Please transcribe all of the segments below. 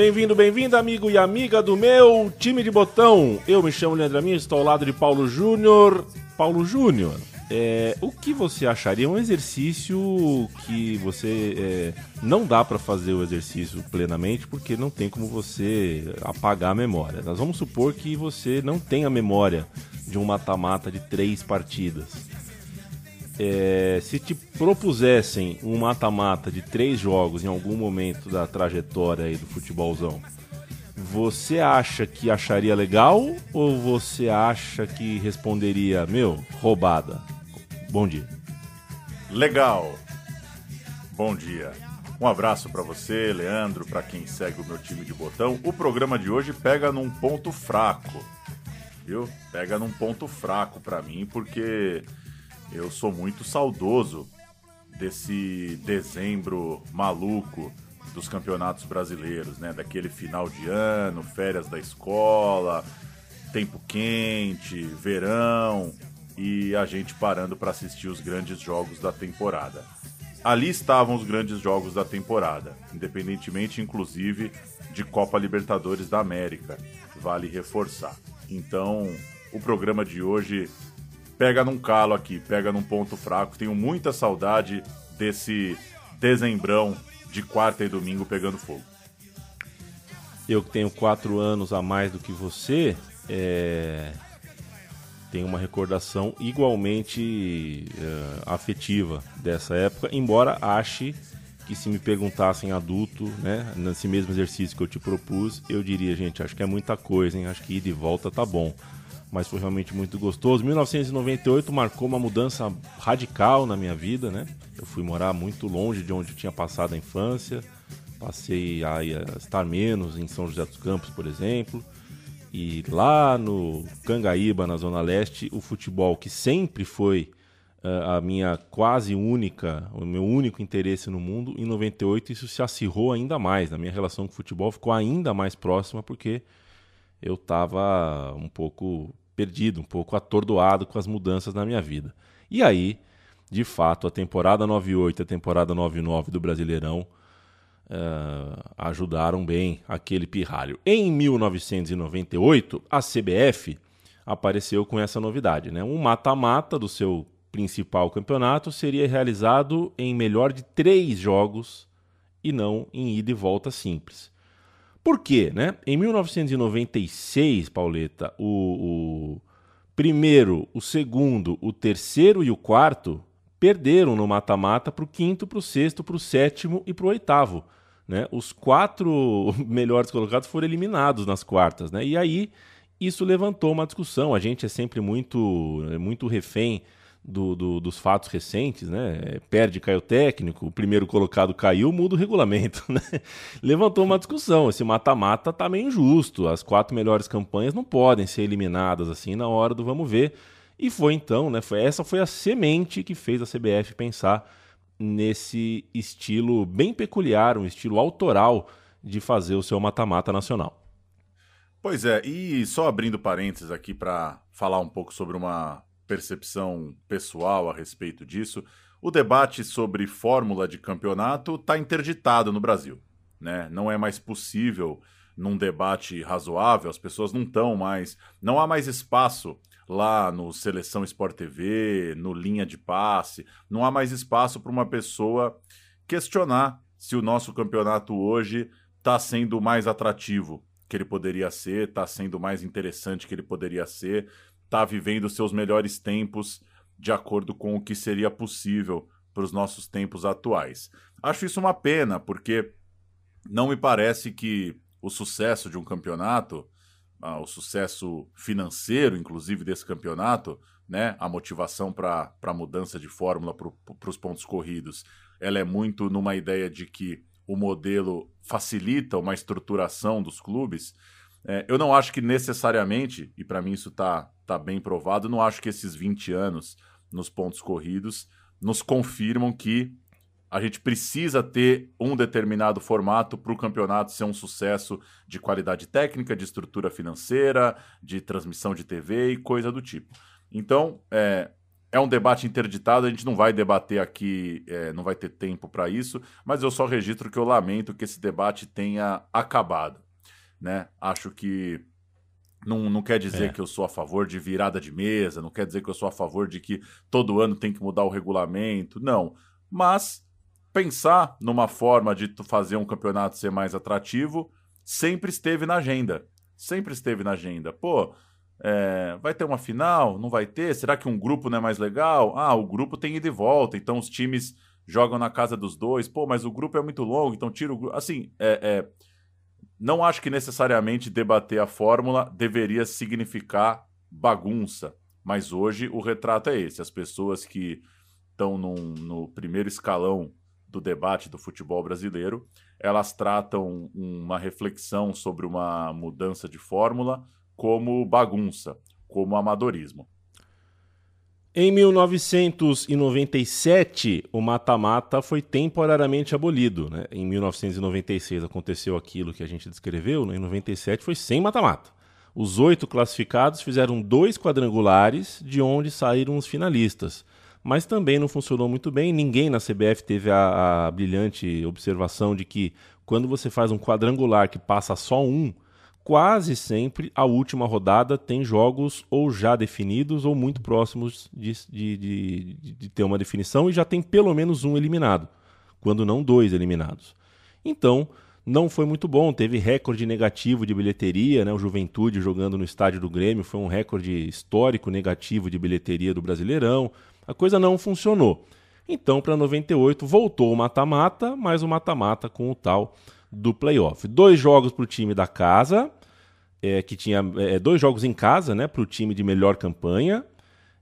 Bem-vindo, bem-vinda, amigo e amiga do meu time de botão. Eu me chamo Leandro Amin, estou ao lado de Paulo Júnior. Paulo Júnior, é, o que você acharia um exercício que você é, não dá para fazer o exercício plenamente porque não tem como você apagar a memória? Nós vamos supor que você não tem a memória de um mata-mata de três partidas. É, se te propusessem um mata-mata de três jogos em algum momento da trajetória aí do futebolzão, você acha que acharia legal ou você acha que responderia, meu, roubada? Bom dia. Legal. Bom dia. Um abraço pra você, Leandro, pra quem segue o meu time de botão. O programa de hoje pega num ponto fraco. Viu? Pega num ponto fraco pra mim porque eu sou muito saudoso desse dezembro maluco dos campeonatos brasileiros, né? Daquele final de ano, férias da escola, tempo quente, verão e a gente parando para assistir os grandes jogos da temporada. Ali estavam os grandes jogos da temporada, independentemente inclusive de Copa Libertadores da América, vale reforçar. Então, o programa de hoje pega num calo aqui, pega num ponto fraco. Tenho muita saudade desse dezembrão de quarta e domingo pegando fogo. Eu que tenho quatro anos a mais do que você, é, tenho uma recordação igualmente é, afetiva dessa época, embora ache que se me perguntassem adulto, né, nesse mesmo exercício que eu te propus, eu diria, gente, acho que é muita coisa, hein? Acho que ir de volta tá bom. Mas foi realmente muito gostoso. 1998 marcou uma mudança radical na minha vida, né? Eu fui morar muito longe de onde tinha passado a infância. Passei a a estar menos em São José dos Campos, por exemplo. E lá no Cangaíba, na Zona Leste, o futebol, que sempre foi ah, a minha quase única, o meu único interesse no mundo, em 98 isso se acirrou ainda mais. A minha relação com o futebol ficou ainda mais próxima porque eu estava um pouco perdido, um pouco atordoado com as mudanças na minha vida. E aí, de fato, a temporada 98 e a temporada 99 do Brasileirão eh, ajudaram bem aquele pirralho. Em 1998, a CBF apareceu com essa novidade, né? Um mata-mata do seu principal campeonato seria realizado em melhor de três jogos e não em ida e volta simples. Por quê, né? Em 1996, Pauleta, o, o primeiro, o segundo, o terceiro e o quarto perderam no mata-mata para o quinto, para o sexto, para o sétimo e para o oitavo. Né? Os quatro melhores colocados foram eliminados nas quartas. Né? E aí isso levantou uma discussão. A gente é sempre muito, é muito refém do, do- dos fatos recentes, né? Perde, cai o técnico, o primeiro colocado caiu, muda o regulamento, né? Levantou uma discussão. Esse mata-mata tá meio injusto. As quatro melhores campanhas não podem ser eliminadas assim na hora do vamos ver. E foi então, né? Foi, essa foi a semente que fez a CBF pensar nesse estilo bem peculiar, um estilo autoral de fazer o seu mata-mata nacional. Pois é, e só abrindo parênteses aqui para falar um pouco sobre uma percepção pessoal a respeito disso, o debate sobre fórmula de campeonato está interditado no Brasil. Né? Não é mais possível, num debate razoável, as pessoas não estão mais. Não há mais espaço lá no Seleção Sport TV, no Linha de Passe, não há mais espaço para uma pessoa questionar se o nosso campeonato hoje está sendo mais atrativo que ele poderia ser, está sendo mais interessante que ele poderia ser, está vivendo seus melhores tempos de acordo com o que seria possível para os nossos tempos atuais. Acho isso uma pena, porque não me parece que o sucesso de um campeonato, ah, o sucesso financeiro, inclusive, desse campeonato, né, a motivação para a mudança de fórmula para os pontos corridos, ela é muito numa ideia de que o modelo facilita uma estruturação dos clubes, é, eu não acho que necessariamente, e para mim isso está tá bem provado, não acho que esses 20 anos nos pontos corridos nos confirmam que a gente precisa ter um determinado formato para o campeonato ser um sucesso de qualidade técnica, de estrutura financeira, de transmissão de TV e coisa do tipo. Então, é, é um debate interditado, a gente não vai debater aqui, é, não vai ter tempo para isso, mas eu só registro que eu lamento que esse debate tenha acabado. Né? Acho que não, não quer dizer é. que eu sou a favor de virada de mesa, não quer dizer que eu sou a favor de que todo ano tem que mudar o regulamento, não. Mas pensar numa forma de fazer um campeonato ser mais atrativo sempre esteve na agenda. Sempre esteve na agenda. Pô, é, vai ter uma final? Não vai ter? Será que um grupo não é mais legal? Ah, o grupo tem ida e volta, então os times jogam na casa dos dois. Pô, mas o grupo é muito longo, então tira o grupo. Assim, é, é, não acho que necessariamente debater a fórmula deveria significar bagunça. Mas hoje o retrato é esse: as pessoas que estão no primeiro escalão do debate do futebol brasileiro, elas tratam uma reflexão sobre uma mudança de fórmula como bagunça, como amadorismo. Em 1997, o mata-mata foi temporariamente abolido. Né? Em 1996 aconteceu aquilo que a gente descreveu, né? em 97 foi sem mata-mata. Os oito classificados fizeram dois quadrangulares, de onde saíram os finalistas mas também não funcionou muito bem. Ninguém na CBF teve a, a brilhante observação de que quando você faz um quadrangular que passa só um, quase sempre a última rodada tem jogos ou já definidos ou muito próximos de, de, de, de, ter uma definição e já tem pelo menos um eliminado, quando não dois eliminados. Então, não foi muito bom, teve recorde negativo de bilheteria, né? o Juventude jogando no estádio do Grêmio foi um recorde histórico negativo de bilheteria do Brasileirão a coisa não funcionou. Então, para 98, voltou o mata-mata, mas o mata-mata com o tal do playoff. Dois jogos para o time da casa, é, que tinha é, dois jogos em casa, né, para o time de melhor campanha,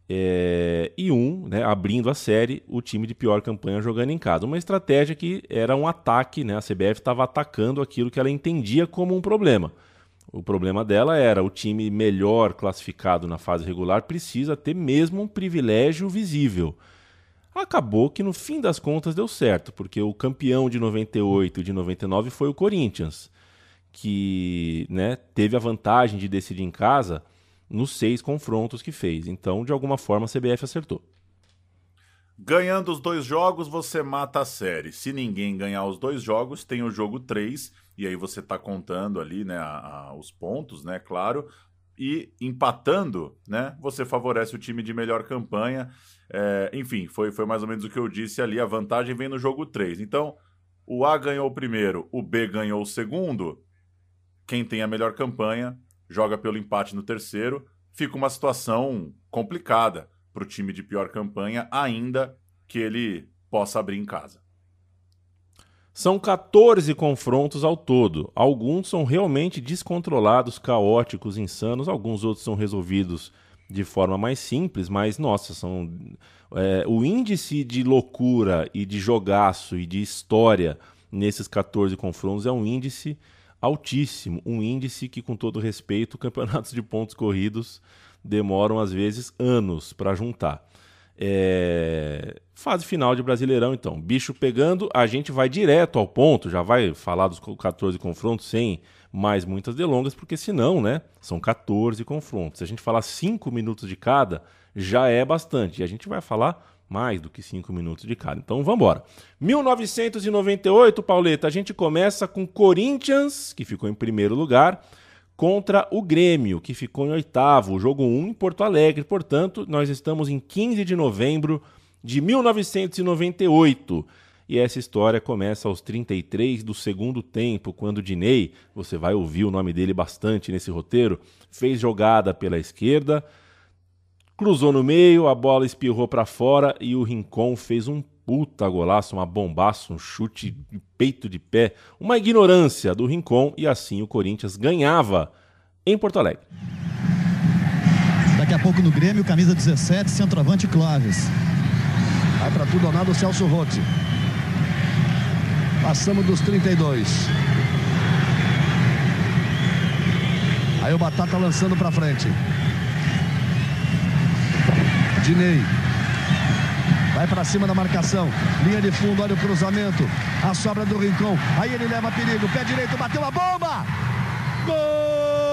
é, e um, né, abrindo a série, o time de pior campanha jogando em casa. Uma estratégia que era um ataque, né, a CBF estava atacando aquilo que ela entendia como um problema. O problema dela era o time melhor classificado na fase regular precisa ter mesmo um privilégio visível. Acabou que no fim das contas deu certo, porque o campeão de 98 e de 99 foi o Corinthians, que né, teve a vantagem de decidir em casa nos seis confrontos que fez. Então, de alguma forma, a CBF acertou. Ganhando os dois jogos, você mata a série. Se ninguém ganhar os dois jogos, tem o jogo 3, e aí você está contando ali né, a, a, os pontos, né? Claro. E empatando, né? Você favorece o time de melhor campanha. É, enfim, foi, foi mais ou menos o que eu disse ali. A vantagem vem no jogo 3. Então, o A ganhou o primeiro, o B ganhou o segundo. Quem tem a melhor campanha joga pelo empate no terceiro. Fica uma situação complicada para o time de pior campanha, ainda que ele possa abrir em casa. São 14 confrontos ao todo. Alguns são realmente descontrolados, caóticos, insanos, alguns outros são resolvidos de forma mais simples, mas nossa, são é, o índice de loucura e de jogaço e de história nesses 14 confrontos é um índice altíssimo, um índice que, com todo respeito, campeonatos de pontos corridos demoram às vezes anos para juntar. É... Fase final de Brasileirão, então. Bicho pegando, a gente vai direto ao ponto, já vai falar dos 14 confrontos sem mais muitas delongas, porque senão, né, são 14 confrontos. Se a gente falar 5 minutos de cada, já é bastante. E a gente vai falar mais do que 5 minutos de cada. Então vamos embora. 1998, Pauleta, a gente começa com Corinthians, que ficou em primeiro lugar, contra o Grêmio, que ficou em oitavo, jogo 1 em Porto Alegre. Portanto, nós estamos em 15 de novembro de 1998. E essa história começa aos 33 do segundo tempo, quando o Dinei, você vai ouvir o nome dele bastante nesse roteiro, fez jogada pela esquerda, cruzou no meio, a bola espirrou para fora e o Rincon fez um puta golaço, uma bombaça, um chute de peito de pé, uma ignorância do Rincon e assim o Corinthians ganhava em Porto Alegre. Daqui a pouco no Grêmio, camisa 17, centroavante Clóvis. Vai para tudo ou nada o Celso Rotti. Passamos dos 32. Aí o Batata lançando para frente. Dinei. Vai para cima da marcação. Linha de fundo, olha o cruzamento. A sobra do Rincão. Aí ele leva perigo. Pé direito, bateu a bomba. Gol!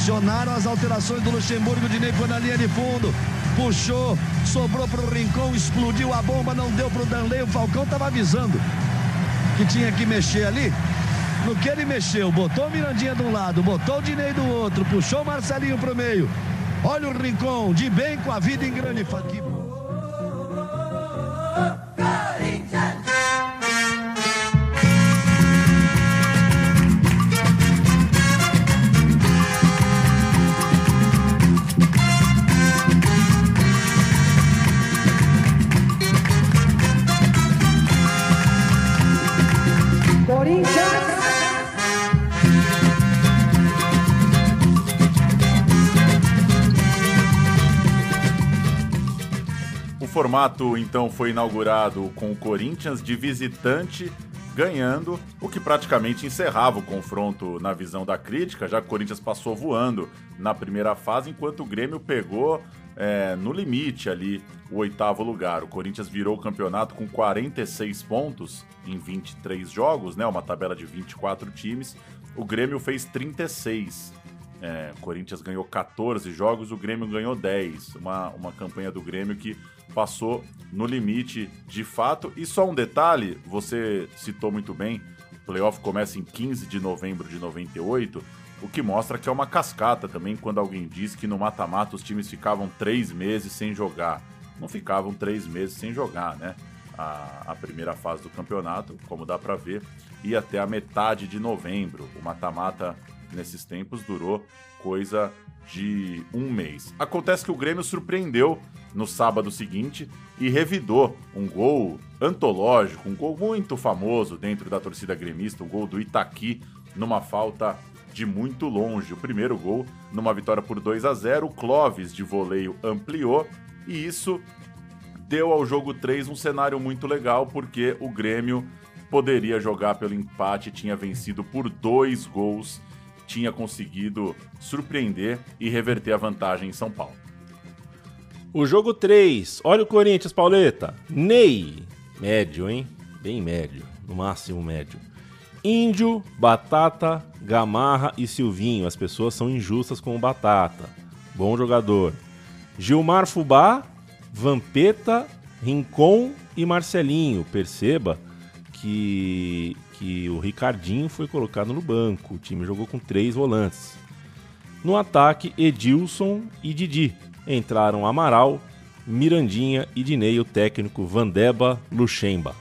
Funcionaram as alterações do Luxemburgo. Dinei foi na linha de fundo. Puxou, sobrou para o Rincon, explodiu a bomba, não deu para o Danley. O Falcão estava avisando que tinha que mexer ali. No que ele mexeu, botou o Mirandinha de um lado, botou o Dinei do outro, puxou o Marcelinho para o meio. Olha o Rincon, de bem com a vida em grande fatia. Formato então foi inaugurado com o Corinthians de visitante ganhando, o que praticamente encerrava o confronto na visão da crítica, já que o Corinthians passou voando na primeira fase, enquanto o Grêmio pegou é, no limite ali o oitavo lugar. O Corinthians virou o campeonato com 46 pontos em 23 jogos, né? Uma tabela de 24 times. O Grêmio fez 36. É, o Corinthians ganhou 14 jogos, o Grêmio ganhou 10. Uma, uma campanha do Grêmio que passou no limite de fato. E só um detalhe: você citou muito bem, o playoff começa em 15 de novembro de 98, o que mostra que é uma cascata também quando alguém diz que no mata-mata os times ficavam três meses sem jogar. Não ficavam três meses sem jogar, né? A, a primeira fase do campeonato, como dá para ver, e até a metade de novembro. O mata-mata nesses tempos durou coisa de um mês. Acontece que o Grêmio surpreendeu no sábado seguinte e revidou um gol antológico, um gol muito famoso dentro da torcida gremista, o gol do Itaqui numa falta de muito longe. O primeiro gol numa vitória por 2 a 0, o Clóvis de voleio ampliou e isso deu ao jogo 3 um cenário muito legal porque o Grêmio poderia jogar pelo empate, tinha vencido por dois gols tinha conseguido surpreender e reverter a vantagem em São Paulo. O jogo 3, olha o Corinthians, Pauleta. Ney, médio, hein? Bem médio, no máximo médio. Índio, Batata, Gamarra e Silvinho. As pessoas são injustas com o Batata. Bom jogador. Gilmar Fubá, Vampeta, Rincon e Marcelinho. Perceba que, que o Ricardinho foi colocado no banco. O time jogou com três volantes. No ataque, Edilson e Didi. Entraram Amaral, Mirandinha e Dinei, o técnico Vandeba Luxemba.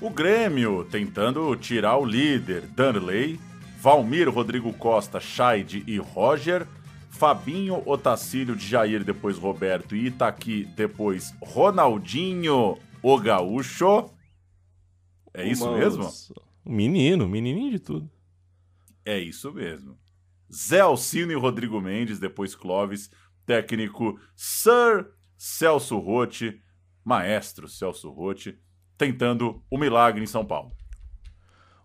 O Grêmio tentando tirar o líder, Danley, Valmir, Rodrigo Costa, Scheid e Roger, Fabinho, Otacílio, Jair, depois Roberto e Itaqui, depois Ronaldinho, o Gaúcho. É isso mesmo? Menino, menininho de tudo. É isso mesmo. Zé Alcino e Rodrigo Mendes, depois Clóvis, técnico Sir Celso Rotti, maestro Celso Rotti, tentando o milagre em São Paulo.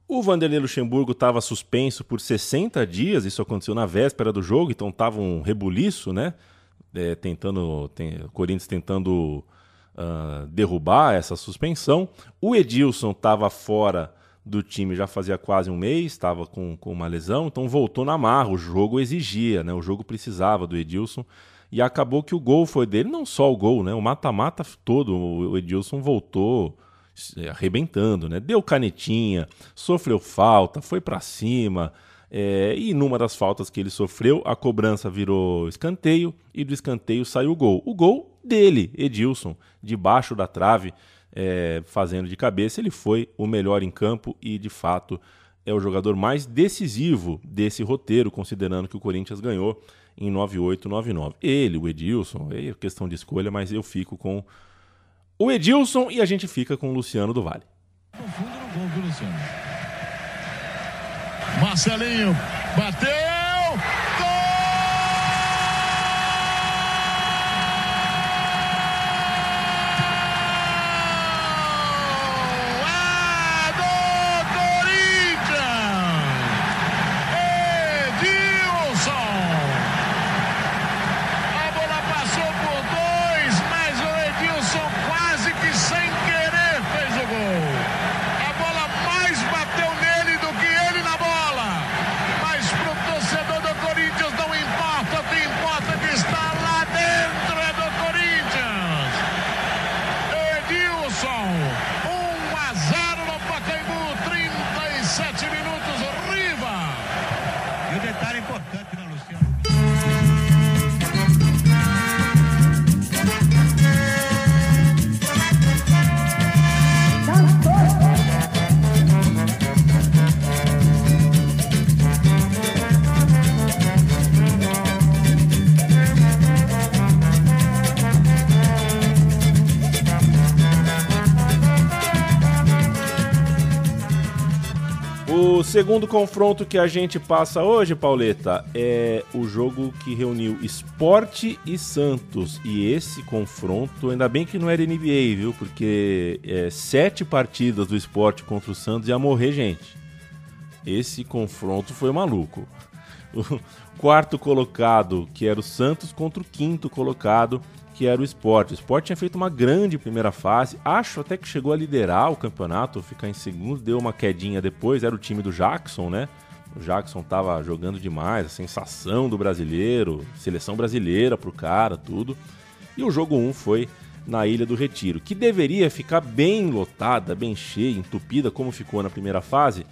O Vanderlei Luxemburgo estava suspenso por 60 dias, isso aconteceu na véspera do jogo, então estava um rebuliço, né? É, tentando, tem, Corinthians tentando uh, derrubar essa suspensão. O Edilson estava fora do time já fazia quase um mês, estava com, com uma lesão, então voltou na marra. O jogo exigia, né? O jogo precisava do Edilson. E acabou que o gol foi dele, não só o gol, né? O mata-mata todo. O Edilson voltou arrebentando, né? Deu canetinha, sofreu falta, foi para cima. É, e numa das faltas que ele sofreu, a cobrança virou escanteio e do escanteio saiu o gol. O gol dele, Edilson, debaixo da trave. É, fazendo de cabeça, ele foi o melhor em campo e, de fato, é o jogador mais decisivo desse roteiro, considerando que o Corinthians ganhou em 98, 99. Ele, o Edilson, é questão de escolha, mas eu fico com o Edilson e a gente fica com o Luciano do Vale. Marcelinho bateu! O segundo confronto que a gente passa hoje, Pauleta, é o jogo que reuniu Esporte e Santos. E esse confronto, ainda bem que não era NBA, viu? Porque é, sete partidas do esporte contra o Santos ia morrer gente. Esse confronto foi maluco. O quarto colocado, que era o Santos, contra o quinto colocado, que era o Sport. O Sport tinha feito uma grande primeira fase, acho até que chegou a liderar o campeonato, ficar em segundo, deu uma quedinha depois, era o time do Jackson, né? O Jackson tava jogando demais, a sensação do brasileiro, seleção brasileira pro cara, tudo. E o jogo 1 foi na Ilha do Retiro, que deveria ficar bem lotada, bem cheia, entupida, como ficou na primeira fase,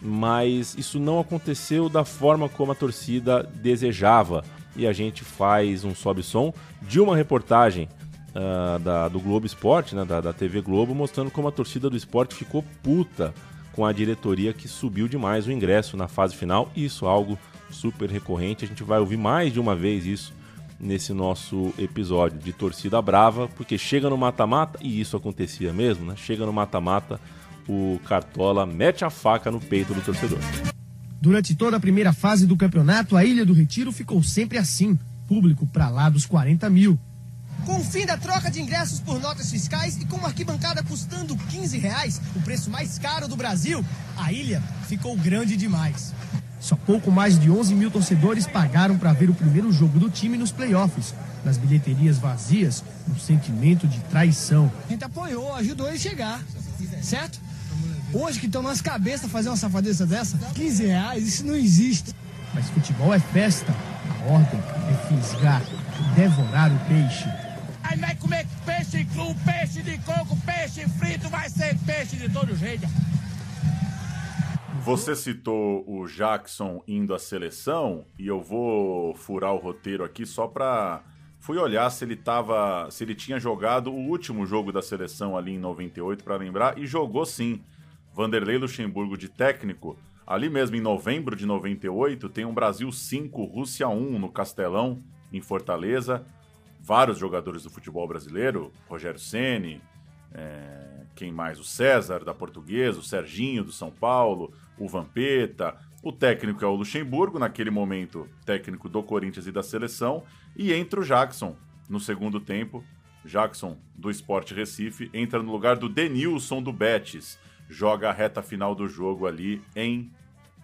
mas isso não aconteceu da forma como a torcida desejava. E a gente faz um sobe-som de uma reportagem ah, da- do Globo Esporte, né, da, da TV Globo, mostrando como a torcida do esporte ficou puta com a diretoria que subiu demais o ingresso na fase final. Isso é algo super recorrente. A gente vai ouvir mais de uma vez isso nesse nosso episódio de torcida brava, porque chega no mata-mata, e isso acontecia mesmo, né? Chega no mata-mata, o Cartola mete a faca no peito do torcedor. Durante toda a primeira fase do campeonato, a Ilha do Retiro ficou sempre assim, público para lá dos 40 mil. Com o fim da troca de ingressos por notas fiscais e com uma arquibancada custando 15 reais, o preço mais caro do Brasil, a ilha ficou grande demais. Só pouco mais de 11 mil torcedores pagaram para ver o primeiro jogo do time nos playoffs. Nas bilheterias vazias, um sentimento de traição. A gente apoiou, ajudou ele a chegar, certo? Hoje que estão nas cabeças fazer uma safadeza dessa, 15 reais, isso não existe. Mas futebol é festa. A ordem é fisgar, devorar o peixe. Aí vai comer peixe cru, peixe de coco, peixe frito, vai ser peixe de todo jeito. Você citou o Jackson indo à seleção e eu vou furar o roteiro aqui só pra. Fui olhar se ele tava, se ele tinha jogado o último jogo da seleção ali em 98 pra lembrar e jogou sim. Vanderlei Luxemburgo de técnico, ali mesmo em novembro de 98, tem um Brasil 5, Rússia 1 no Castelão, em Fortaleza. Vários jogadores do futebol brasileiro, Rogério Ceni, é, quem mais? O César da Portuguesa, o Serginho do São Paulo, o Vampeta. O técnico é o Luxemburgo, naquele momento técnico do Corinthians e da seleção, e entra o Jackson no segundo tempo. Jackson do Sport Recife entra no lugar do Denilson do Betis, joga a reta final do jogo ali em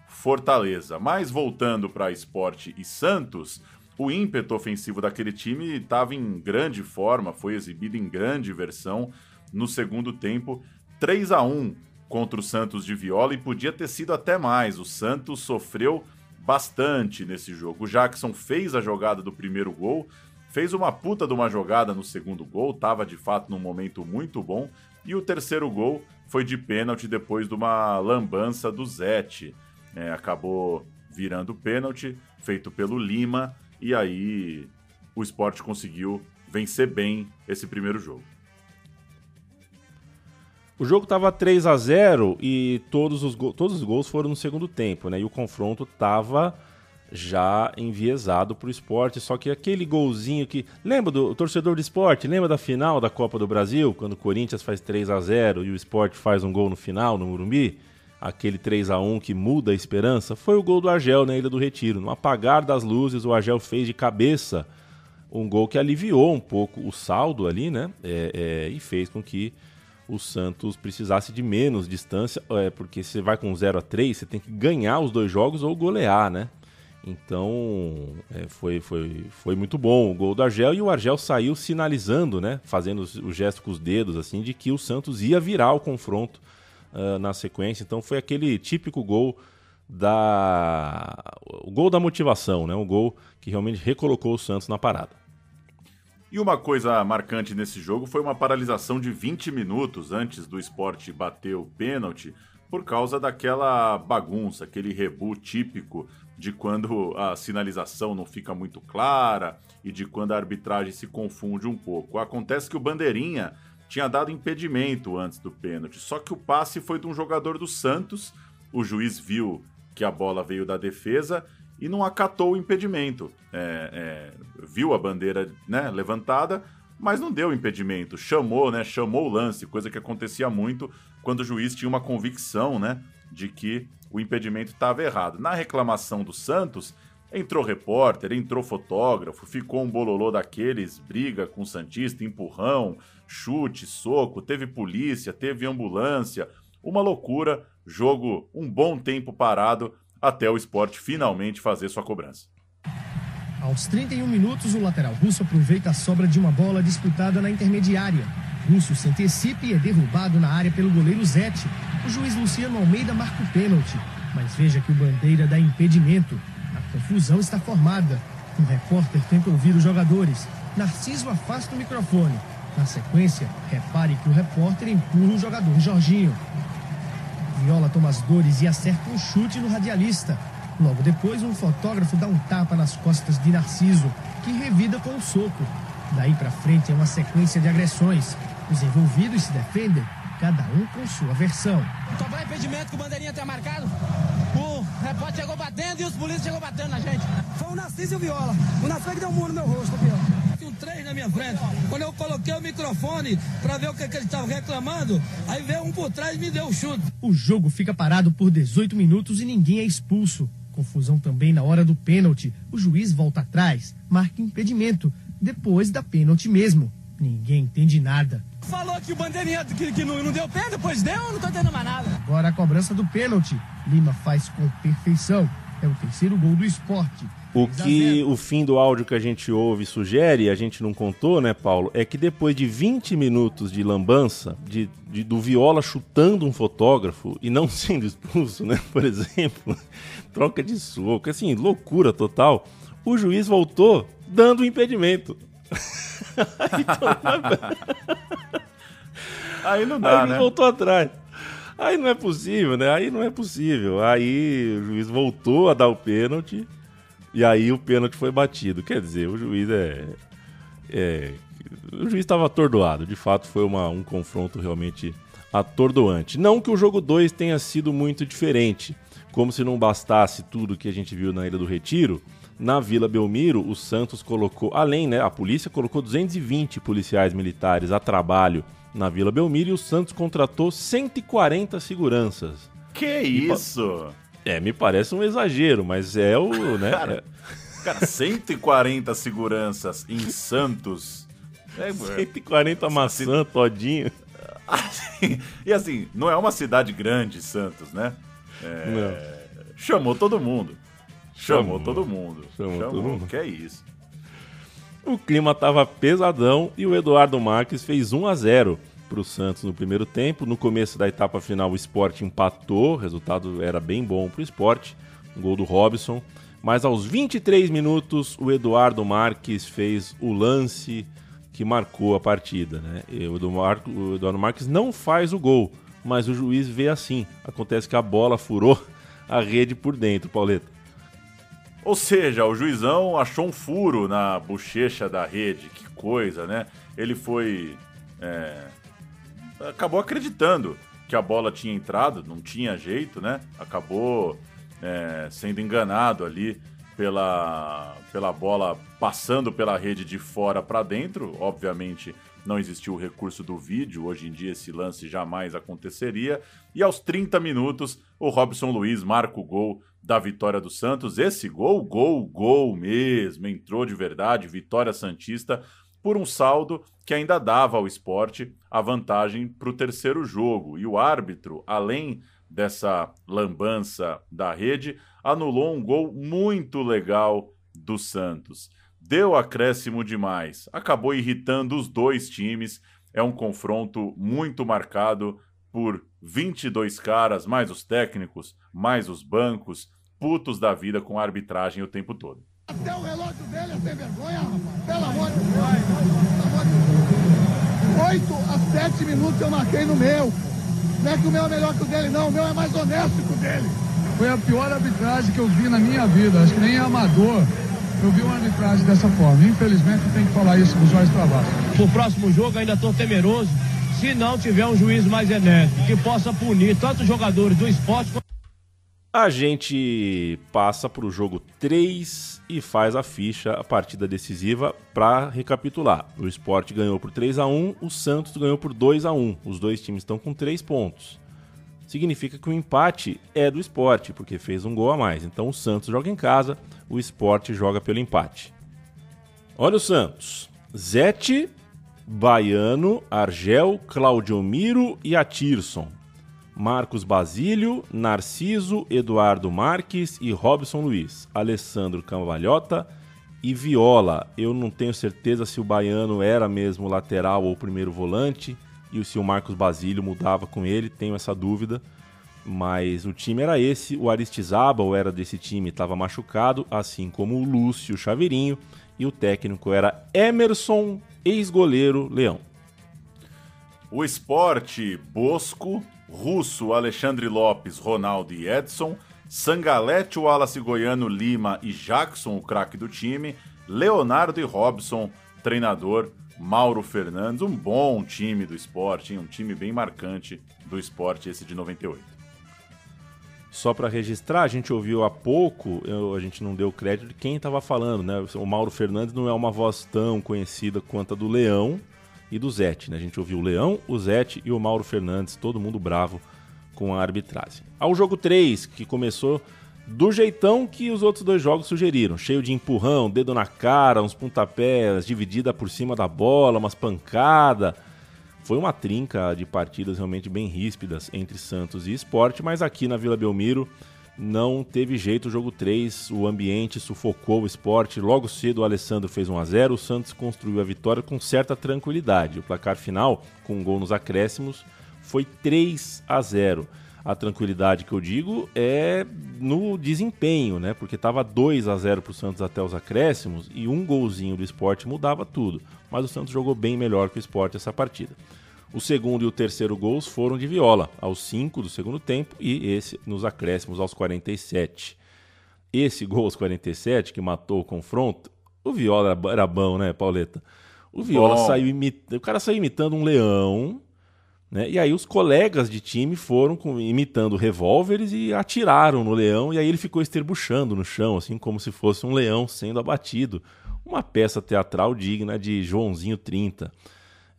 Fortaleza. Mas voltando para Esporte e Santos, o ímpeto ofensivo daquele time estava em grande forma, foi exibido em grande versão no segundo tempo, 3 a 1 contra o Santos de Viola e podia ter sido até mais. O Santos sofreu bastante nesse jogo. O Jackson fez a jogada do primeiro gol, fez uma puta de uma jogada no segundo gol, estava de fato num momento muito bom, e o terceiro gol foi de pênalti depois de uma lambança do Zete. É, acabou virando pênalti, feito pelo Lima, e aí o esporte conseguiu vencer bem esse primeiro jogo. O jogo tava 3 a 0 e todos os, todos os gols foram no segundo tempo, né? E o confronto tava já enviesado pro esporte. Só que aquele golzinho que. Lembra do torcedor do esporte? Lembra da final da Copa do Brasil? Quando o Corinthians faz 3 a 0 e o esporte faz um gol no final, no Morumbi? Aquele 3 a 1 que muda a esperança? Foi o gol do Argel na Ilha do Retiro. No apagar das luzes, o Argel fez de cabeça um gol que aliviou um pouco o saldo ali, né? É, é, e fez com que o Santos precisasse de menos distância, é, porque você vai com 0 a 3 você tem que ganhar os dois jogos ou golear, né? Então é, foi, foi, foi muito bom o gol do Argel e o Argel saiu sinalizando, né? Fazendo o gesto com os dedos, assim, de que o Santos ia virar o confronto uh, na sequência. Então foi aquele típico gol da. O gol da motivação, né? O gol que realmente recolocou o Santos na parada. E uma coisa marcante nesse jogo foi uma paralisação de 20 minutos antes do esporte bater o pênalti, por causa daquela bagunça, aquele rebu típico de quando a sinalização não fica muito clara e de quando a arbitragem se confunde um pouco. Acontece que o Bandeirinha tinha dado impedimento antes do pênalti, só que o passe foi de um jogador do Santos, o juiz viu que a bola veio da defesa e não acatou o impedimento. É, é, viu a bandeira né, levantada, mas não deu impedimento. Chamou, né? Chamou o lance, coisa que acontecia muito quando o juiz tinha uma convicção, né? De que o impedimento estava errado. Na reclamação do Santos, entrou repórter, entrou fotógrafo, ficou um bololô daqueles, briga com o Santista, empurrão, chute, soco, teve polícia, teve ambulância, uma loucura, jogo um bom tempo parado até o esporte finalmente fazer sua cobrança. Aos 31 minutos, o lateral russo aproveita a sobra de uma bola disputada na intermediária. Russo se antecipa e é derrubado na área pelo goleiro Zete. O juiz Luciano Almeida marca o pênalti, mas veja que o bandeira dá impedimento. A confusão está formada. Um repórter tenta ouvir os jogadores. Narciso afasta o microfone. Na sequência, repare que o repórter empurra o jogador Jorginho. Viola toma as dores e acerta um chute no radialista. Logo depois, um fotógrafo dá um tapa nas costas de Narciso, que revida com um soco. Daí para frente é uma sequência de agressões. Os envolvidos se defendem, cada um com sua versão. Cobrar impedimento que o bandeirinha tem marcado. O repórter chegou batendo e os polícias chegou batendo na gente. Foi o Narciso e o Viola. O Narciso que deu um muro no meu rosto, pior. Tinha um três na minha frente. Quando eu coloquei o microfone para ver o que, que ele estava reclamando, aí veio um por trás e me deu um chute. O jogo fica parado por 18 minutos e ninguém é expulso. Confusão também na hora do pênalti. O juiz volta atrás, marca impedimento, depois da pênalti mesmo. Ninguém entende nada. Falou que o bandeirinha que, que não, não deu pé, depois deu, não tô entendendo mais nada. Agora a cobrança do pênalti. Lima faz com perfeição. É o terceiro gol do esporte. O 3 a que 0. o fim do áudio que a gente ouve sugere, a gente não contou, né, Paulo? É que depois de 20 minutos de lambança, de, de- do Viola chutando um fotógrafo e não sendo expulso, né, por exemplo, troca de soco, assim, loucura total, o juiz voltou dando o impedimento. Aí não Aí dá, ele né? voltou atrás. Aí não é possível, né? Aí não é possível. Aí o juiz voltou a dar o pênalti e aí o pênalti foi batido. Quer dizer, o juiz é. é- o juiz estava atordoado. De fato, foi uma- um confronto realmente atordoante. Não que o jogo 2 tenha sido muito diferente. Como se não bastasse tudo que a gente viu na Ilha do Retiro, na Vila Belmiro, o Santos colocou, além, né, a polícia colocou 220 policiais militares a trabalho na Vila Belmiro e o Santos contratou 140 seguranças. Que isso? É, me parece um exagero, mas é o, né? Cara, é- Cara, 140 seguranças em Santos. É, 140 maçã todinho. assim, e assim, não é uma cidade grande, Santos, né? É, Chamou todo mundo. Chamou, Chamou. todo mundo. Chamou todo mundo. Que é isso. O clima tava pesadão e o Eduardo Marques fez 1 a 0 pro Santos no primeiro tempo. No começo da etapa final, o Sport empatou, o resultado era bem bom pro Sport, um gol do Robson. Mas aos 23 minutos, o Eduardo Marques fez o lance que marcou a partida. Né? E o, Eduardo, o Eduardo Marques não faz o gol, mas o juiz vê assim. Acontece que a bola furou a rede por dentro, Pauleta. Ou seja, o juizão achou um furo na bochecha da rede. Que coisa, né? Ele foi é, acabou acreditando que a bola tinha entrado, não tinha jeito, né? Acabou é, sendo enganado ali pela, pela bola passando pela rede de fora para dentro. Obviamente não existiu o recurso do vídeo, hoje em dia esse lance jamais aconteceria. E aos 30 minutos, o Robson Luiz marca o gol da vitória do Santos. Esse gol, gol, gol mesmo, entrou de verdade, vitória Santista por um saldo que ainda dava ao esporte a vantagem para o terceiro jogo. E o árbitro, além dessa lambança da rede, anulou um gol muito legal do Santos. Deu acréscimo demais, acabou irritando os dois times. É um confronto muito marcado por 22 caras, mais os técnicos, mais os bancos, putos da vida com a arbitragem o tempo todo. Até o relógio dele é sem vergonha, rapaz. Pelo amor de Deus. Oito a sete minutos eu marquei no meu. Não é que o meu é melhor que o dele, não. O meu é mais honesto que o dele. Foi a pior arbitragem que eu vi na minha vida. Acho que nem amador eu vi uma arbitragem dessa forma. Infelizmente, tem que falar isso do Jorge Travasso. Pro próximo jogo, ainda estou temeroso. Se não tiver um juiz mais enérgico, que possa punir tanto os jogadores do esporte quanto a gente passa para o jogo 3 e faz a ficha, a partida decisiva, para recapitular. O Sport ganhou por 3 a 1 o Santos ganhou por 2 a 1 Os dois times estão com 3 pontos. Significa que o empate é do Sport, porque fez um gol a mais. Então o Santos joga em casa, o Sport joga pelo empate. Olha o Santos. Zete, Baiano, Argel, Claudio Miro e Atirson. Marcos Basílio, Narciso, Eduardo Marques e Robson Luiz, Alessandro Cambalhota e Viola. Eu não tenho certeza se o Baiano era mesmo lateral ou primeiro volante e se o Marcos Basílio mudava com ele, tenho essa dúvida. Mas o time era esse, o Aristizábal era desse time, estava machucado, assim como o Lúcio Chaveirinho, e o técnico era Emerson, ex-goleiro Leão. O esporte Bosco Russo, Alexandre Lopes, Ronaldo e Edson, Sangalete, Wallace Goiano, Lima e Jackson, o craque do time, Leonardo e Robson, treinador, Mauro Fernandes, um bom time do esporte, hein? um time bem marcante do esporte, esse de 98. Só para registrar, a gente ouviu há pouco, eu, a gente não deu crédito de quem estava falando, né? O Mauro Fernandes não é uma voz tão conhecida quanto a do Leão, e do Zete. Né? A gente ouviu o Leão, o Zete e o Mauro Fernandes, todo mundo bravo com a arbitragem. Ao jogo 3, que começou do jeitão que os outros dois jogos sugeriram, cheio de empurrão, dedo na cara, uns pontapés, dividida por cima da bola, umas pancadas. Foi uma trinca de partidas realmente bem ríspidas entre Santos e Esporte, mas aqui na Vila Belmiro não teve jeito o jogo 3, o ambiente sufocou o esporte. Logo cedo o Alessandro fez 1 a 0 o Santos construiu a vitória com certa tranquilidade. O placar final, com um gol nos acréscimos, foi 3 a 0 A tranquilidade que eu digo é no desempenho, né? Porque estava 2 a 0 para o Santos até os acréscimos e um golzinho do esporte mudava tudo. Mas o Santos jogou bem melhor que o esporte essa partida. O segundo e o terceiro gols foram de Viola, aos 5 do segundo tempo, e esse nos acréscimos aos 47. Esse gol aos 47, que matou o confronto, o Viola era bom, né, Pauleta? O Viola bom. saiu imitando. O cara saiu imitando um leão, né? E aí os colegas de time foram com, imitando revólveres e atiraram no leão, e aí ele ficou esterbuchando no chão, assim como se fosse um leão sendo abatido. Uma peça teatral digna de Joãozinho 30.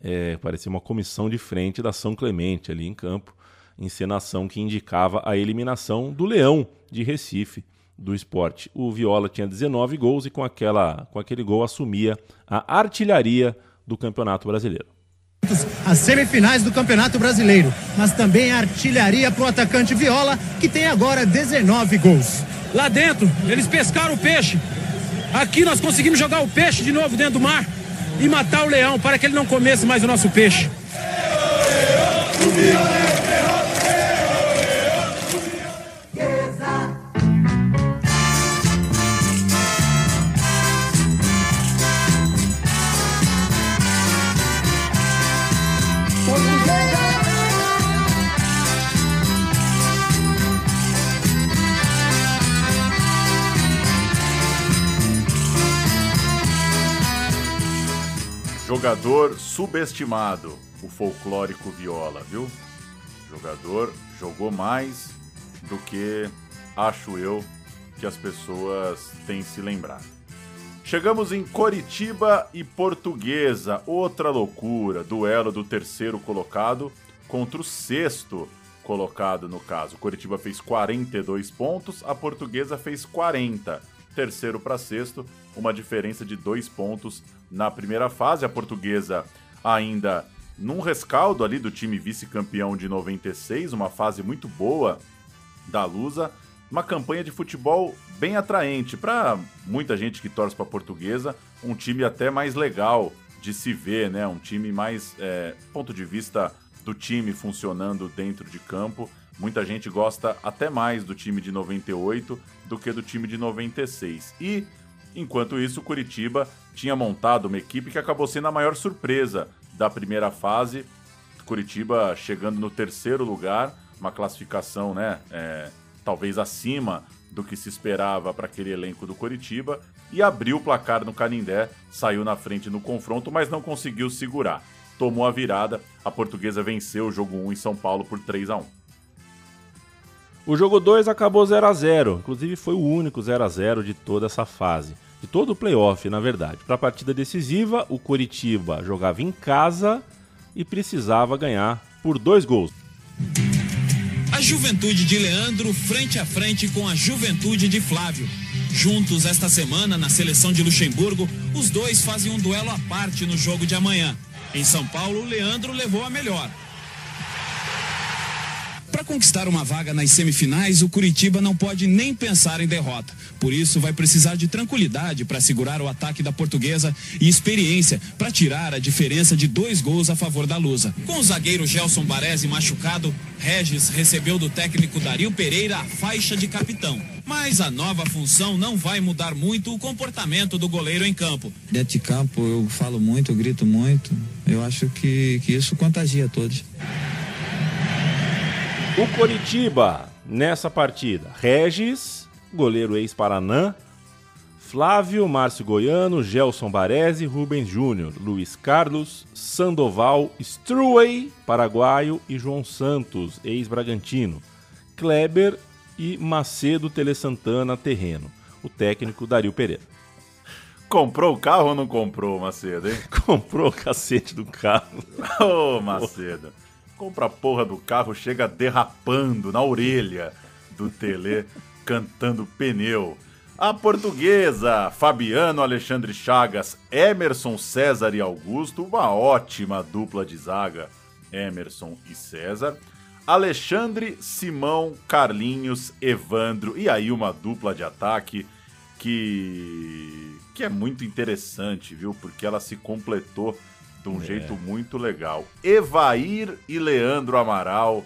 É, parecia uma comissão de frente da São Clemente ali em campo, encenação que indicava a eliminação do Leão de Recife do esporte. O Viola tinha 19 gols e com, aquela, com aquele gol assumia a artilharia do Campeonato Brasileiro. As semifinais do Campeonato Brasileiro, mas também a artilharia para o atacante Viola, que tem agora 19 gols. Lá dentro, eles pescaram o peixe. Aqui nós conseguimos jogar o peixe de novo dentro do mar e matar o leão para que ele não comesse mais o nosso peixe. Jogador subestimado, o folclórico Viola, viu? Jogador jogou mais do que acho eu que as pessoas têm se lembrado. Chegamos em Coritiba e Portuguesa, outra loucura, duelo do terceiro colocado contra o sexto colocado no caso. Coritiba fez 42 pontos, a Portuguesa fez 40. Terceiro para sexto, uma diferença de dois pontos na primeira fase. A Portuguesa ainda num rescaldo ali do time vice-campeão de 96, uma fase muito boa da Lusa, uma campanha de futebol bem atraente para muita gente que torce para a Portuguesa, um time até mais legal de se ver, né? Um time mais é, ponto de vista do time funcionando dentro de campo. Muita gente gosta até mais do time de 98 do que do time de 96. E enquanto isso, Curitiba tinha montado uma equipe que acabou sendo a maior surpresa da primeira fase. Curitiba chegando no terceiro lugar, uma classificação, né? É, talvez acima do que se esperava para aquele elenco do Curitiba e abriu o placar no Canindé, saiu na frente no confronto, mas não conseguiu segurar. Tomou a virada, a portuguesa venceu o jogo 1 em São Paulo por 3 a 1 O jogo 2 acabou 0 a 0 inclusive foi o único 0 a 0 de toda essa fase. De todo o playoff, na verdade. Para a partida decisiva, o Curitiba jogava em casa e precisava ganhar por dois gols. A juventude de Leandro frente a frente com a juventude de Flávio. Juntos esta semana na seleção de Luxemburgo, os dois fazem um duelo à parte no jogo de amanhã. Em São Paulo, Leandro levou a melhor. Para conquistar uma vaga nas semifinais, o Curitiba não pode nem pensar em derrota. Por isso, vai precisar de tranquilidade para segurar o ataque da portuguesa e experiência para tirar a diferença de dois gols a favor da Lusa. Com o zagueiro Gelson Baresi machucado, Regis recebeu do técnico Dario Pereira a faixa de capitão. Mas a nova função não vai mudar muito o comportamento do goleiro em campo. Dentro de campo eu falo muito, eu grito muito. Eu acho que, que isso contagia todos. O Coritiba, nessa partida, Regis, goleiro ex-Paranã, Flávio, Márcio Goiano, Gelson Baresi, Rubens Júnior, Luiz Carlos, Sandoval, Struway, paraguaio e João Santos, ex-Bragantino, Kleber e Macedo Tele Santana, terreno. O técnico Dario Pereira. Comprou o carro ou não comprou, Macedo, hein? Comprou o cacete do carro. Ô, Macedo compra a porra do carro, chega derrapando na orelha do Tele, cantando pneu. A portuguesa, Fabiano Alexandre Chagas, Emerson César e Augusto, uma ótima dupla de zaga, Emerson e César. Alexandre, Simão, Carlinhos, Evandro, e aí uma dupla de ataque que, que é muito interessante, viu? Porque ela se completou de um é. jeito muito legal. Evair e Leandro Amaral.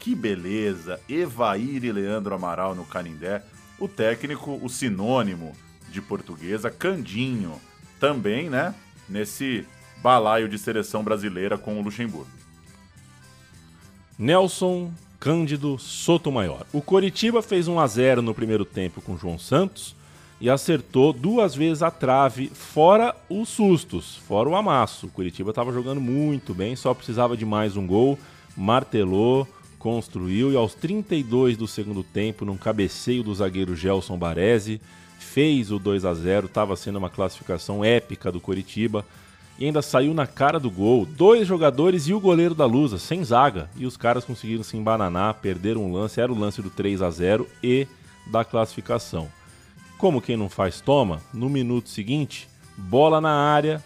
Que beleza! Evair e Leandro Amaral no Canindé. O técnico, o sinônimo de portuguesa, Candinho. Também, né? Nesse balaio de seleção brasileira com o Luxemburgo. Nelson Cândido Sotomayor. O Coritiba fez 1 a 0 no primeiro tempo com João Santos e acertou duas vezes a trave, fora os sustos, fora o amasso. O Curitiba estava jogando muito bem, só precisava de mais um gol, martelou, construiu e aos 32 do segundo tempo, num cabeceio do zagueiro Gelson Baresi, fez o 2 a 0 estava sendo uma classificação épica do Curitiba e ainda saiu na cara do gol. Dois jogadores e o goleiro da Lusa, sem zaga. E os caras conseguiram se embananar, perderam um lance, era o lance do 3 a 0 e da classificação. Como quem não faz toma, no minuto seguinte, bola na área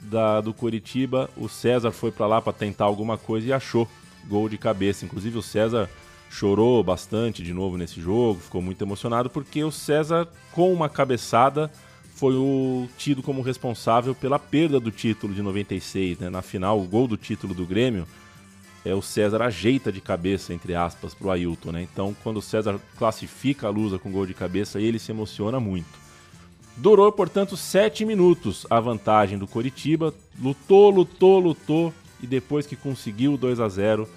da, do Curitiba, o César foi para lá para tentar alguma coisa e achou gol de cabeça. Inclusive o César chorou bastante de novo nesse jogo, ficou muito emocionado porque o César com uma cabeçada foi o tido como responsável pela perda do título de 96, né? Na final, o gol do título do Grêmio é, o César ajeita de cabeça, entre aspas, para o Ailton. Né? Então, quando o César classifica a Lusa com gol de cabeça, ele se emociona muito. Durou, portanto, sete minutos a vantagem do Coritiba. Lutou, lutou, lutou. E depois que conseguiu o 2 a 0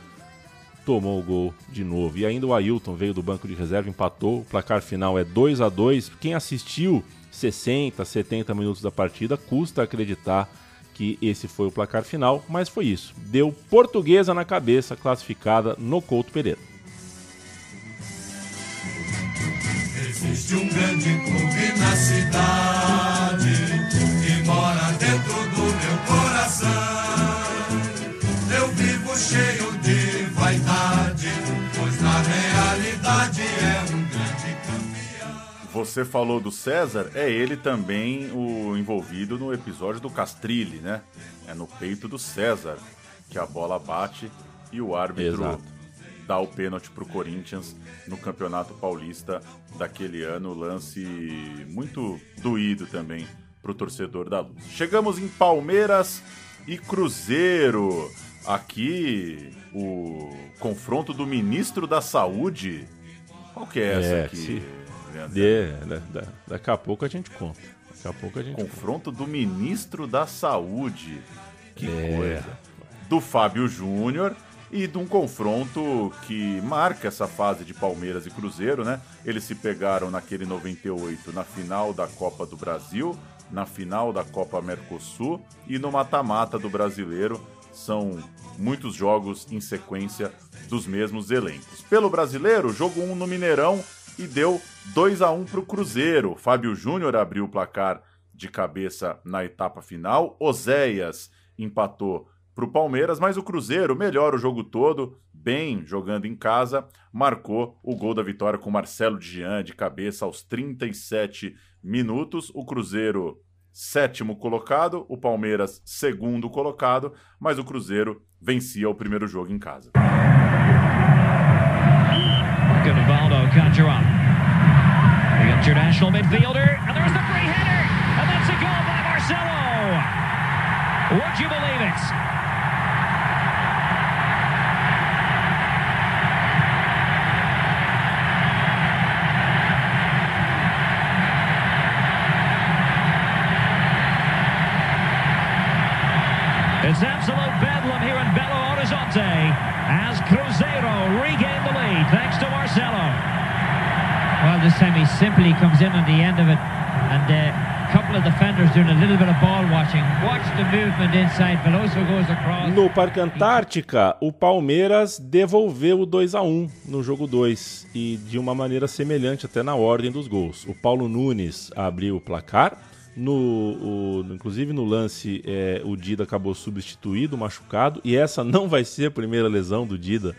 tomou o gol de novo. E ainda o Ailton veio do banco de reserva, empatou. O placar final é 2 a 2 Quem assistiu 60, 70 minutos da partida, custa acreditar que esse foi o placar final, mas foi isso. Deu portuguesa na cabeça, classificada no Couto Pereira. Existe um grande clube na cidade que mora dentro do meu coração. Eu vivo cheio de vaidade, pois na realidade é um. Você falou do César, é ele também o envolvido no episódio do Castrilli, né? É no peito do César que a bola bate e o árbitro Exato. dá o pênalti pro Corinthians no Campeonato Paulista daquele ano, lance muito doído também pro torcedor da Luz. Chegamos em Palmeiras e Cruzeiro. Aqui o confronto do ministro da Saúde. Qual que é essa É, aqui? se- Leandro? É, da- da- daqui a pouco a gente conta. Daqui a pouco a gente Confronto do ministro da Saúde. Que É. coisa. Do Fábio Júnior e de um confronto que marca essa fase de Palmeiras e Cruzeiro, né? Eles se pegaram naquele 98 na final da Copa do Brasil, na final da Copa Mercosul e no mata-mata do Brasileiro. São muitos jogos em sequência dos mesmos elencos. Pelo Brasileiro, jogo 1 no Mineirão e deu 2 a 1 para o Cruzeiro. Fábio Júnior abriu o placar de cabeça na etapa final. Oséias empatou para o Palmeiras, mas o Cruzeiro, melhor o jogo todo, bem jogando em casa, marcou o gol da vitória com Marcelo Dian de cabeça aos 37 minutos. O Cruzeiro, sétimo colocado, o Palmeiras, segundo colocado, mas o Cruzeiro vencia o primeiro jogo em casa. Conjure. The international midfielder, and there's the free header, and that's a goal by Marcelo. Would you believe it? It's absolute bedlam here in Belo Horizonte as Cruzeiro regain the lead thanks to Marcelo. Well, simply comes in on the end of it, and a couple of defenders doing a little bit of ball watching. Watch the movement inside. Veloso goes across. No Parque Antártica, o Palmeiras devolveu o 2 a 1 no jogo 2 e de uma maneira semelhante até na ordem dos gols. O Paulo Nunes abriu o placar. No, o- inclusive no lance, é, o Dida acabou substituído, machucado, e essa não vai ser a primeira lesão do Dida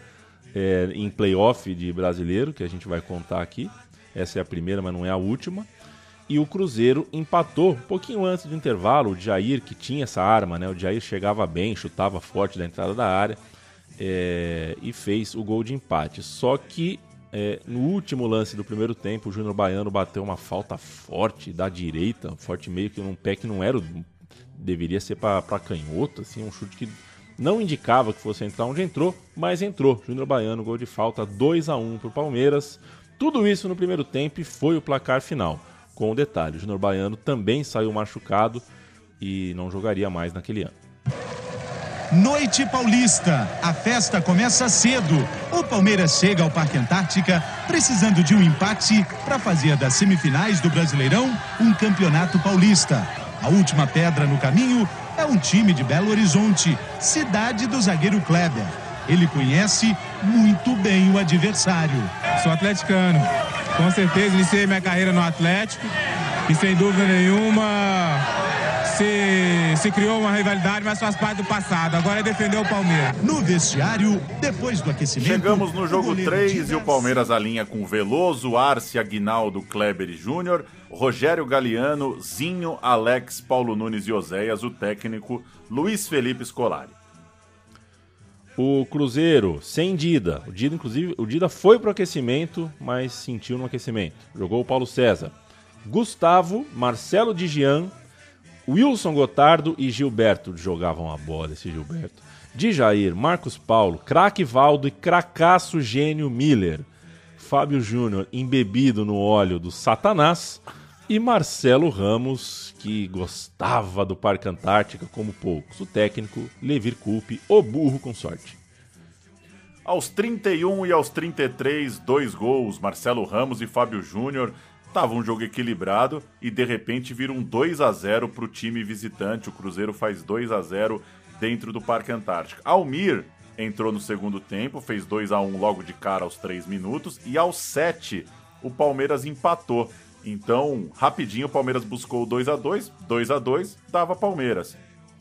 é, em playoff de brasileiro, que a gente vai contar aqui. Essa é a primeira, mas não é a última. E o Cruzeiro empatou um pouquinho antes do intervalo. O Jair, que tinha essa arma, né? O Jair chegava bem, chutava forte da entrada da área é, e fez o gol de empate. Só que é, no último lance do primeiro tempo, o Júnior Baiano bateu uma falta forte da direita, forte meio que num pé que não era deveria ser para canhoto, assim, um chute que não indicava que fosse entrar onde entrou, mas entrou. Júnior Baiano, gol de falta 2 a 1 para o Palmeiras. Tudo isso no primeiro tempo e foi o placar final. Com o detalhe, o Júnior Baiano também saiu machucado e não jogaria mais naquele ano. Noite Paulista. A festa começa cedo. O Palmeiras chega ao Parque Antártica precisando de um empate para fazer das semifinais do Brasileirão um campeonato paulista. A última pedra no caminho é um time de Belo Horizonte, cidade do zagueiro Kleber. Ele conhece muito bem o adversário. Sou atleticano. Com certeza iniciei minha carreira no Atlético e sem dúvida nenhuma se, se criou uma rivalidade, mas faz parte do passado. Agora é defender o Palmeiras. No vestiário, depois do aquecimento. Chegamos no jogo goleiro 3 e o Palmeiras alinha com Veloso, Arce, Aguinaldo, Kleber e Júnior, Rogério Galeano, Zinho, Alex, Paulo Nunes e Oséias, o técnico Luiz Felipe Scolari. O Cruzeiro, sem Dida. O Dida, inclusive, o Dida foi pro aquecimento, mas sentiu no aquecimento. Jogou o Paulo César. Gustavo, Marcelo Digian, Wilson Gotardo e Gilberto jogavam a bola, esse Gilberto. Dijair, Marcos Paulo, craque Valdo e cracaço gênio Miller. Fábio Júnior, embebido no óleo do Satanás. E Marcelo Ramos, que gostava do Parque Antártica como poucos. O técnico, Levir Culpe, o burro com sorte. Aos 31 e aos 33, dois gols, Marcelo Ramos e Fábio Júnior Tava um jogo equilibrado e de repente vira um 2 a 0 pro time visitante. O Cruzeiro faz 2 a 0 dentro do Parque Antártica. Almir entrou no segundo tempo, fez 2 a 1 logo de cara aos 3 minutos e aos 7 o Palmeiras empatou. Então, rapidinho o Palmeiras buscou o 2 a 2, 2 a 2, dava Palmeiras.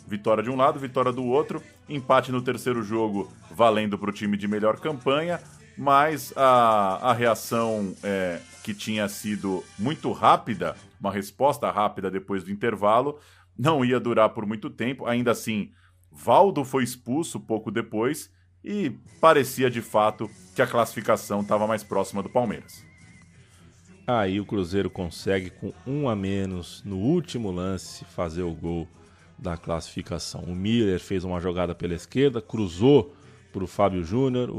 Vitória de um lado, vitória do outro, empate no terceiro jogo, valendo para o time de melhor campanha, mas a, a reação é, que tinha sido muito rápida, uma resposta rápida depois do intervalo, não ia durar por muito tempo. Ainda assim, Valdo foi expulso pouco depois e parecia de fato que a classificação estava mais próxima do Palmeiras. Aí o Cruzeiro consegue, com um a menos no último lance, fazer o gol da classificação. O Miller fez uma jogada pela esquerda, cruzou para o Fábio Júnior,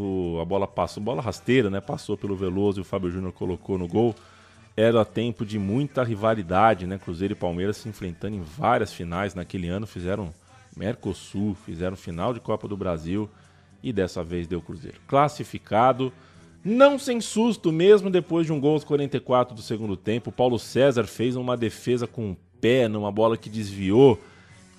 a bola passou, bola rasteira, né? Passou pelo Veloso e o Fábio Júnior colocou no gol. Era tempo de muita rivalidade, né? Cruzeiro e Palmeiras se enfrentando em várias finais naquele ano, fizeram Mercosul, fizeram final de Copa do Brasil e dessa vez deu Cruzeiro. Classificado, não sem susto, mesmo depois de um gol aos 44 do segundo tempo, Paulo César fez uma defesa com o pé numa bola que desviou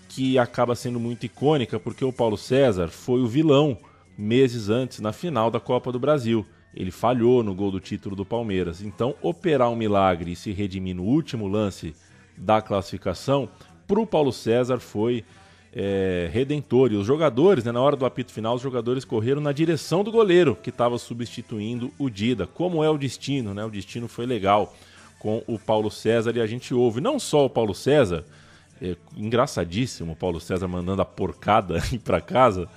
que acaba sendo muito icônica, porque o Paulo César foi o vilão meses antes na final da Copa do Brasil. Ele falhou no gol do título do Palmeiras. Então, operar um milagre e se redimir no último lance da classificação, para o Paulo César foi é, redentor. E os jogadores, né, na hora do apito final, os jogadores correram na direção do goleiro, que estava substituindo o Dida. Como é o destino, né? O destino foi legal com o Paulo César e a gente ouve não só o Paulo César, é, engraçadíssimo o Paulo César mandando a porcada para casa,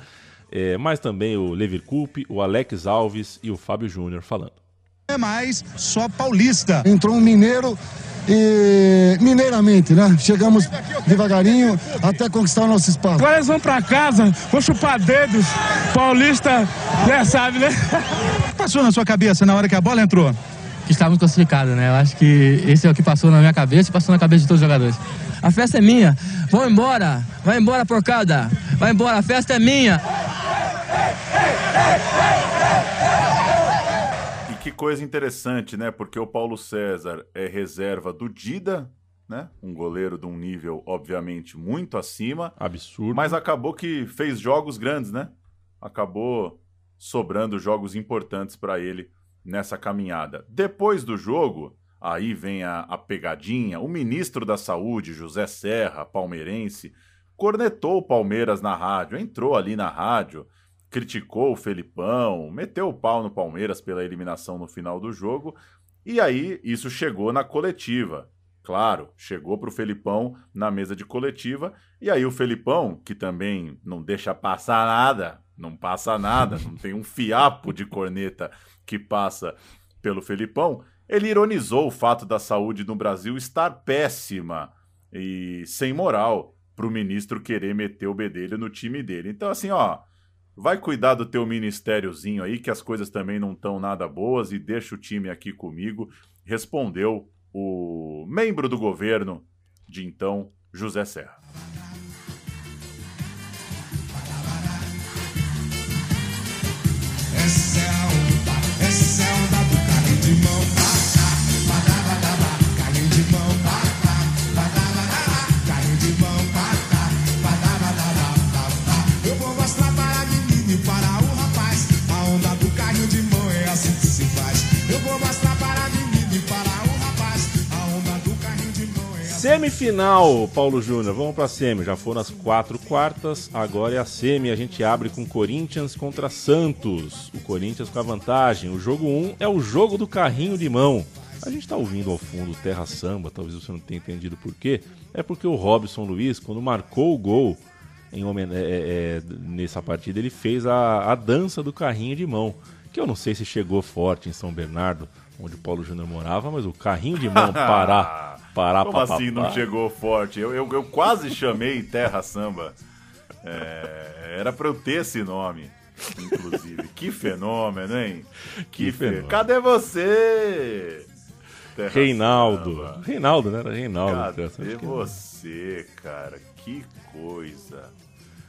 é, mas também o Lever Coupe, o Alex Alves e o Fábio Júnior falando. É mais só paulista. Entrou um mineiro e mineiramente, né? Chegamos devagarinho até conquistar o nosso espaço. Agora eles vão pra casa, vão chupar dedos. Paulista, já sabe, né? Passou na sua cabeça na hora que a bola entrou? Que estávamos classificados, né? Eu acho que esse é o que passou na minha cabeça e passou na cabeça de todos os jogadores. A festa é minha. Vão embora. Vai embora, porcada. Vai embora, a festa é minha. E que coisa interessante, né? Porque o Paulo César é reserva do Dida, né? Um goleiro de um nível, obviamente, muito acima. Absurdo. Mas acabou que fez jogos grandes, né? Acabou sobrando jogos importantes para ele nessa caminhada. Depois do jogo, aí vem a, a, pegadinha. O ministro da Saúde, José Serra, palmeirense, cornetou o Palmeiras na rádio, entrou ali na rádio, criticou o Felipão, meteu o pau no Palmeiras pela eliminação no final do jogo. E aí isso chegou na coletiva. Claro, chegou para o Felipão na mesa de coletiva. E aí o Felipão, que também não deixa passar nada, não passa nada, não tem um fiapo de corneta que passa pelo Felipão, ele ironizou o fato da saúde no Brasil estar péssima e sem moral para o ministro querer meter o bedelho no time dele. Então, assim, ó, vai cuidar do teu ministériozinho aí, que as coisas também não estão nada boas, e deixa o time aqui comigo, respondeu o membro do governo de então, José Serra. Semifinal, Paulo Júnior. Vamos pra semi. Já foram as quatro quartas, agora é a semi. A gente abre com Corinthians contra Santos. O Corinthians com a vantagem. O jogo 1 um é o jogo do carrinho de mão. A gente tá ouvindo ao fundo Terra Samba, talvez você não tenha entendido por quê. É porque o Robson Luiz, quando marcou o gol em homen- é, é, é, nessa partida, ele fez a, a dança do carrinho de mão. Que eu não sei se chegou forte em São Bernardo, onde o Paulo Júnior morava, mas o carrinho de mão parar, parar, Como pá, assim não chegou forte? Eu, eu, eu quase chamei Terra Samba. É, era pra eu ter esse nome, inclusive. que fenômeno, hein? Que, Que fenômeno. fenômeno. Cadê você? Terra Reinaldo. Samba. Reinaldo, né? Era Reinaldo. Cadê você, cara? Que coisa.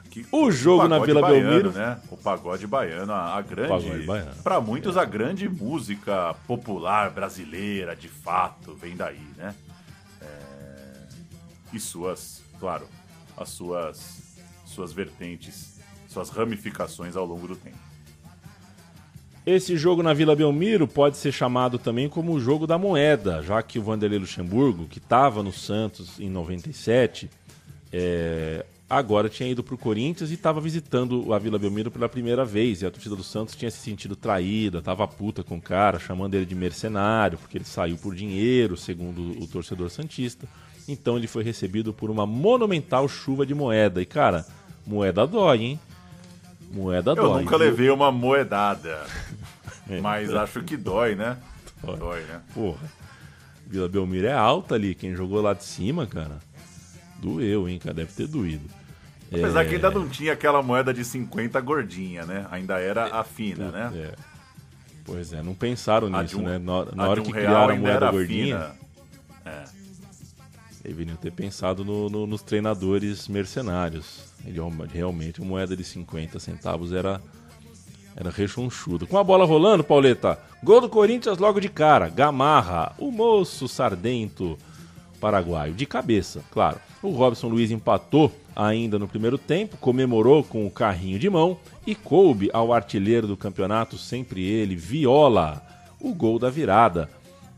Que- O jogo na pagode Vila baiano, Belmiro. né? O pagode baiano, a, a grande, Pagode baiano. para muitos a grande música popular brasileira, de fato, vem daí, né? E suas, claro, as suas suas vertentes, suas ramificações ao longo do tempo. Esse jogo na Vila Belmiro pode ser chamado também como o jogo da moeda, já que o Vanderlei Luxemburgo, que estava no Santos em 97, é, agora tinha ido para o Corinthians e estava visitando a Vila Belmiro pela primeira vez. E a torcida do Santos tinha se sentido traída, estava puta com o cara, chamando ele de mercenário, porque ele saiu por dinheiro, segundo o torcedor Santista. Então ele foi recebido por uma monumental chuva de moeda. E, cara, moeda dói, hein? Moeda Eu dói. nunca viu? levei uma moedada, É. mas acho que dói, né? Dói. Dói, né? Porra. Vila Belmiro é alta ali. Quem jogou lá de cima, cara, doeu, hein, cara? Deve ter doído. Apesar É, que ainda não tinha aquela moeda de 50 gordinha, né? Ainda era a fina, né? é. Pois é, não pensaram nisso, um- né? Na, na hora um que criaram a moeda gordinha, fina. É. deveriam ter pensado no- no- nos treinadores mercenários. Ele, realmente, a moeda de 50 centavos era, era rechonchuda. Com a bola rolando, Pauleta, gol do Corinthians logo de cara. Gamarra, o moço sardento paraguaio, de cabeça, claro. O Robson Luiz empatou ainda no primeiro tempo, comemorou com o carrinho de mão e coube ao artilheiro do campeonato, sempre ele, Viola, o gol da virada.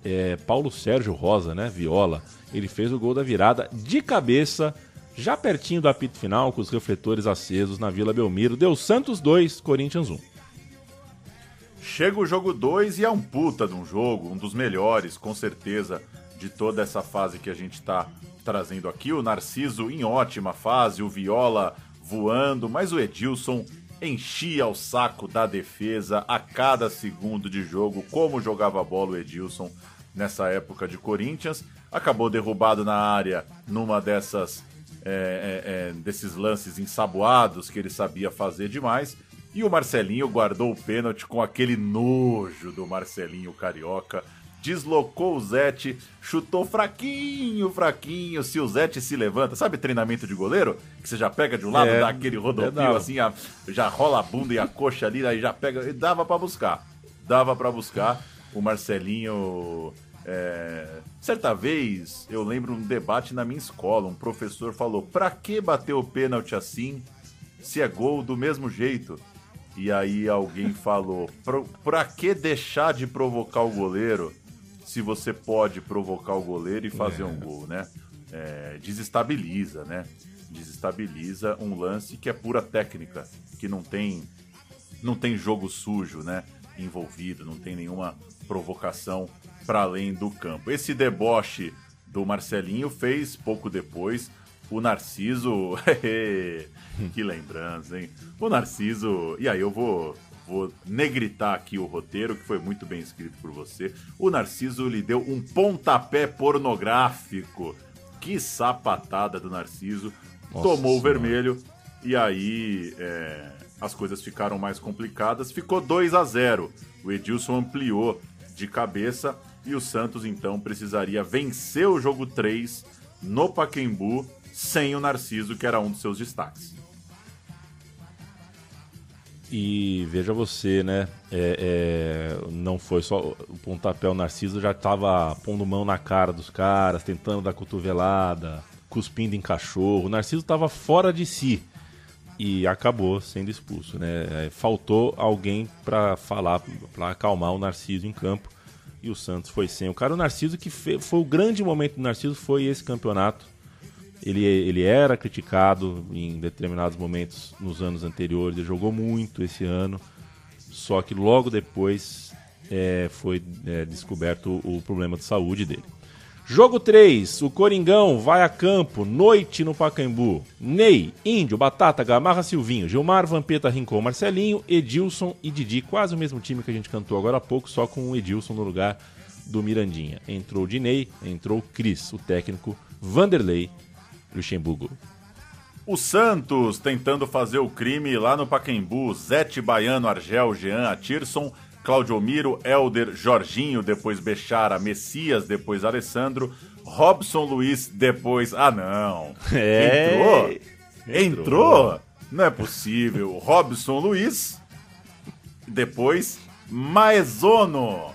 É, Paulo Sérgio Rosa, né? Viola. Ele fez o gol da virada de cabeça, já pertinho do apito final, com os refletores acesos na Vila Belmiro. Deu Santos 2, Corinthians 1. Chega o jogo 2 e é um puta de um jogo, um dos melhores, com certeza, de toda essa fase que a gente está trazendo aqui. O Narciso em ótima fase, o Viola voando, mas o Edilson enchia o saco da defesa a cada segundo de jogo, como jogava a bola o Edilson nessa época de Corinthians. Acabou derrubado na área numa dessas é, é, é, desses lances ensaboados que ele sabia fazer demais. E o Marcelinho guardou o pênalti com aquele nojo do Marcelinho Carioca. Deslocou o Zete, chutou fraquinho, fraquinho. Se o Zete se levanta, sabe treinamento de goleiro? Que você já pega de um lado, É, dá aquele rodopio assim, a- já rola a bunda e a coxa ali, aí já pega. e Dava pra buscar. Dava pra buscar. O Marcelinho. é, Certa vez, eu lembro um debate na minha escola. Um professor falou: pra que bater o pênalti assim se é gol do mesmo jeito? E aí alguém falou: "Pro- pra que deixar de provocar o goleiro se você pode provocar o goleiro e fazer um gol, né? É, desestabiliza, né? Desestabiliza um lance que é pura técnica, que não tem não tem jogo sujo, né? Envolvido, não tem nenhuma provocação para além do campo. Esse deboche do Marcelinho fez pouco depois o Narciso. que lembrança, hein? O Narciso. E aí eu vou. Vou negritar aqui o roteiro, que foi muito bem escrito por você. O Narciso lhe deu um pontapé pornográfico. Que sapatada do Narciso. Nossa Tomou o Senhora. vermelho. E aí é, as coisas ficaram mais complicadas. Ficou 2 a 0 O Edilson ampliou de cabeça. E o Santos então precisaria vencer o jogo 3 no Paquembu sem o Narciso, que era um dos seus destaques. E veja você, né? é, é, não foi só o pontapé, o Narciso já estava pondo mão na cara dos caras, tentando dar cotovelada, cuspindo em cachorro. O Narciso estava fora de si e acabou sendo expulso, né? É, faltou alguém para falar, para acalmar o Narciso em campo e o Santos foi sem. O cara, o Narciso, que fe- foi o grande momento do Narciso, foi esse campeonato. Ele, ele era criticado em determinados momentos nos anos anteriores, ele jogou muito esse ano, só que logo depois é, foi é, descoberto o problema de saúde dele. Jogo 3, o Coringão vai a campo, noite no Pacaembu. Ney, Índio, Batata, Gamarra, Silvinho, Gilmar, Vampeta, Rincon, Marcelinho, Edilson e Didi. Quase o mesmo time que a gente cantou agora há pouco, só com o Edilson no lugar do Mirandinha. Entrou o Dinei, entrou o Cris, o técnico Vanderlei Luxemburgo. O Santos tentando fazer o crime lá no Paquembu. Zete Baiano, Argel, Jean, Atirson, Claudio Miro, Elder, Jorginho, depois Bechara, Messias, depois Alessandro, Robson Luiz, depois. Ah, não! É. Entrou? Entrou? Não é possível. Robson Luiz. Depois, Maezono.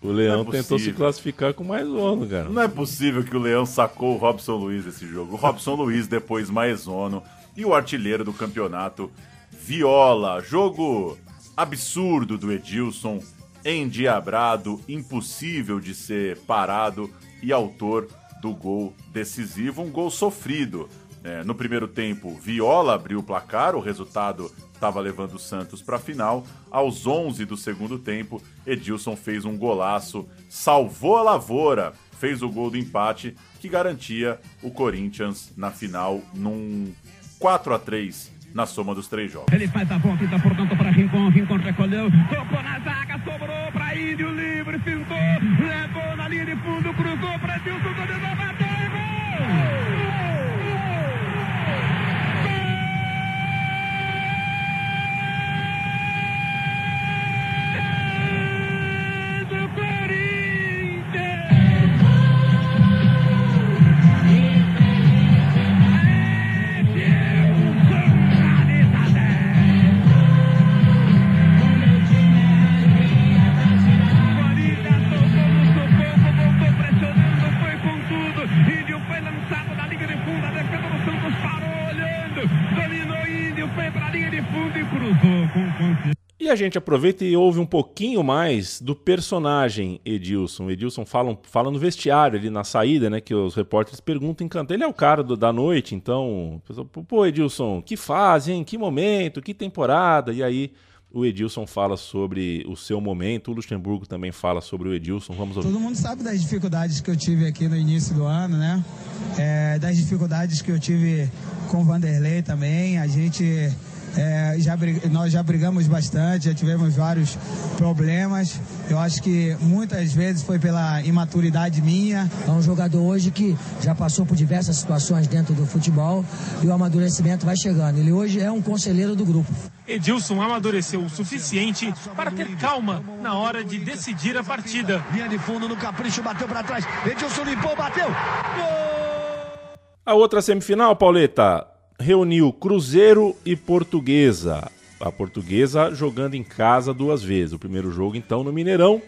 O Leão é tentou se classificar com mais ono, cara. Não é possível que o Leão sacou o Robson Luiz desse jogo. O Robson Luiz, depois Maezono. E o artilheiro do campeonato, Viola. Jogo absurdo do Edilson. Endiabrado, impossível de ser parado. E autor do gol decisivo. Um gol sofrido. É, no primeiro tempo, Viola abriu o placar. O resultado estava levando o Santos para a final. Aos 11 do segundo tempo, Edilson fez um golaço, salvou a lavoura, fez o gol do empate que garantia o Corinthians na final num 4 a 3 na soma dos três jogos. Ele faz a volta, portanto, para Rincon. Rincon recolheu, tocou na zaga, sobrou para Índio livre, fintou, levou na linha de fundo, cruzou para Dilson, bateu e gol! De fundo e cruzou com. E a gente aproveita e ouve um pouquinho mais do personagem Edilson. O Edilson fala, fala no vestiário ali na saída, né? Que os repórteres perguntam encanto. Ele é o cara do- da noite, então. Pô, Edilson, que fase, hein? Que momento, que temporada. E aí o Edilson fala sobre o seu momento. O Luxemburgo também fala sobre o Edilson. Vamos ouvir. Todo mundo sabe das dificuldades que eu tive aqui no início do ano, né? É, das dificuldades que eu tive com o Vanderlei também. A gente é, já nós já brigamos bastante, já tivemos vários problemas. Eu acho que muitas vezes foi pela imaturidade minha. É um jogador hoje que já passou por diversas situações dentro do futebol e o amadurecimento vai chegando. Ele hoje é um conselheiro do grupo. Edilson amadureceu o suficiente para ter calma na hora de decidir a partida. Linha de fundo no capricho, bateu para trás. Edilson limpou, bateu. A outra semifinal, Pauleta, reuniu Cruzeiro e Portuguesa. A Portuguesa jogando em casa duas vezes. O primeiro jogo, então, no Mineirão.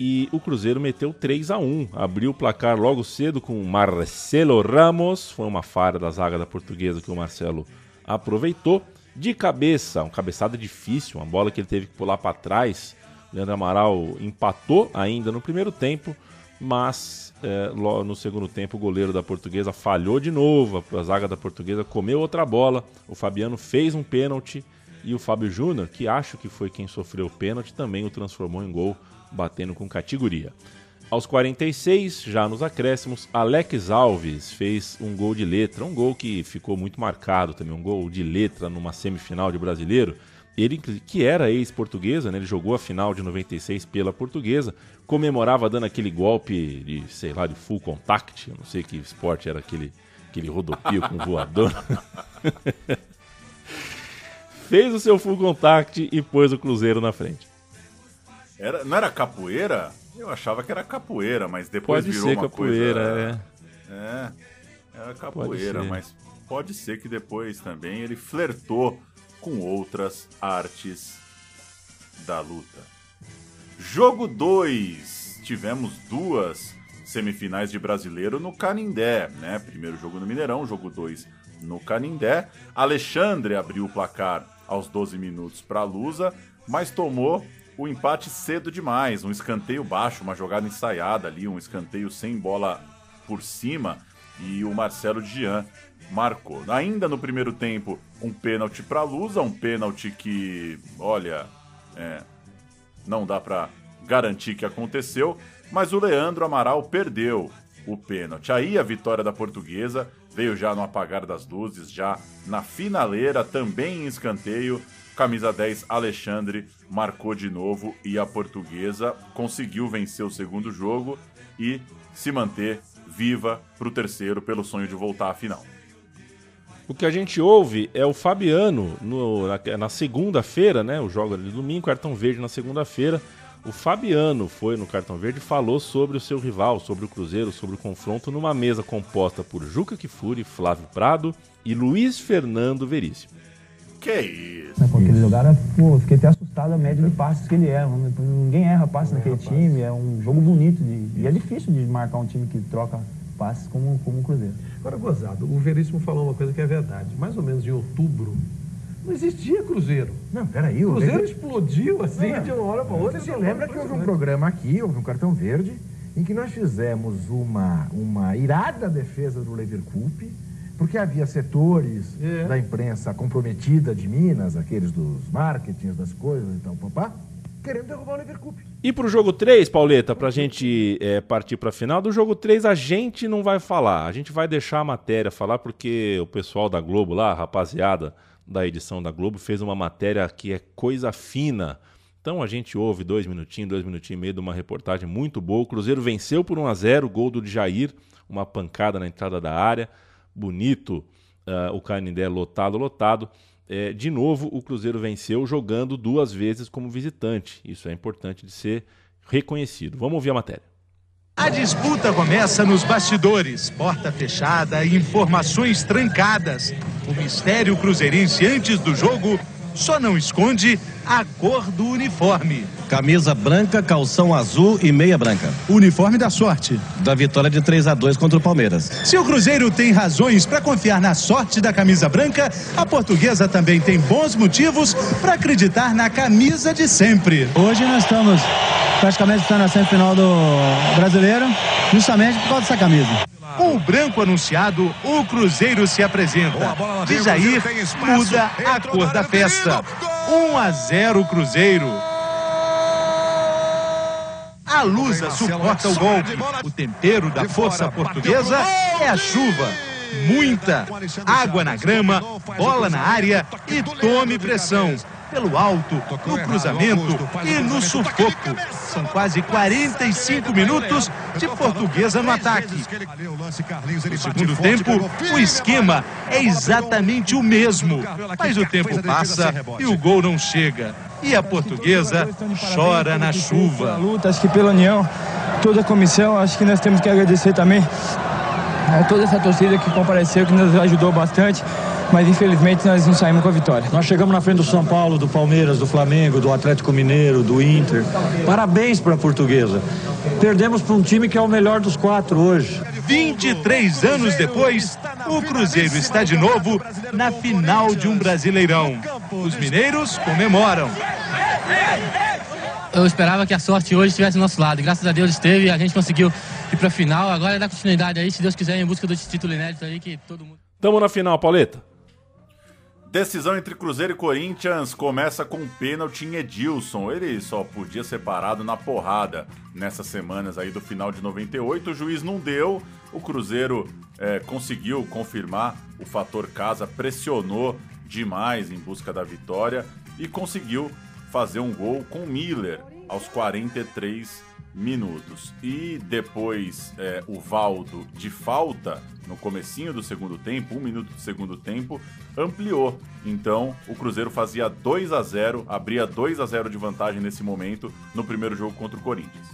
E o Cruzeiro meteu 3 a 1 Abriu o placar logo cedo com Marcelo Ramos. Foi uma falha da zaga da Portuguesa que o Marcelo aproveitou. De cabeça, uma cabeçada difícil, uma bola que ele teve que pular para trás. Leandro Amaral empatou ainda no primeiro tempo, mas é, no segundo tempo o goleiro da Portuguesa falhou de novo. A zaga da Portuguesa comeu outra bola. O Fabiano fez um pênalti e o Fábio Júnior, que acho que foi quem sofreu o pênalti, também o transformou em gol, batendo com categoria. Aos 46, já nos acréscimos, Alex Alves fez um gol de letra, um gol que ficou muito marcado também, um gol de letra numa semifinal de brasileiro. Ele, que era ex-portuguesa, né, ele jogou a final de 96 pela portuguesa, comemorava dando aquele golpe de, sei lá, de full contact, eu não sei que esporte era aquele, aquele rodopio com voador. Fez o seu full contact e pôs o Cruzeiro na frente. Era, não era capoeira? Eu achava que era capoeira, mas depois Pode virou ser uma capoeira, coisa... É, era capoeira, ser. mas pode ser que depois também ele flertou com outras artes da luta. Jogo 2. Tivemos duas semifinais de brasileiro no Canindé, né? Primeiro jogo no Mineirão, jogo 2 no Canindé. Alexandre abriu o placar aos 12 minutos para a Lusa, mas tomou o empate cedo demais. Um escanteio baixo, uma jogada ensaiada ali, um escanteio sem bola por cima e o Marcelo Gian marcou. Ainda no primeiro tempo, um pênalti para a Lusa, um pênalti que, olha, é, não dá para garantir que aconteceu, mas o Leandro Amaral perdeu o pênalti. Aí a vitória da Portuguesa veio já no apagar das luzes, já na finaleira, também em escanteio. Camisa 10 Alexandre marcou de novo e a Portuguesa conseguiu vencer o segundo jogo e se manter viva para o terceiro pelo sonho de voltar à final. O que a gente ouve é o Fabiano no- na, na segunda-feira, né? O jogo ali do domingo, cartão verde na segunda-feira. O Fabiano foi no Cartão Verde e falou sobre o seu rival, sobre o Cruzeiro, sobre o confronto numa mesa composta por Juca Kifuri, Flávio Prado e Luiz Fernando Veríssimo. Que isso? Né, Quando eles jogaram, pô, fiquei até assustado a média de passes que ele erra. Ninguém erra passes naquele time, é um jogo bonito de, e é difícil de marcar um time que troca passes como, como o Cruzeiro. Agora, gozado, o Veríssimo falou uma coisa que é verdade. Mais ou menos em outubro, não existia Cruzeiro. Não, peraí. O o Cruzeiro Verde- explodiu assim Não, de uma hora para outra. Você se lembra que houve um programa aqui, houve um cartão verde, em que nós fizemos uma, uma irada defesa do Leverkusen, porque havia setores É. da imprensa comprometida de Minas, aqueles dos marketings, das coisas e tal, papá, querendo derrubar o Leverkusen. E pro jogo 3, Pauleta, pra gente é, partir pra final, do jogo 3 a gente não vai falar. A gente vai deixar a matéria falar porque o pessoal da Globo lá, rapaziada da edição da Globo, fez uma matéria que é coisa fina. Então a gente ouve dois minutinhos, dois minutinhos e meio de uma reportagem muito boa. O Cruzeiro venceu por 1 a 0 gol do Jair, uma pancada na entrada da área. Bonito, ah, o Canindé lotado, lotado. É, de novo, o Cruzeiro venceu jogando duas vezes como visitante. Isso é importante de ser reconhecido. Vamos ouvir a matéria. A disputa começa nos bastidores, porta fechada informações trancadas. O mistério cruzeirense antes do jogo só não esconde a cor do uniforme. Camisa branca, calção azul e meia branca. Uniforme da sorte. Da vitória de 3 a 2 contra o Palmeiras. Se o Cruzeiro tem razões para confiar na sorte da camisa branca, a portuguesa também tem bons motivos para acreditar na camisa de sempre. Hoje nós estamos praticamente disputando a semifinal do brasileiro, justamente por causa dessa camisa. Com o branco anunciado, o Cruzeiro se apresenta. De Jair muda a cor da festa. 1 a 0 Cruzeiro. A Lusa suporta o golpe. O tempero da força portuguesa é a chuva. Muita água na grama, bola na área e tome pressão. Pelo alto, no cruzamento e no sufoco. São quase 45 minutos de portuguesa no ataque. No segundo tempo, o esquema é exatamente o mesmo. Mas o tempo passa e o gol não chega. E a portuguesa chora na chuva. Luta, acho que pela união, toda a comissão, acho que nós temos que agradecer também a toda essa torcida que compareceu, que nos ajudou bastante. Mas infelizmente nós não saímos com a vitória. Nós chegamos na frente do São Paulo, do Palmeiras, do Flamengo, do Atlético Mineiro, do Inter. Parabéns para a portuguesa. Perdemos para um time que é o melhor dos quatro hoje. 23 anos depois, o Cruzeiro está de novo na final de um Brasileirão. Os mineiros comemoram. Eu esperava que a sorte hoje estivesse do nosso lado. Graças a Deus esteve, a gente conseguiu ir pra final. Agora é dar continuidade aí, se Deus quiser, em busca do título inédito aí que todo mundo. Tamo na final, Pauleta. Decisão entre Cruzeiro e Corinthians começa com um pênalti em Edilson. Ele só podia ser parado na porrada nessas semanas aí do final de 98. O juiz não deu. O Cruzeiro é, conseguiu confirmar o fator casa, pressionou demais em busca da vitória e conseguiu fazer um gol com Miller aos 43 minutos. E depois é, o Valdo de falta no comecinho do segundo tempo, um minuto do segundo tempo, ampliou. Então o Cruzeiro fazia 2 a 0 abria 2 a 0 de vantagem nesse momento no primeiro jogo contra o Corinthians.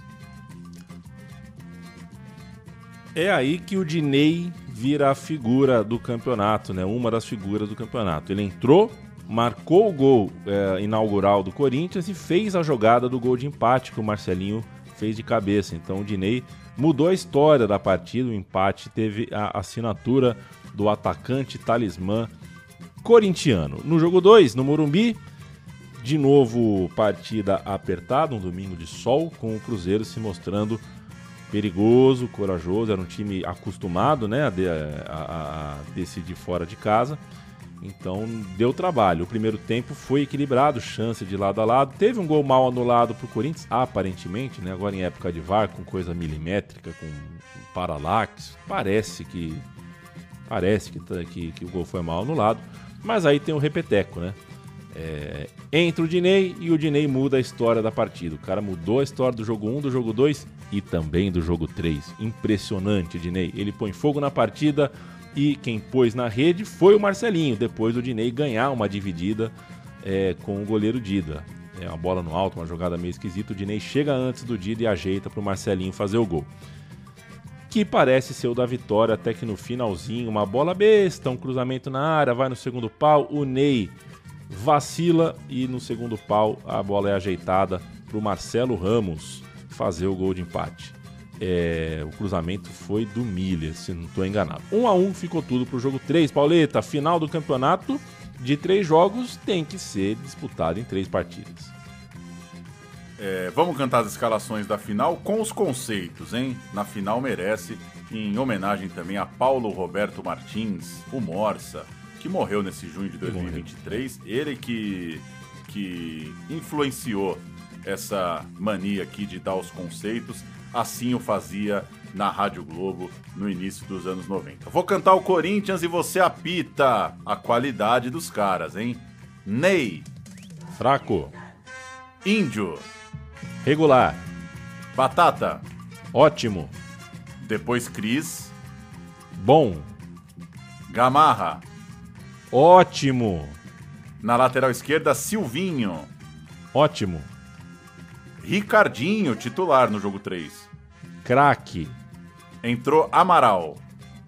É aí que o Dinei vira a figura do campeonato, né? Uma das figuras do campeonato. Ele entrou, marcou o gol é, inaugural do Corinthians e fez a jogada do gol de empate que o Marcelinho fez de cabeça. Então o Dinei mudou a história da partida. O empate teve a assinatura do atacante talismã corintiano. No jogo 2, no Morumbi, de novo partida apertada, um domingo de sol, com o Cruzeiro se mostrando perigoso, corajoso. Era um time acostumado né, a, de, a, a decidir fora de casa. Então deu trabalho. O primeiro tempo foi equilibrado, chance de lado a lado. Teve um gol mal anulado para o Corinthians, aparentemente, né? Agora em época de VAR, com coisa milimétrica, com paralax. Parece que. Parece que, tá- que, que o gol foi mal anulado. Mas aí tem o repeteco, né? É, entra o Dinei e o Dinei muda a história da partida. O cara mudou a história do jogo 1, do jogo 2 e também do jogo 3. Impressionante, Dinei. Ele põe fogo na partida e quem pôs na rede foi o Marcelinho, depois do Dinei ganhar uma dividida é, com o goleiro Dida. é uma bola no alto, uma jogada meio esquisita. O Dinei chega antes do Dida e ajeita para o Marcelinho fazer o gol. Que parece ser o da vitória, até que no finalzinho, uma bola besta, um cruzamento na área, vai no segundo pau. O Ney vacila e no segundo pau a bola é ajeitada para o Marcelo Ramos fazer o gol de empate. É, o cruzamento foi do Miller, se não estou enganado. 1 um a 1 um ficou tudo para o jogo 3. Pauleta, final do campeonato de três jogos tem que ser disputado em três partidas. É, vamos cantar as escalações da final com os conceitos, hein? Na final merece, em homenagem também a Paulo Roberto Martins, o Morsa, que morreu nesse junho de 2023. Ele que, que influenciou essa mania aqui de dar os conceitos. Assim o fazia na Rádio Globo no início dos anos 90. Vou cantar o Corinthians e você apita a qualidade dos caras, hein? Ney. Fraco. Índio. Regular. Batata. Ótimo. Depois Cris. Bom. Gamarra. Ótimo. Na lateral esquerda, Silvinho. Ótimo. Ricardinho, titular no jogo 3. Craque. Entrou Amaral.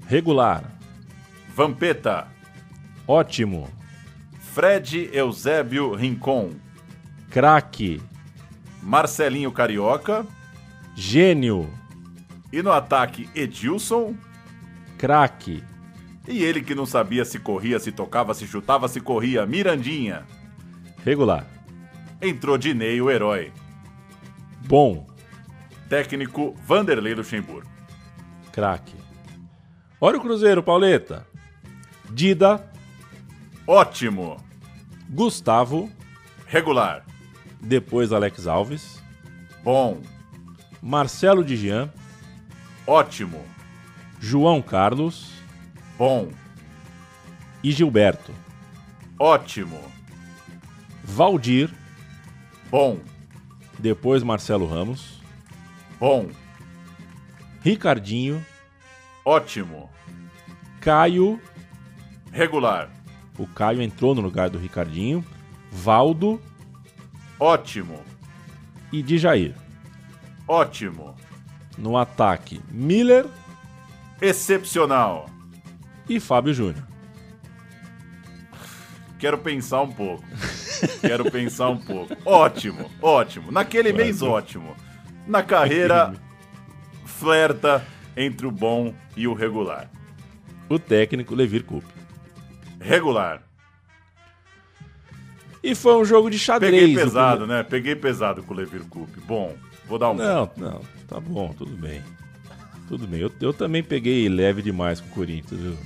Regular. Vampeta. Ótimo. Fred Eusébio Rincon. Craque. Marcelinho Carioca. Gênio. E no ataque, Edilson. Craque. E ele que não sabia se corria, se tocava, se chutava, se corria, Mirandinha. Regular. Entrou Dinei, o herói. Bom. Técnico Vanderlei Luxemburgo. Craque. Olha o Cruzeiro, Pauleta. Dida. Ótimo. Gustavo. Regular. Depois Alex Alves. Bom. Marcelo Digian. Ótimo. João Carlos. Bom. E Gilberto. Ótimo. Valdir. Bom. Depois Marcelo Ramos. Bom. Ricardinho. Ótimo. Caio. Regular. O Caio entrou no lugar do Ricardinho. Valdo. Ótimo. E Djair. Ótimo. No ataque, Miller. Excepcional. E Fábio Júnior. Quero pensar um pouco. Quero pensar um pouco. Ótimo, ótimo. Naquele mês, ótimo. Na carreira, flerta entre o bom e o regular. O técnico Levir Coupe. Regular. E foi um jogo de xadrez. Peguei pesado, né? Peguei pesado com o Levir Coupe. Bom, vou dar um. Não, não, tá bom, tudo bem. Tudo bem. Eu, eu também peguei leve demais com o Corinthians, viu?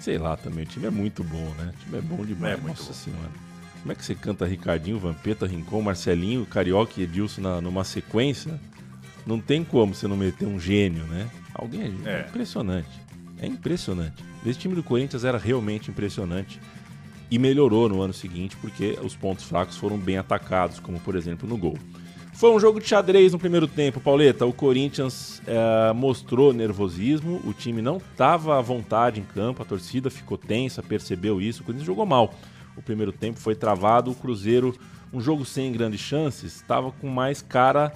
Sei lá também, o time é muito bom, né? O time é bom demais. É muito Nossa bom. senhora. Como é que você canta Ricardinho, Vampeta, Rincon, Marcelinho, Carioca e Edilson na, numa sequência? Não tem como você não meter um gênio, né? Alguém é. É. é impressionante. É impressionante. Esse time do Corinthians era realmente impressionante e melhorou no ano seguinte porque os pontos fracos foram bem atacados, como por exemplo no gol. Foi um jogo de xadrez no primeiro tempo, Pauleta. O Corinthians eh, mostrou nervosismo, o time não estava à vontade em campo, a torcida ficou tensa, percebeu isso. O Corinthians jogou mal. O primeiro tempo foi travado, o Cruzeiro, um jogo sem grandes chances, estava com mais cara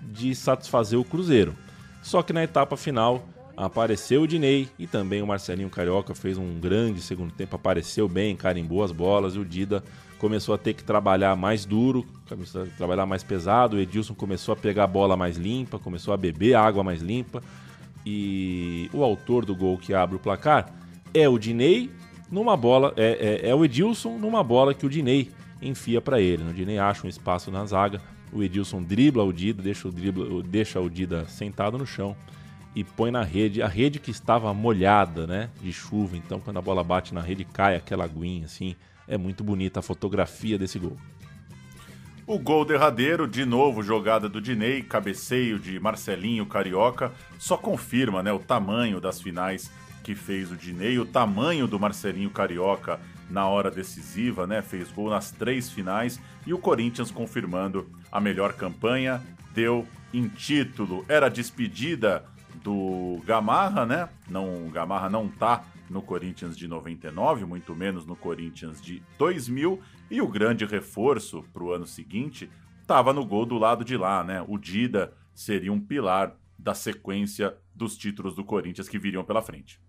de satisfazer o Cruzeiro. Só que na etapa final apareceu o Dinei e também o Marcelinho Carioca fez um grande segundo tempo, apareceu bem, carimbou as bolas e o Dida começou a ter que trabalhar mais duro, trabalhar mais pesado, o Edilson começou a pegar a bola mais limpa, começou a beber água mais limpa e o autor do gol que abre o placar é o Dinei numa bola, é, é, é o Edilson numa bola que o Dinei enfia para ele. O Dinei acha um espaço na zaga, o Edilson dribla o Dida, deixa o, dribla, deixa o Dida sentado no chão e põe na rede, a rede que estava molhada, né, de chuva, então quando a bola bate na rede cai aquela aguinha assim, é muito bonita a fotografia desse gol. O gol derradeiro, de novo jogada do Dinei, cabeceio de Marcelinho Carioca, só confirma né, o tamanho das finais que fez o Dinei, o tamanho do Marcelinho Carioca na hora decisiva, né? Fez gol nas três finais e o Corinthians confirmando a melhor campanha, deu em título. Era despedida do Gamarra, né? Não, Gamarra não tá no Corinthians de 99, muito menos no Corinthians de 2000, e o grande reforço para o ano seguinte estava no gol do lado de lá, né? O Dida seria um pilar da sequência dos títulos do Corinthians que viriam pela frente.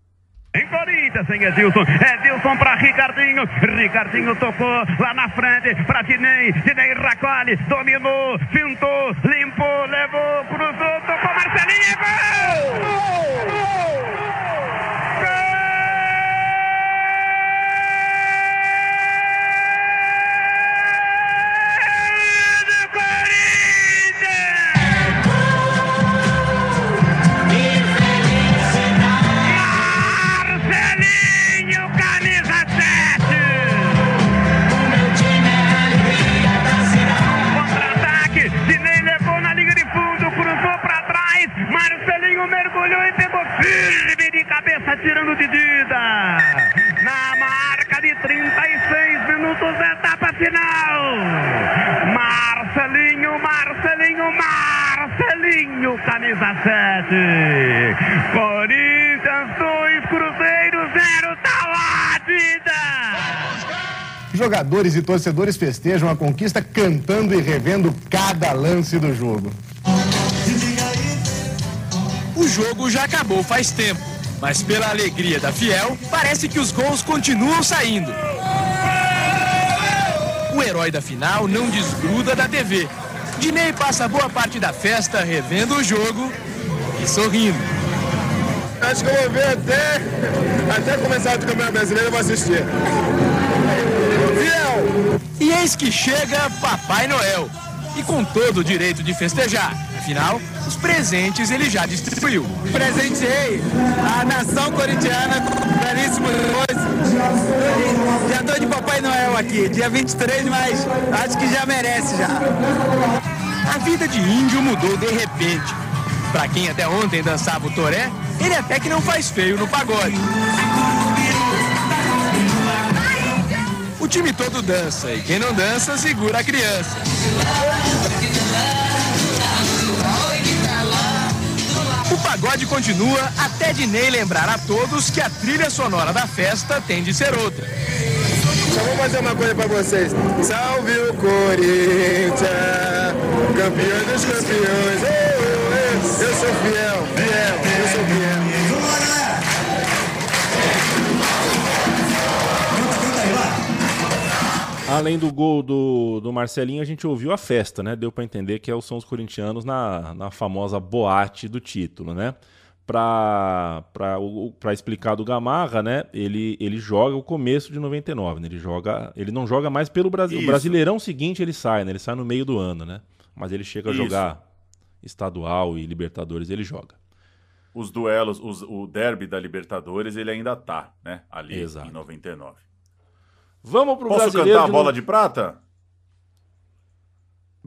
Em Corinthians, em Edilson. Edilson para Ricardinho. Ricardinho tocou lá na frente para Dinei. Dinei Racolli. Dominou, fintou, limpou, levou, cruzou, tocou Marcelinho. É gol! Gol! Mergulhou e pegou firme de cabeça, tirando de Dida. Na marca de 36 minutos, etapa final. Marcelinho, Marcelinho, Marcelinho, camisa 7. Corinthians 2, Cruzeiro 0, tá lá, Dida. Jogadores e torcedores festejam a conquista cantando e revendo cada lance do jogo. O jogo já acabou faz tempo, mas pela alegria da Fiel, parece que os gols continuam saindo. O herói da final não desgruda da TV. Dinei passa boa parte da festa revendo o jogo e sorrindo. Acho que eu vou ver até, até começar o campeonato brasileiro, eu vou assistir. Fiel! E eis que chega Papai Noel. E com todo o direito de festejar. Afinal, os presentes ele já distribuiu. Presenteei a nação corintiana com belíssimos coisas. Já tô de Papai Noel aqui, dia 23, mas acho que já merece já. A vida de índio mudou de repente. Pra quem até ontem dançava o toré, ele até que não faz feio no pagode. O time todo dança e quem não dança segura a criança. O pagode continua até Dinei lembrar a todos que a trilha sonora da festa tem de ser outra. Só vou fazer uma coisa pra vocês. Salve o Corinthians, campeão dos campeões. Eu, sou fiel, Além do gol do, do Marcelinho, a gente ouviu a festa, né? Deu para entender que são os corintianos na, na famosa boate do título, né? Para explicar do Gamarra, né? Ele, ele joga o começo de 99, né? Ele joga, ele não joga mais pelo Brasil. O Brasileirão seguinte ele sai, né? Ele sai no meio do ano, né? Mas ele chega a Isso. jogar estadual e Libertadores, ele joga. Os duelos, os- o derby da Libertadores, ele ainda tá, né? Ali Exato. em 99. Vamos pro Posso brasileiro cantar a bola de prata?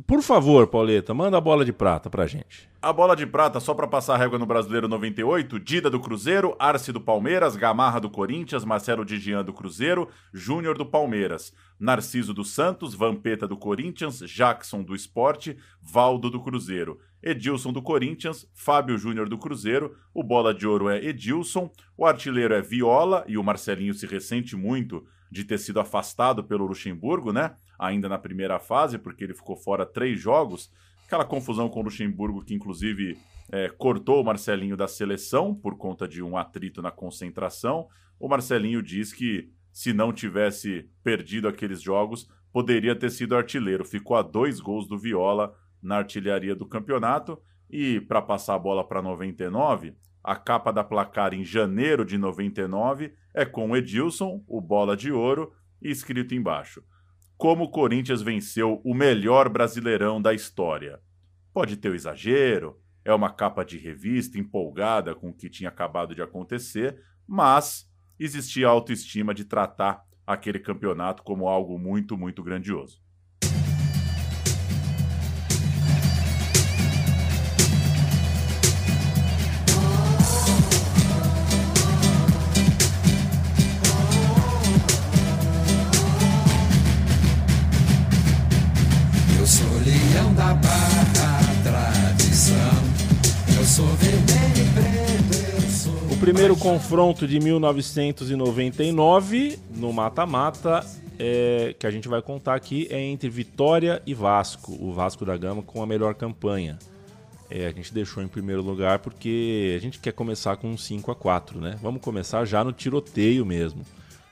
Por favor, Pauleta, manda a bola de prata pra gente. A bola de prata, só pra passar a régua no Brasileiro 98, Dida do Cruzeiro, Arce do Palmeiras, Gamarra do Corinthians, Marcelo Didian do Cruzeiro, Júnior do Palmeiras, Narciso do Santos, Vampeta do Corinthians, Jackson do Esporte, Valdo do Cruzeiro, Edilson do Corinthians, Fábio Júnior do Cruzeiro, o bola de ouro é Edilson, o artilheiro é Viola e o Marcelinho se ressente muito de ter sido afastado pelo Luxemburgo, né? Ainda na primeira fase, porque ele ficou fora três jogos. Aquela confusão com o Luxemburgo, que inclusive é, cortou o Marcelinho da seleção por conta de um atrito na concentração. O Marcelinho diz que se não tivesse perdido aqueles jogos, poderia ter sido artilheiro. Ficou a dois gols do Viola na artilharia do campeonato. E para passar a bola para 99, a capa da placar em janeiro de 99 é com Edilson, o bola de ouro, e escrito embaixo: Como o Corinthians venceu o melhor brasileirão da história. Pode ter o exagero, é uma capa de revista empolgada com o que tinha acabado de acontecer, mas existia autoestima de tratar aquele campeonato como algo muito, muito grandioso. Primeiro confronto de 1999 no mata-mata é, que a gente vai contar aqui é entre Vitória e Vasco. O Vasco da Gama com a melhor campanha. É, a gente deixou em primeiro lugar porque a gente quer começar com um 5 a 4 né? Vamos começar já no tiroteio mesmo.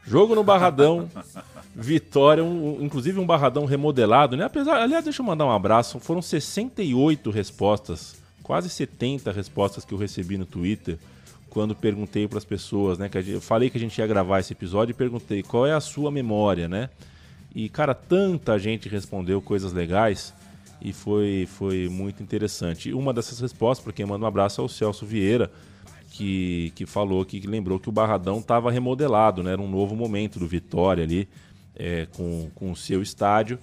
Jogo no Barradão, Vitória, um, inclusive um Barradão remodelado, né? Apesar, aliás, deixa eu mandar um abraço. Foram 68 respostas, quase 70 respostas que eu recebi no Twitter quando perguntei para as pessoas, né? Que eu falei que a gente ia gravar esse episódio e perguntei qual é a sua memória, né? E cara, tanta gente respondeu coisas legais e foi, foi muito interessante. Uma dessas respostas, para quem manda um abraço, é o Celso Vieira, que, que falou que, que lembrou que o Barradão estava remodelado, né? Era um novo momento do Vitória ali, é, com, com o seu estádio.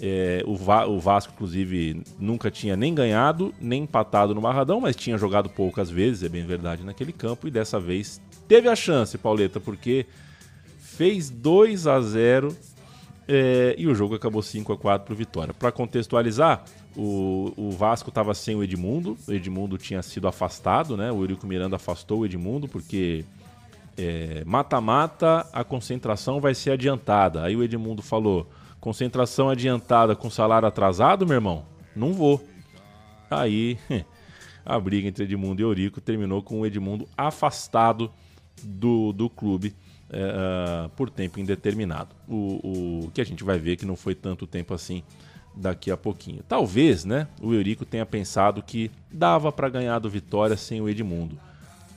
É, o, Va o, Vasco, inclusive, nunca tinha nem ganhado, nem empatado no Barradão, mas tinha jogado poucas vezes, é bem verdade, naquele campo. E dessa vez teve a chance, Pauleta, porque fez 2 a 0 é, e o jogo acabou 5 a 4 para Vitória. Para contextualizar, o, o Vasco estava sem o Edmundo, o Edmundo tinha sido afastado, né? O Eurico Miranda afastou o Edmundo porque é, mata-mata, a concentração vai ser adiantada. Aí o Edmundo falou: concentração adiantada com salário atrasado, meu irmão? Não vou. Aí a briga entre Edmundo e Eurico terminou com o Edmundo afastado do, do clube é, por tempo indeterminado. O, o que a gente vai ver que não foi tanto tempo assim daqui a pouquinho. Talvez, né, o Eurico tenha pensado que dava para ganhar do Vitória sem o Edmundo.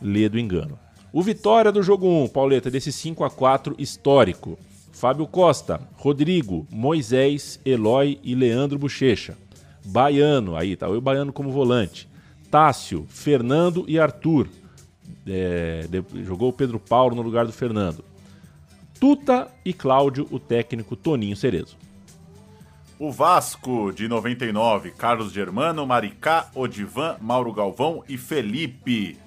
Lê do engano. O Vitória do jogo 1, Pauleta, desse 5 a 4 histórico. Fábio Costa, Rodrigo, Moisés, Eloy e Leandro Bochecha. Baiano, aí tá o Baiano como volante. Tássio, Fernando e Arthur. É, de, jogou o Pedro Paulo no lugar do Fernando. Tuta e Cláudio, o técnico Toninho Cerezo. O Vasco de 99, Carlos Germano, Maricá, Odivan, Mauro Galvão e Felipe.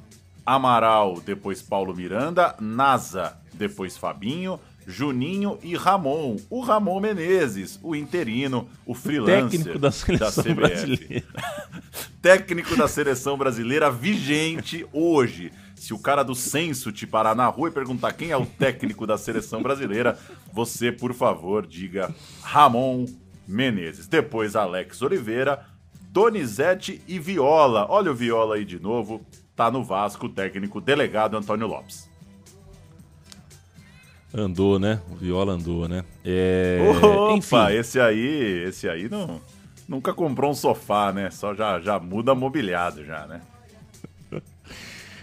Amaral, depois Paulo Miranda, Nasa, depois Fabinho, Juninho e Ramon. O Ramon Menezes, o interino, o freelancer técnico da seleção da brasileira. técnico da seleção brasileira vigente hoje. Se o cara do censo te parar na rua e perguntar quem é o técnico da seleção brasileira, você, por favor, diga Ramon Menezes. Depois Alex Oliveira, Donizete e Viola. Olha o Viola aí de novo tá no Vasco, o técnico delegado Antônio Lopes. Andou, né? O Viola andou, né? É... Opa, Enfim. esse aí, esse aí não, nunca comprou um sofá, né? Só já, já muda mobiliado já, né?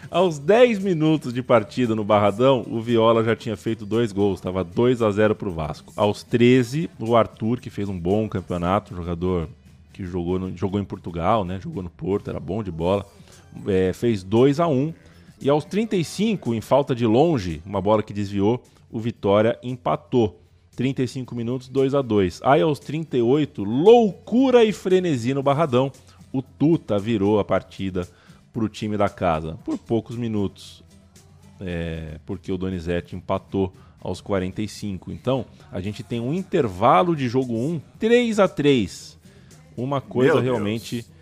Aos 10 minutos de partida no Barradão, o Viola já tinha feito dois gols, estava 2 a 0 para o Vasco. Aos 13, o Arthur, que fez um bom campeonato, jogador que jogou, no, jogou em Portugal, né? Jogou no Porto, era bom de bola é, fez 2 a 1 E aos 35, em falta de longe, uma bola que desviou, o Vitória empatou. 35 minutos, 2 a 2 Aí aos 38, loucura e frenesi no Barradão. O Tuta virou a partida para o time da casa por poucos minutos. É, porque o Donizete empatou aos 45. Então, a gente tem um intervalo de jogo 1, 3 a 3 Uma coisa Meu realmente Deus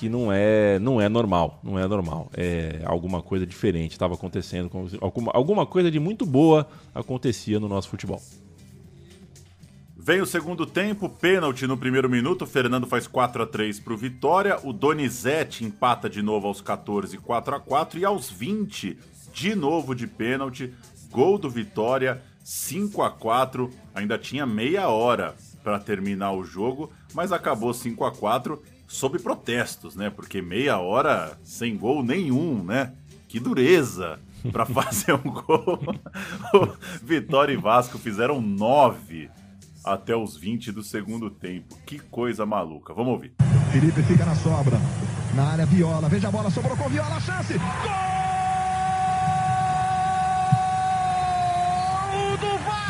que não é não é normal, não é normal. É alguma coisa diferente estava acontecendo, alguma, alguma coisa de muito boa acontecia no nosso futebol. Vem o segundo tempo, pênalti no primeiro minuto, Fernando faz 4 a 3 para o Vitória, o Donizete empata de novo aos 14, 4 a 4 e aos 20, de novo de pênalti, gol do Vitória, 5 a 4 ainda tinha meia hora para terminar o jogo, mas acabou 5 a 4 sob protestos, né? Porque meia hora sem gol nenhum, né? Que dureza para fazer um gol. Vitória e Vasco fizeram nove até os 20 do segundo tempo. Que coisa maluca. Vamos ouvir. Felipe fica na sobra. Na área, Viola. Veja a bola, sobrou com Viola. Chance. Gol! do Vasco!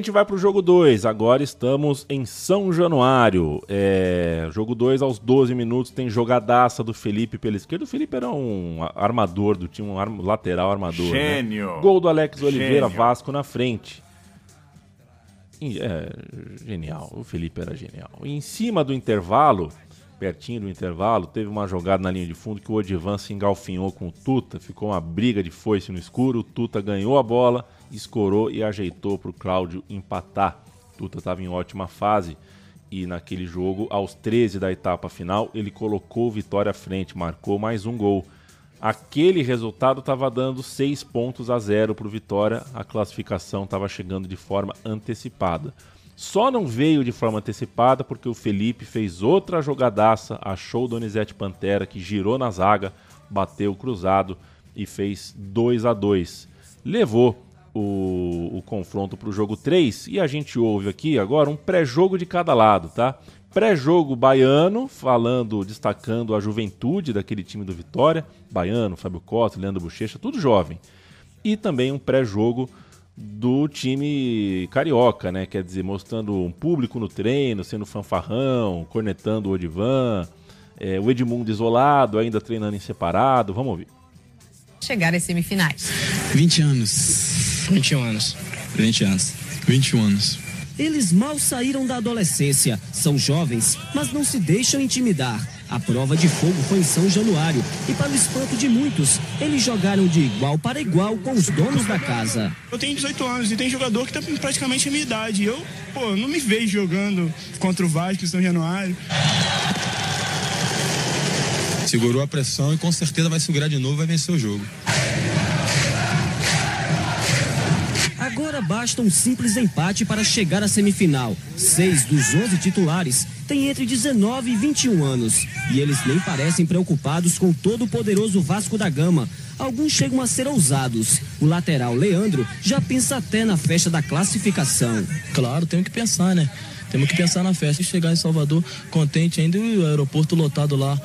Gente vai pro jogo 2. Agora estamos em São Januário. É, jogo 2, aos 12 minutos, tem jogadaça do Felipe pela esquerda. O Felipe era um armador do time, um lateral armador. Gênio. Né? Gol do Alex Oliveira, Gênio. Vasco na frente. É, genial. O Felipe era genial. Em cima do intervalo, pertinho do intervalo, teve uma jogada na linha de fundo que o Odivan se engalfinhou com o Tuta. Ficou uma briga de foice no escuro. O Tuta ganhou a bola escorou e ajeitou para o Cláudio empatar. Tuta estava em ótima fase e naquele jogo, aos 13 da etapa final, ele colocou o Vitória à frente, marcou mais um gol. Aquele resultado estava dando 6 pontos a 0 para o Vitória, a classificação estava chegando de forma antecipada. Só não veio de forma antecipada porque o Felipe fez outra jogadaça, achou o Donizete Pantera que girou na zaga, bateu cruzado e fez 2 a 2 Levou o, o confronto para o jogo 3 e a gente ouve aqui agora um pré-jogo de cada lado, tá? Pré-jogo baiano, falando, destacando a juventude daquele time do Vitória, baiano, Fábio Costa, Leandro Bochecha, tudo jovem. E também um pré-jogo do time carioca, né? Quer dizer, mostrando um público no treino, sendo fanfarrão, cornetando o Odivan, é, o Edmundo isolado, ainda treinando em separado. Vamos ouvir. Chegar às semifinais. 20 anos. 21 anos. 20 anos. 21 anos. Eles mal saíram da adolescência, são jovens, mas não se deixam intimidar. A prova de fogo foi em São Januário e, para o espanto de muitos, eles jogaram de igual para igual com os donos da casa. Eu tenho 18 anos e tem jogador que está praticamente a minha idade. Eu, pô, não me vejo jogando contra o Vasco em São Januário. Segurou a pressão e com certeza vai segurar de novo e vai vencer o jogo. Agora basta um simples empate para chegar à semifinal. Seis dos 11 titulares têm entre 19 e 21 anos. E eles nem parecem preocupados com todo o poderoso Vasco da Gama. Alguns chegam a ser ousados. O lateral Leandro já pensa até na festa da classificação. Claro, tenho que pensar, né? Temos que pensar na festa e chegar em Salvador contente ainda o aeroporto lotado lá,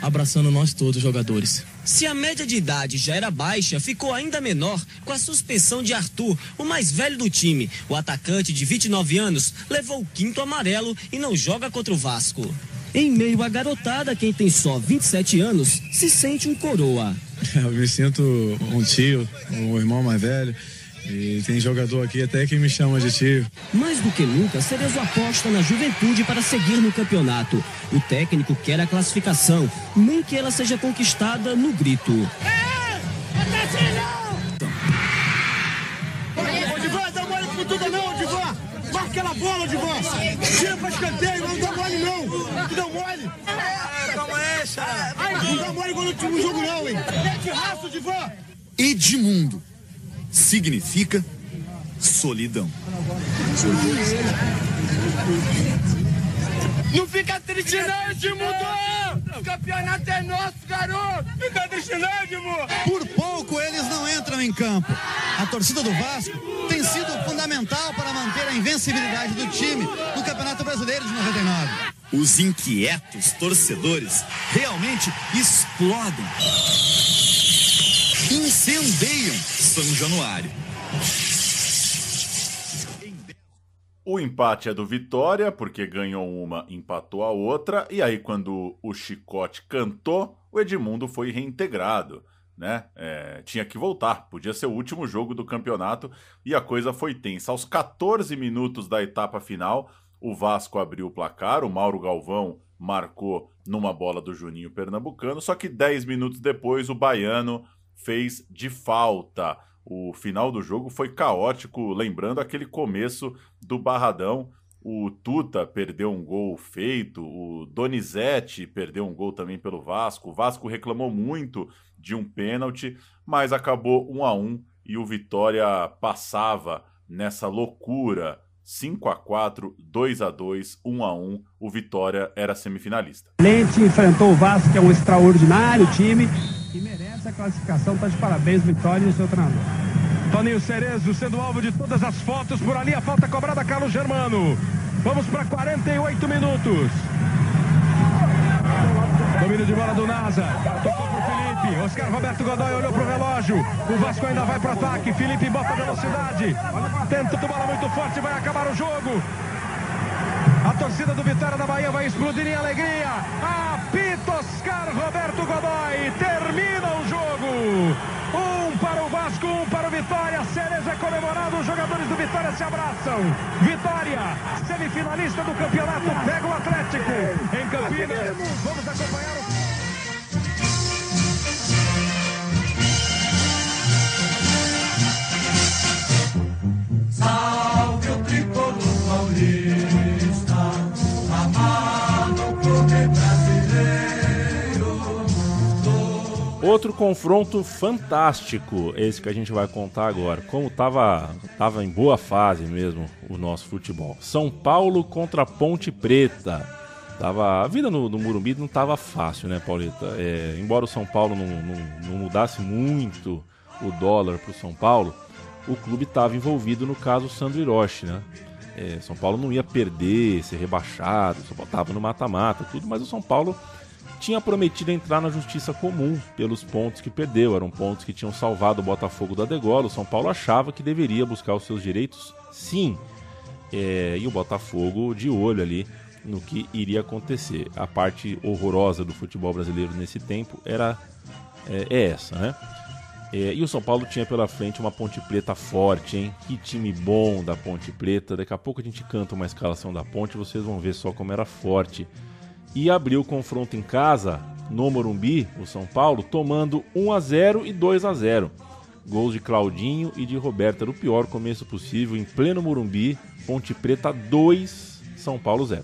abraçando nós todos, jogadores. Se a média de idade já era baixa, ficou ainda menor com a suspensão de Arthur, o mais velho do time. O atacante de 29 anos levou o quinto amarelo e não joga contra o Vasco. Em meio à garotada, quem tem só 27 anos se sente um coroa. Eu me sinto um tio, um irmão mais velho. E tem jogador aqui até que me chama de tio. Mais do que nunca, Cerezo aposta na juventude para seguir no campeonato. O técnico quer a classificação, nem que ela seja conquistada no grito. Ô, Divan, dá mole com tudo não, Divan! Marca aquela bola, Divan! Tira pra escanteio, não dá mole não! Tu deu mole? Calma aí, cara! Não dá mole igual no último jogo não, hein? Mete raço, Divan! Edmundo significa solidão. Não fica triste não, Edmundo! O campeonato é nosso, garoto! Fica triste não, Edmundo! Por pouco eles não entram em campo. A torcida do Vasco tem sido fundamental para manter a invencibilidade do time no Campeonato Brasileiro de 99. Os inquietos torcedores realmente explodem. Incendeiam São Januário. O empate é do Vitória, porque ganhou uma, empatou a outra, e aí quando o Chicote cantou, o Edmundo foi reintegrado. Né? É, tinha que voltar, podia ser o último jogo do campeonato e a coisa foi tensa. Aos 14 minutos da etapa final, o Vasco abriu o placar, o Mauro Galvão marcou numa bola do Juninho Pernambucano, só que 10 minutos depois o Baiano fez de falta. O final do jogo foi caótico, lembrando aquele começo do Barradão. O Tuta perdeu um gol feito, o Donizete perdeu um gol também pelo Vasco. O Vasco reclamou muito de um pênalti, mas acabou 1 a 1 e o Vitória passava nessa loucura 5 a 4, 2 a 2, 1 a 1. O Vitória era semifinalista. Lente enfrentou o Vasco, que é um extraordinário time e merece a classificação. Tá de parabéns, Vitória e o seu treinador. Toninho Cerezo sendo alvo de todas as fotos por ali. A falta cobrada, Carlos Germano. Vamos para 48 minutos. Domínio de bola do Nasa. Tocou pro Felipe. Oscar Roberto Godoy olhou pro relógio. O Vasco ainda vai pro ataque. Felipe bota velocidade. Tenta bola muito forte. Vai acabar o jogo. A torcida do Vitória da Bahia vai explodir em alegria. Apita Oscar Roberto Godoy. Termina o jogo. Um para o Vasco, um para o Vitória. Cereja é comemorado. Os jogadores do Vitória se abraçam. Vitória, semifinalista do campeonato, pega o Atlético. Em Campinas, vamos acompanhar o. Outro confronto fantástico, esse que a gente vai contar agora. Como tava, tava em boa fase mesmo o nosso futebol. São Paulo contra Ponte Preta. Tava, a vida no, no Murumbi não tava fácil, né, Pauleta? É, embora o São Paulo não, não, não mudasse muito o dólar pro São Paulo, o clube estava envolvido no caso Sandro Hiroshi, né? É, São Paulo não ia perder, ser rebaixado, Paulo estava no mata-mata, tudo, mas o São Paulo tinha prometido entrar na justiça comum pelos pontos que perdeu. Eram pontos que tinham salvado o Botafogo da degola. O São Paulo achava que deveria buscar os seus direitos, sim. É, e o Botafogo de olho ali no que iria acontecer. A parte horrorosa do futebol brasileiro nesse tempo era é, é essa, né? É, e o São Paulo tinha pela frente uma Ponte Preta forte, hein? Que time bom da Ponte Preta. Daqui a pouco a gente canta uma escalação da Ponte, vocês vão ver só como era forte. E abriu o confronto em casa, no Morumbi, o São Paulo, tomando 1 a 0 e 2 a 0 Gols de Claudinho e de Roberto. Era o pior começo possível, em pleno Morumbi. Ponte Preta 2, São Paulo 0.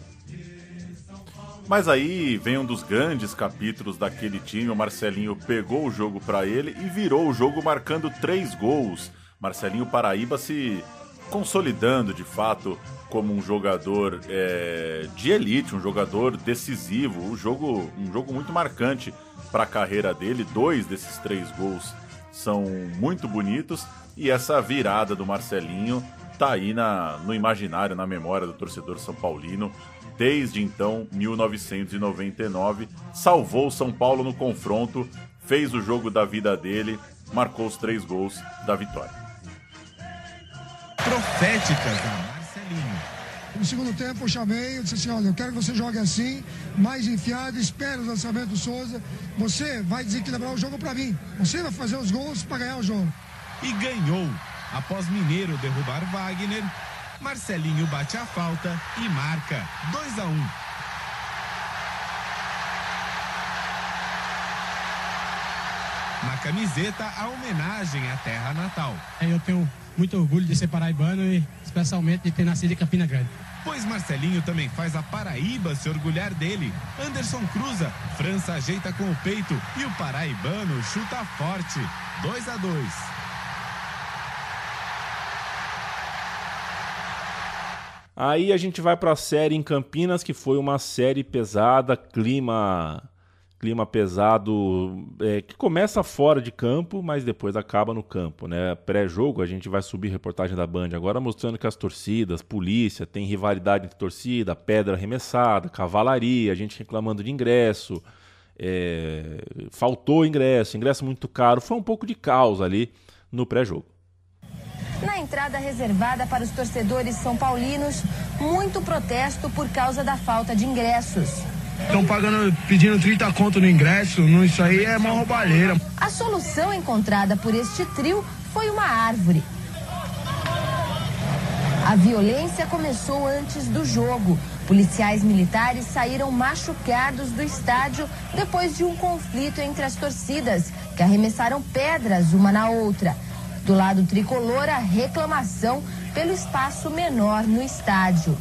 Mas aí vem um dos grandes capítulos daquele time. O Marcelinho pegou o jogo para ele e virou o jogo marcando três gols. Marcelinho Paraíba se consolidando de fato como um jogador é, de elite, um jogador decisivo. Um jogo, um jogo muito marcante para a carreira dele. Dois desses três gols são muito bonitos e essa virada do Marcelinho tá aí na, no imaginário, na memória do torcedor são paulino desde então, 1999, salvou São Paulo no confronto, fez o jogo da vida dele, marcou os três gols da vitória. Proféticas da Marcelinho. No segundo tempo eu chamei, eu disse assim, olha, eu quero que você jogue assim, mais enfiado, espere o lançamento do Souza. Você vai desequilibrar o jogo para mim. Você vai fazer os gols para ganhar o jogo. E ganhou. Após Mineiro derrubar Wagner, Marcelinho bate a falta e marca 2 a 1. Na camiseta, a homenagem à terra natal. Eu tenho muito orgulho de ser paraibano e especialmente de ter nascido em Campina Grande. Pois Marcelinho também faz a Paraíba se orgulhar dele. Anderson cruza, França ajeita com o peito e o paraibano chuta forte. 2 a 2. Aí a gente vai para a série em Campinas, que foi uma série pesada, clima clima pesado, é, que começa fora de campo, mas depois acaba no campo, né? Pré-jogo, a gente vai subir reportagem da Band agora mostrando que as torcidas, polícia, tem rivalidade entre torcida, pedra arremessada, cavalaria, gente reclamando de ingresso, é, faltou ingresso, ingresso muito caro, foi um pouco de caos ali no pré-jogo. Na entrada reservada para os torcedores são paulinos, muito protesto por causa da falta de ingressos. Estão pagando, pedindo 30 conto no ingresso, isso aí é uma roubalheira. A solução encontrada por este trio foi uma árvore. A violência começou antes do jogo. Policiais militares saíram machucados do estádio depois de um conflito entre as torcidas, que arremessaram pedras uma na outra. Do lado tricolor, a reclamação pelo espaço menor no estádio.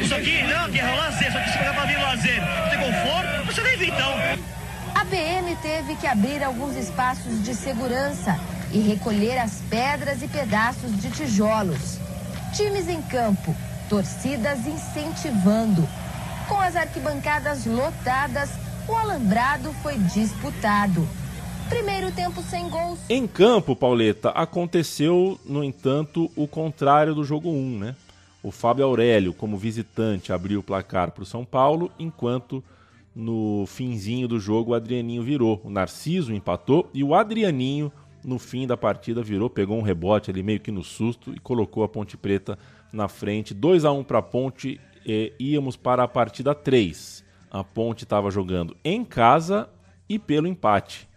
Isso aqui não, aqui é lazer, só que se pra vir lazer, tem conforto, você nem vem então. A PM teve que abrir alguns espaços de segurança e recolher as pedras e pedaços de tijolos. Times em campo, torcidas incentivando. Com as arquibancadas lotadas, o alambrado foi disputado. Primeiro tempo sem gols. Em campo, Pauleta, aconteceu, no entanto, o contrário do jogo 1, né? O Fábio Aurélio, como visitante, abriu o placar para o São Paulo, enquanto no finzinho do jogo o Adrianinho virou. O Narciso empatou e o Adrianinho, no fim da partida, virou, pegou um rebote ali meio que no susto e colocou a Ponte Preta na frente. 2 a 1 para a Ponte e íamos para a partida 3. A Ponte estava jogando em casa e pelo empate.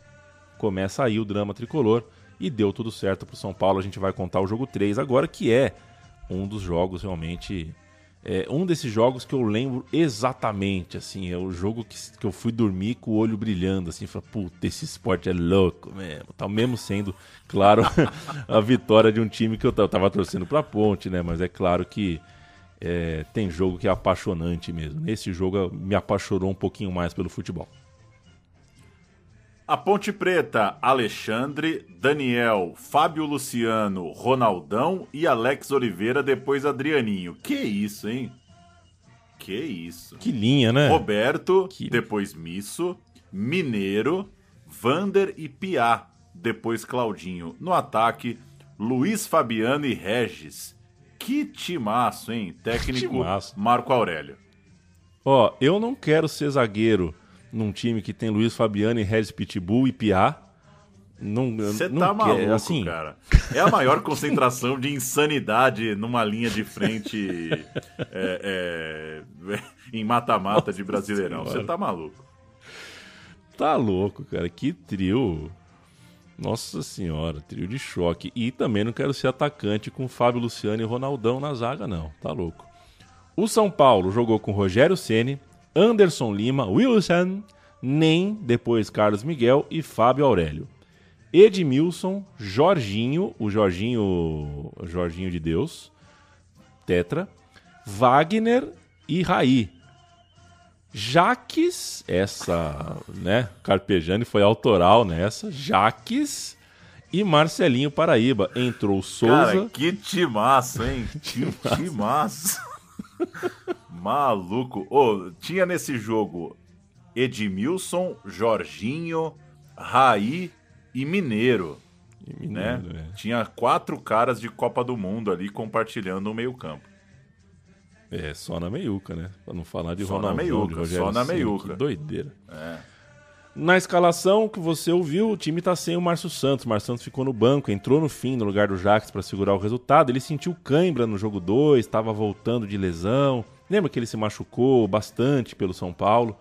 Começa aí o drama tricolor e deu tudo certo para o São Paulo. A gente vai contar o jogo 3 agora, que é um dos jogos realmente. É um desses jogos que eu lembro exatamente, assim, é o jogo que, que eu fui dormir com o olho brilhando, assim, falei, puta, esse esporte é louco mesmo, tá mesmo sendo, claro, a vitória de um time que eu, tava torcendo pra ponte, né, mas é claro que é, tem jogo que é apaixonante mesmo, nesse jogo me apaixonou um pouquinho mais pelo futebol. A Ponte Preta, Alexandre, Daniel, Fábio Luciano, Ronaldão e Alex Oliveira, depois Adrianinho. Que isso, hein? Que isso. Que linha, né? Roberto, que... depois Misso, Mineiro, Vander e Piá, depois Claudinho. No ataque, Luiz Fabiano e Regis. Que timaço, hein? Técnico timaço. Marco Aurélio. Ó, eu não quero ser zagueiro num time que tem Luiz Fabiano e Regis Pitbull e Piá. Você tá quer, maluco, assim... cara. É a maior concentração de insanidade numa linha de frente é, é, em mata-mata de Brasileirão. Você tá maluco. Tá louco, cara. Que trio. Nossa senhora, trio de choque. E também não quero ser atacante com Fábio Luciano e Ronaldão na zaga, não. Tá louco. O São Paulo jogou com Rogério Ceni, Anderson Lima, Wilson, Nem, depois Carlos Miguel e Fábio Aurélio. Edmilson, Jorginho, o Jorginho, o Jorginho de Deus, Tetra, Wagner e Raí. Jaques, essa, né, Carpejani foi autoral nessa, Jaques e Marcelinho Paraíba. Entrou Souza. Cara, que timaço, hein? Que timaço. Maluco. Oh, tinha nesse jogo Edmilson, Jorginho, Raí e Mineiro. E Mineiro né? É. Tinha quatro caras de Copa do Mundo ali compartilhando o meio-campo. É, só na meiuca, né? Pra não falar de só Ronaldo. Na meiuca, só na meiuca. Que doideira. É. Na escalação que você ouviu, o time tá sem o Márcio Santos. O Márcio Santos ficou no banco, entrou no fim no lugar do Jax para segurar o resultado. Ele sentiu cãibra no jogo 2, estava voltando de lesão. Lembra que ele se machucou bastante pelo São Paulo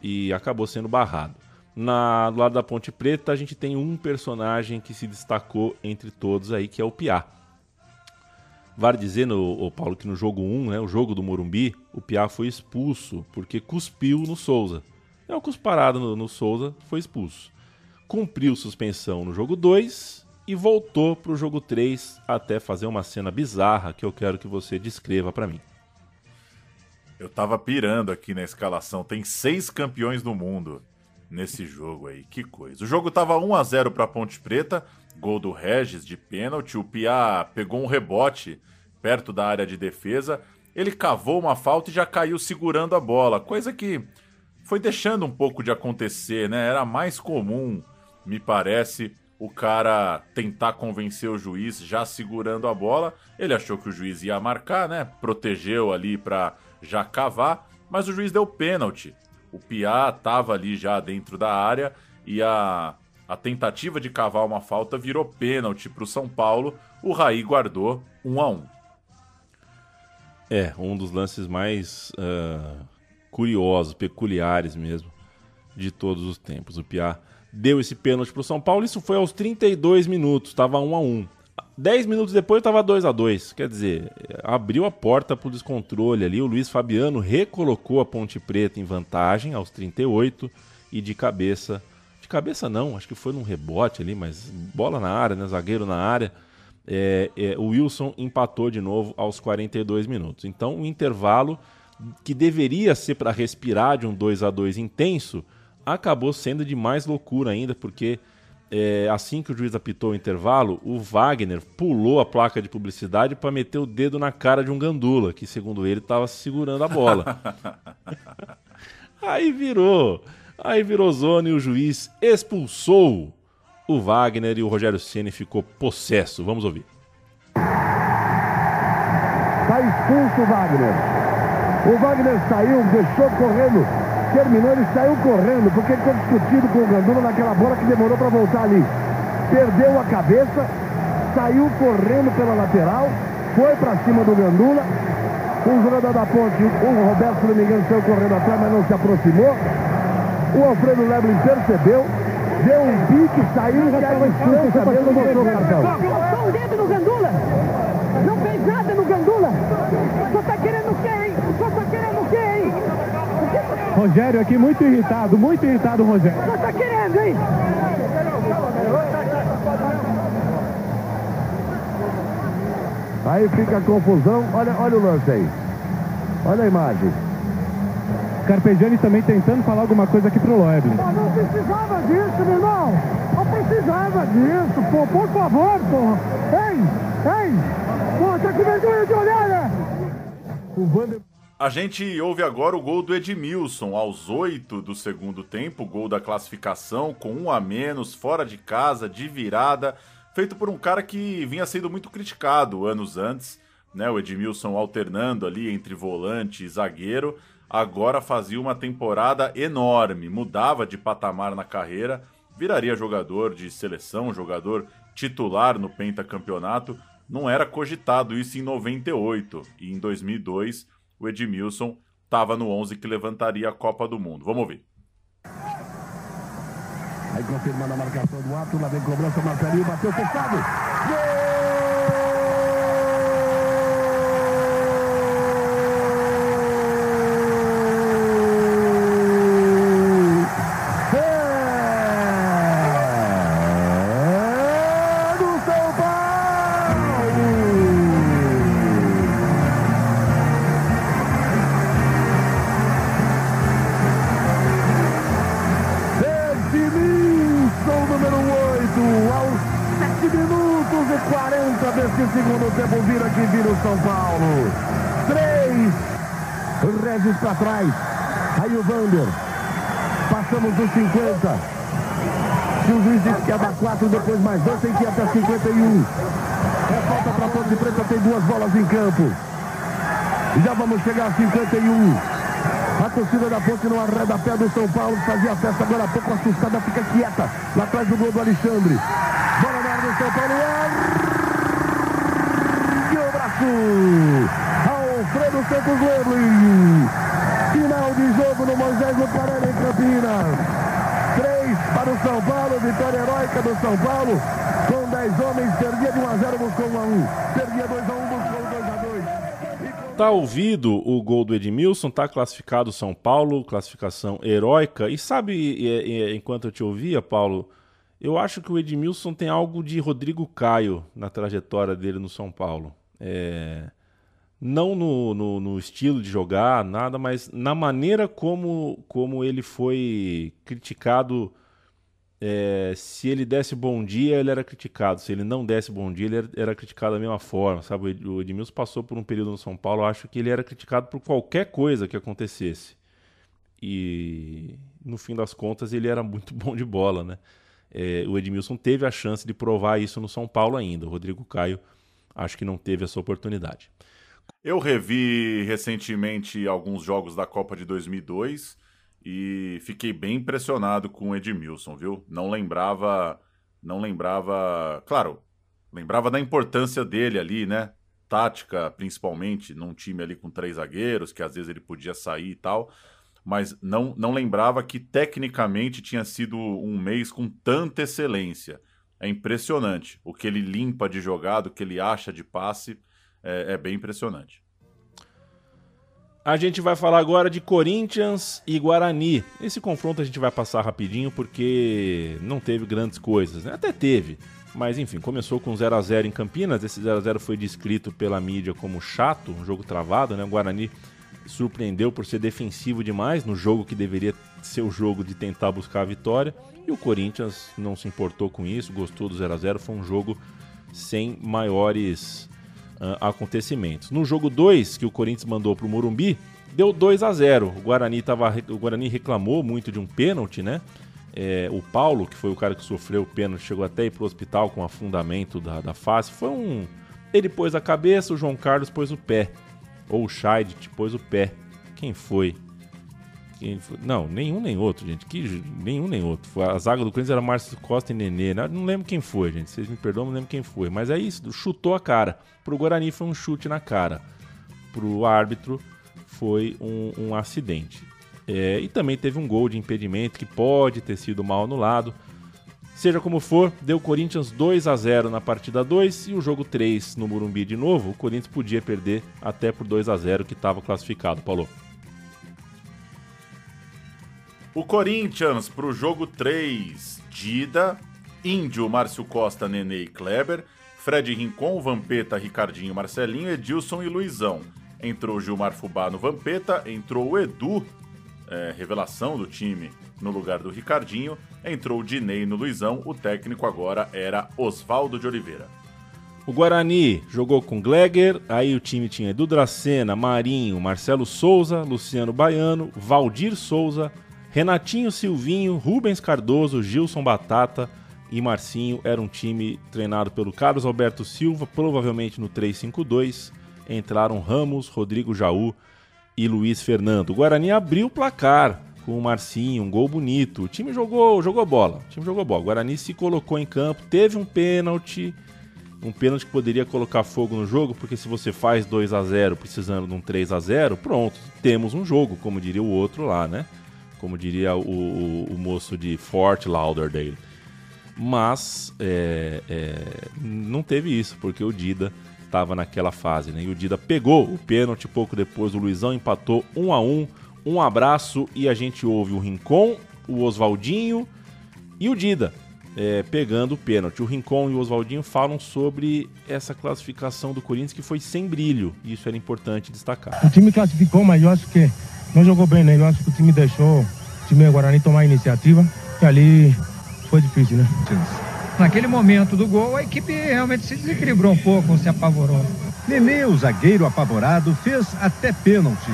e acabou sendo barrado. Na, do lado da Ponte Preta, a gente tem um personagem que se destacou entre todos aí, que é o Piá. Vale dizer, no, Paulo, que no jogo 1, né, o jogo do Morumbi, o Piá foi expulso porque cuspiu no Souza. É o cusparado no, no Souza, foi expulso. Cumpriu suspensão no jogo 2 e voltou para o jogo 3 até fazer uma cena bizarra que eu quero que você descreva para mim. Eu tava pirando aqui na escalação. Tem seis campeões do mundo nesse jogo aí. Que coisa. O jogo tava 1 a 0 para Ponte Preta. Gol do Regis de pênalti. O Piá pegou um rebote perto da área de defesa. Ele cavou uma falta e já caiu segurando a bola. Coisa que foi deixando um pouco de acontecer, né? Era mais comum, me parece, o cara tentar convencer o juiz já segurando a bola. Ele achou que o juiz ia marcar, né? Protegeu ali para já cavar, mas o juiz deu pênalti. O Piá estava ali já dentro da área e a, a tentativa de cavar uma falta virou pênalti para o São Paulo. O Raí guardou 1 um a 1 um. É, um dos lances mais uh, curiosos, peculiares mesmo, de todos os tempos. O Piá deu esse pênalti para o São Paulo. Isso foi aos 32 minutos, estava 1 a 1 10 minutos depois estava 2 a 2 Quer dizer, abriu a porta para o descontrole ali. O Luiz Fabiano recolocou a Ponte Preta em vantagem aos 38 e de cabeça. De cabeça não, acho que foi num rebote ali, mas bola na área, né? Zagueiro na área. é, é, o Wilson empatou de novo aos 42 minutos. Então, o intervalo que deveria ser para respirar de um 2 a 2 intenso, acabou sendo de mais loucura ainda, porque é, assim que o juiz apitou o intervalo, o Wagner pulou a placa de publicidade para meter o dedo na cara de um gandula, que segundo ele estava segurando a bola. aí virou, aí virou zona e o juiz expulsou o Wagner e o Rogério Ceni ficou possesso. Vamos ouvir. Está expulso o Wagner. O Wagner saiu, deixou correndo, terminou, ele saiu correndo, porque ele ficou discutindo com o Gandula naquela bola que demorou para voltar ali. Perdeu a cabeça, saiu correndo pela lateral, foi para cima do Gandula. O jogador da ponte, o Roberto, engano, saiu correndo atrás, mas não se aproximou. O Alfredo Leblin percebeu, deu um pique, saiu, caiu em cabelo, mostrou o cartão. Só o dedo no Gandula. Não fez nada no Gandula. Só tá querendo o quê, hein? Só tá querendo o quê, hein? Rogério aqui muito irritado, muito irritado Rogério. Só tá querendo, hein? Aí fica a confusão. Olha, olha o lance aí. Olha a imagem. Carpegiani também tentando falar alguma coisa aqui pro Loeblin. Não precisava disso, meu irmão. Não precisava disso, pô. Por favor, pô. Ei, ei. Pô, tá com vergonha de olhar, né? O Vander... A gente ouve agora o gol do Edmilson aos 8 do segundo tempo, gol da classificação, com um a menos, fora de casa, de virada, feito por um cara que vinha sendo muito criticado anos antes, né? O Edmilson alternando ali entre volante e zagueiro, agora fazia uma temporada enorme, mudava de patamar na carreira, viraria jogador de seleção, jogador titular no pentacampeonato. Não era cogitado isso em 98 e em 2002 o Edmilson estava no 11 que levantaria a Copa do Mundo. Vamos ouvir. Aí confirmando a marcação do ato, lá vem cobrança, Marcelinho bateu fechado. Gol! Para trás, aí o Vander, passamos dos 50. Se o juiz disse que ia dar 4, depois mais 2, tem que ir até 51. É falta para Ponte Preta, tem duas bolas em campo. Já vamos chegar a 51. A torcida da Ponte não arreda pé do São Paulo, fazia festa agora há pouco, assustada, fica quieta. Lá atrás do gol do Alexandre. Bola na área do São Paulo. E o braço. Alfredo Santos Leblin. Final de jogo no Moisés Parana em Campinas. 3 para o São Paulo, vitória heróica do São Paulo. Com 10 homens, perdia de 1 a 0, buscou 1 a 1. Perdia 2 a 1, buscou 2 a 2. Tá ouvido o gol do Edmilson, tá classificado São Paulo, classificação heróica. E sabe, e- e- enquanto eu te ouvia, Paulo, eu acho que o Edmilson tem algo de Rodrigo Caio na trajetória dele no São Paulo. É, não no, no- no estilo de jogar, nada, mas na maneira como, como ele foi criticado. É, se ele desse bom dia, ele era criticado. Se ele não desse bom dia, ele era, era criticado da mesma forma. Sabe? O Ed- O Edmilson passou por um período no São Paulo, acho que ele era criticado por qualquer coisa que acontecesse. E no fim das contas, ele era muito bom de bola, né? É, o Edmilson teve a chance de provar isso no São Paulo ainda. O Rodrigo Caio acho que não teve essa oportunidade. Eu revi recentemente alguns jogos da Copa de 2002 e fiquei bem impressionado com o Edmilson, viu? Não lembrava, não lembrava, claro, lembrava da importância dele ali, né? Tática, principalmente, num time ali com três zagueiros, que às vezes ele podia sair e tal, mas não, não lembrava que tecnicamente tinha sido um mês com tanta excelência. É impressionante o que ele limpa de jogado, o que ele acha de passe é, é bem impressionante. A gente vai falar agora de Corinthians e Guarani. Esse confronto a gente vai passar rapidinho porque não teve grandes coisas, né? Até teve, Mas enfim, começou com 0 a 0 em Campinas. Esse 0 a 0 foi descrito pela mídia como chato, um jogo travado, né? O Guarani surpreendeu por ser defensivo demais no jogo que deveria ser o jogo de tentar buscar a vitória. E o Corinthians não se importou com isso, gostou do 0 a 0 Foi um jogo sem maiores uh, acontecimentos. No jogo 2, que o Corinthians mandou para o Morumbi, deu 2 a 0 O Guarani, tava, o Guarani reclamou muito de um pênalti, né? É, o Paulo, que foi o cara que sofreu o pênalti, chegou até ir pro hospital com afundamento da, da face. Foi um. Ele pôs a cabeça, o João Carlos pôs o pé. Ou o Scheidt pôs o pé. Quem foi? Não, nenhum nem outro, gente. Que, nenhum nem outro. A zaga do Corinthians era Márcio Costa e Nenê. Não, não lembro quem foi, gente. Vocês me perdoam, não lembro quem foi. Mas é isso, chutou a cara. Pro Guarani foi um chute na cara. Pro árbitro foi um, um acidente. É, e também teve um gol de impedimento que pode ter sido mal anulado. Seja como for, deu Corinthians 2 a 0 na partida 2 e o jogo 3 no Morumbi de novo. O Corinthians podia perder até por 2 a 0 que estava classificado, Paulo. O Corinthians para o jogo 3, Dida, Índio, Márcio Costa, Nenê e Kleber, Fred Rincon, Vampeta, Ricardinho, Marcelinho, Edilson e Luizão. Entrou Gilmar Fubá no Vampeta, entrou o Edu é, revelação do time no lugar do Ricardinho, entrou o Dinei no Luizão, o técnico agora era Oswaldo de Oliveira. O Guarani jogou com Gleger, aí o time tinha Edu Dracena, Marinho, Marcelo Souza, Luciano Baiano, Valdir Souza, Renatinho Silvinho, Rubens Cardoso, Gilson Batata e Marcinho. Era um time treinado pelo Carlos Alberto Silva, provavelmente no 3-5-2. Entraram Ramos, Rodrigo Jaú, e Luiz Fernando. O Guarani abriu o placar com o Marcinho, um gol bonito. O time jogou, jogou bola. O time jogou bola. O Guarani se colocou em campo, teve um pênalti, um pênalti que poderia colocar fogo no jogo, porque se você faz 2 a 0 precisando de um 3 a 0 pronto, temos um jogo, como diria o outro lá, né? Como diria o, o, o moço de Fort Lauderdale. Mas é, é, não teve isso, porque o Dida estava naquela fase, né? E o Dida pegou o pênalti pouco depois, o Luizão empatou um a um. Um abraço e a gente ouve o Rincon, o Oswaldinho e o Dida é, pegando o pênalti. O Rincon e o Oswaldinho falam sobre essa classificação do Corinthians que foi sem brilho. Isso era importante destacar. O time classificou, mas eu acho que não jogou bem, né? Eu acho que o time deixou o time Guarani tomar a iniciativa e ali foi difícil, né? Naquele momento do gol, a equipe realmente se desequilibrou um pouco, se apavorou. Nenê, o zagueiro apavorado, fez até pênalti.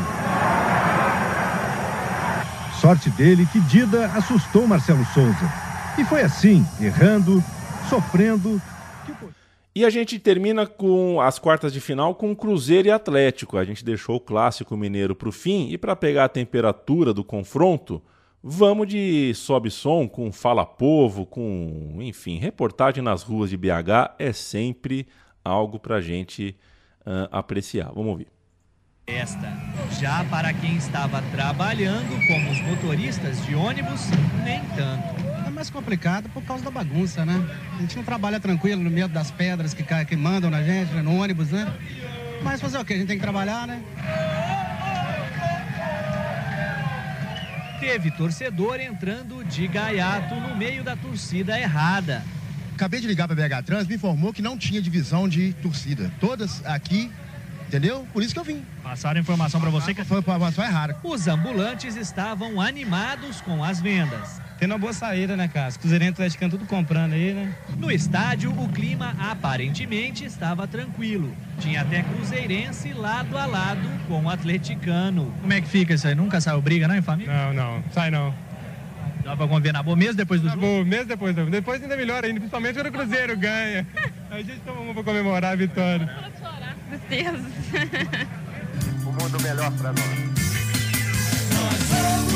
Sorte dele que Dida assustou Marcelo Souza. E foi assim, errando, sofrendo. E a gente termina com as quartas de final com Cruzeiro e Atlético. A gente deixou o clássico mineiro para o fim e para pegar a temperatura do confronto, vamos de sobe som com Fala Povo, com, enfim, reportagem nas ruas de BH é sempre algo para a gente uh, apreciar. Vamos ouvir. Esta, já para quem estava trabalhando, como os motoristas de ônibus, nem tanto. Mais complicado por causa da bagunça, né? A gente não trabalha tranquilo no meio das pedras que, que mandam na gente, né? no ônibus, né? Mas fazer o quê? A gente tem que trabalhar, né? Teve torcedor entrando de gaiato no meio da torcida errada. Acabei de ligar para a BH Trans, me informou que não tinha divisão de torcida. Todas aqui, entendeu? Por isso que eu vim. Passaram informação para você que foi informação errada. Os ambulantes estavam animados com as vendas. Tendo uma boa saída, né, cara? Os cruzeirenses atleticano tudo comprando aí, né? No estádio, o clima aparentemente estava tranquilo. Tinha até cruzeirense lado a lado com o atleticano. Como é que fica isso aí? Nunca saiu briga, não, em família? Não, não, sai não. Dá pra conviver na boa mesmo depois do Tá jogo? bom, mesmo depois, depois ainda melhor ainda, principalmente quando o Cruzeiro ganha. A gente toma uma pra comemorar a vitória. Tristeza. O mundo melhor para nós. Somos